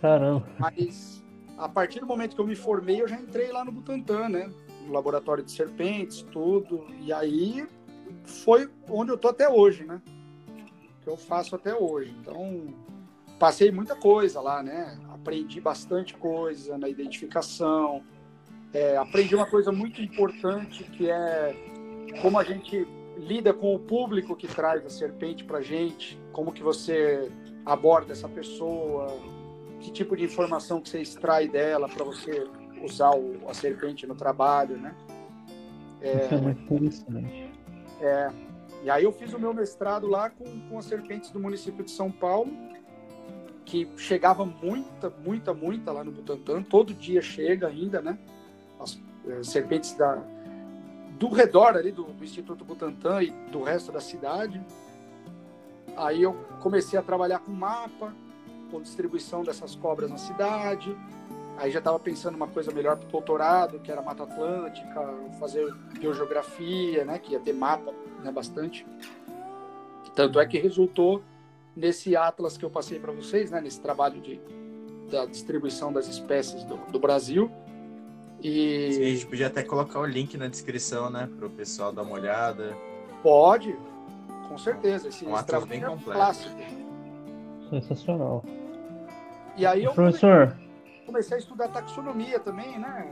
Caramba. Mas a partir do momento que eu me formei, eu já entrei lá no Butantan, né? No laboratório de serpentes, tudo. E aí foi onde eu tô até hoje, né? Que eu faço até hoje. Então, passei muita coisa lá, né? Aprendi bastante coisa na identificação. É, aprendi uma coisa muito importante que é como a gente lida com o público que traz a serpente pra gente, como que você aborda essa pessoa, que tipo de informação que você extrai dela para você usar o- a serpente no trabalho, né? Isso é muito interessante. E aí eu fiz o meu mestrado lá com, com as serpentes do município de São Paulo, que chegava muita, muita, muita lá no Butantã, todo dia chega ainda, né? As eh, serpentes da, do redor ali do, do Instituto Butantã e do resto da cidade. Aí eu comecei a trabalhar com mapa, com distribuição dessas cobras na cidade. Aí já estava pensando uma coisa melhor para o doutorado, que era Mata Atlântica, fazer biogeografia, né? Que ia ter mapa, né? Bastante. Tanto é que resultou nesse atlas que eu passei para vocês, né? Nesse trabalho de, da distribuição das espécies do, do Brasil. E Sim, a gente podia até colocar o link na descrição, né? Para o pessoal dar uma olhada. pode, com certeza. Esse, Um esse atlas trabalho bem é completo. clássico. Sensacional. E aí eu Professor, comecei a estudar taxonomia também, né?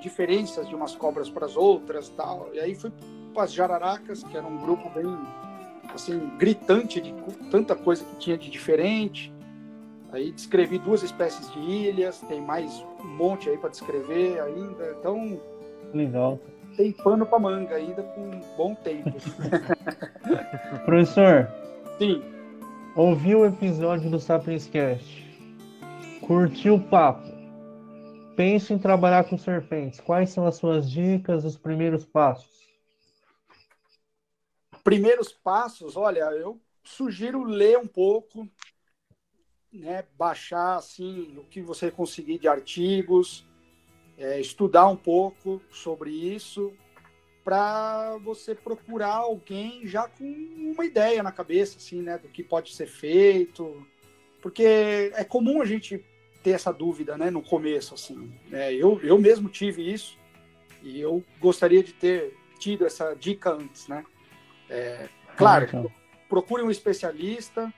Diferenças de umas cobras para as outras, tal. E aí fui para as jararacas, que era um grupo bem assim gritante de tanta coisa que tinha de diferente. Aí descrevi duas espécies de ilhas, tem mais um monte aí para descrever ainda. Então legal. tem pano para manga ainda com um bom tempo. Professor, Sim, ouviu o episódio do Sapiens Cast? Curtiu o papo? Pensa em trabalhar com serpentes. Quais são as suas dicas, os primeiros passos? primeiros passos, olha, eu sugiro ler um pouco, né, baixar assim o que você conseguir de artigos, é, estudar um pouco sobre isso, para você procurar alguém já com uma ideia na cabeça, assim, né, do que pode ser feito, porque é comum a gente ter essa dúvida, né, no começo, assim. né, eu, eu mesmo tive isso e eu gostaria de ter tido essa dica antes, né? É, claro, Então, procure um especialista,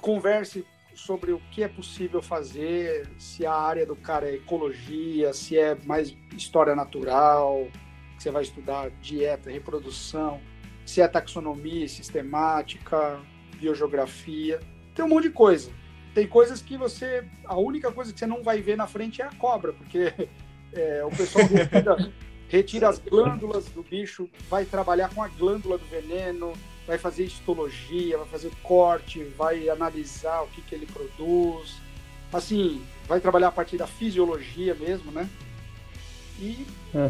converse sobre o que é possível fazer, se a área do cara é ecologia, se é mais história natural, que você vai estudar dieta, reprodução, se é taxonomia, sistemática, biogeografia, tem um monte de coisa. Tem coisas que você, a única coisa que você não vai ver na frente é a cobra, porque é, o pessoal retira, retira as glândulas do bicho, vai trabalhar com a glândula do veneno, vai fazer histologia, vai fazer corte, vai analisar o que, que ele produz. Assim, vai trabalhar a partir da fisiologia mesmo, né? E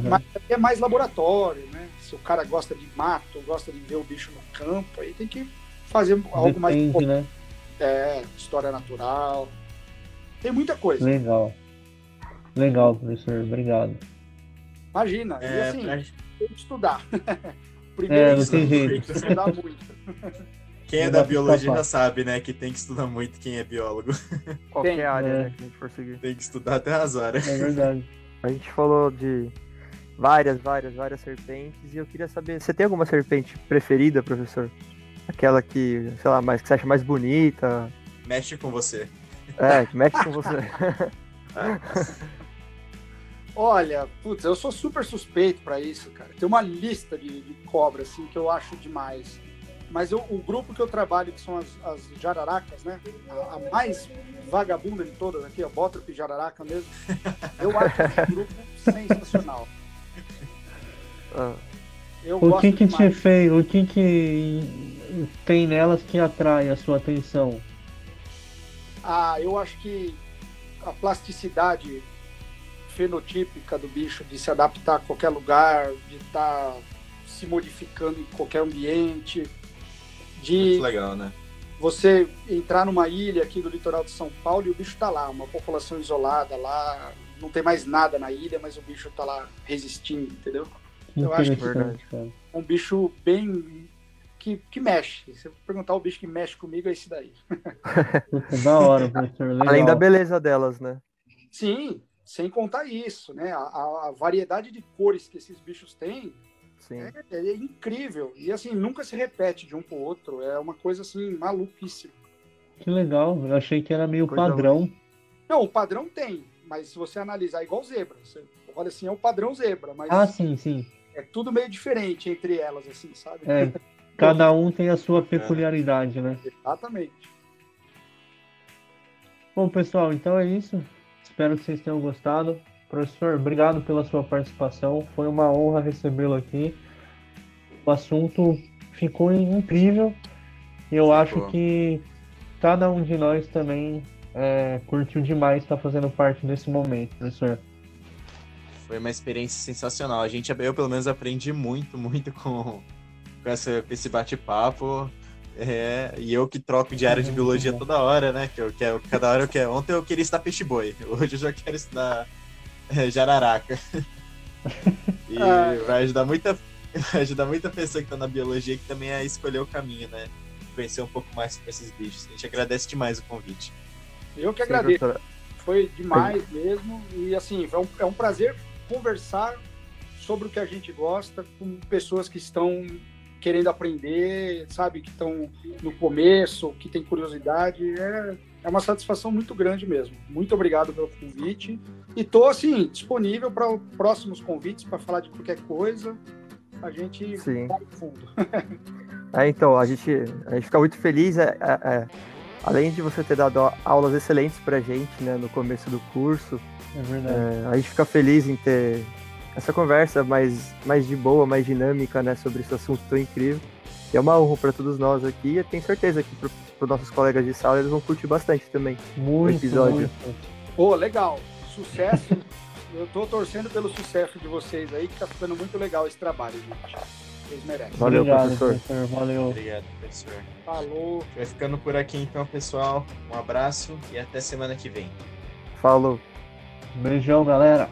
mas é mais laboratório, né? Se o cara gosta de mato, gosta de ver o bicho no campo, aí tem que fazer algo mais Depende, né? É, história natural. Tem muita coisa. Legal. Legal, professor. Obrigado. Imagina. e É, assim, pra- tem que estudar. É, Primeiro, não tem jeito. que estudar muito. Quem é da biologia já sabe, né? Que tem que estudar muito quem é biólogo. Qualquer Tem, área é. né, que a gente for seguir. Tem que estudar até as horas. É verdade. A gente falou de várias, várias, várias serpentes e eu queria saber, você tem alguma serpente preferida, professor? Aquela que, sei lá, mais, que você acha mais bonita? Mexe com você. É, que mexe com você. Olha, putz, eu sou super suspeito pra isso, cara. Tem uma lista de, de cobras, assim, que eu acho demais. Mas eu- o grupo que eu trabalho, que são as, as jararacas, né? A, a mais vagabunda de todas aqui, a Bótrope jararaca mesmo. Eu acho esse grupo sensacional. Ah, Eu O gosto que que te demais. fez, o que que tem nelas que atrai a sua atenção? Ah, eu acho que a plasticidade fenotípica do bicho, de se adaptar a qualquer lugar, de estar se modificando em qualquer ambiente, de Muito legal, né? você entrar numa ilha aqui do litoral de São Paulo e o bicho está lá, uma população isolada lá, não tem mais nada na ilha, mas o bicho tá lá resistindo, entendeu? Eu acho que. É um bicho bem. Que, que mexe. Se eu perguntar o bicho que mexe comigo, é esse daí. Da hora, professor. Legal. Além da beleza delas, né? Sim, sem contar isso, né? A, a- variedade de cores que esses bichos têm Sim. é, é incrível. E assim, nunca se repete de um pro outro. É uma coisa assim, maluquíssima. Que legal. Eu achei que era meio Coisa padrão. Não, o padrão tem, mas se você analisar, é igual zebra. Você olha assim, é o padrão zebra, mas Ah, sim, sim. é tudo meio diferente entre elas, assim, sabe? É, cada um tem a sua peculiaridade, né? Exatamente. Bom, pessoal, então é isso. Espero que vocês tenham gostado. Professor, obrigado pela sua participação. Foi uma honra recebê-lo aqui. O assunto ficou incrível. E eu Ficou. acho que cada um de nós também é, curtiu demais estar fazendo parte desse momento, professor. Foi uma experiência sensacional. A gente, eu pelo menos aprendi muito, muito com, com, essa- com esse bate-papo. É, e eu que troco de área de biologia toda hora, né? Que eu quero, cada hora eu quero. Ontem eu queria estudar peixe-boi, hoje eu já quero estudar é, jararaca. E Ah. vai ajudar muita, vai ajudar muita pessoa que tá na biologia que também a escolher o caminho, né? Conhecer um pouco mais sobre esses bichos. A gente agradece demais o convite. Eu que agradeço. Foi demais mesmo. E assim, é um, é um prazer conversar sobre o que a gente gosta com pessoas que estão querendo aprender, sabe, que estão no começo, que têm curiosidade. É, é uma satisfação muito grande mesmo. Muito obrigado pelo convite. E tô assim, disponível para próximos convites para falar de qualquer coisa. A gente Sim. vai no fundo. É, então, a gente, a gente fica muito feliz. é, é, é, além de você ter dado aulas excelentes pra gente né, no começo do curso, É verdade. é, a gente fica feliz em ter essa conversa mais, mais de boa, mais dinâmica né, sobre esse assunto tão incrível. E é uma honra para todos nós aqui. E eu tenho certeza que para os nossos colegas de sala eles vão curtir bastante também. muito, episódio. muito. Pô, legal. Sucesso. Eu tô torcendo pelo sucesso de vocês aí, que tá ficando muito legal esse trabalho, gente. Vocês merecem. Valeu, Obrigado, professor. Valeu. Obrigado, professor. Falou. Vai ficando por aqui então, pessoal. Um abraço e até semana que vem. Falou. Beijão, galera.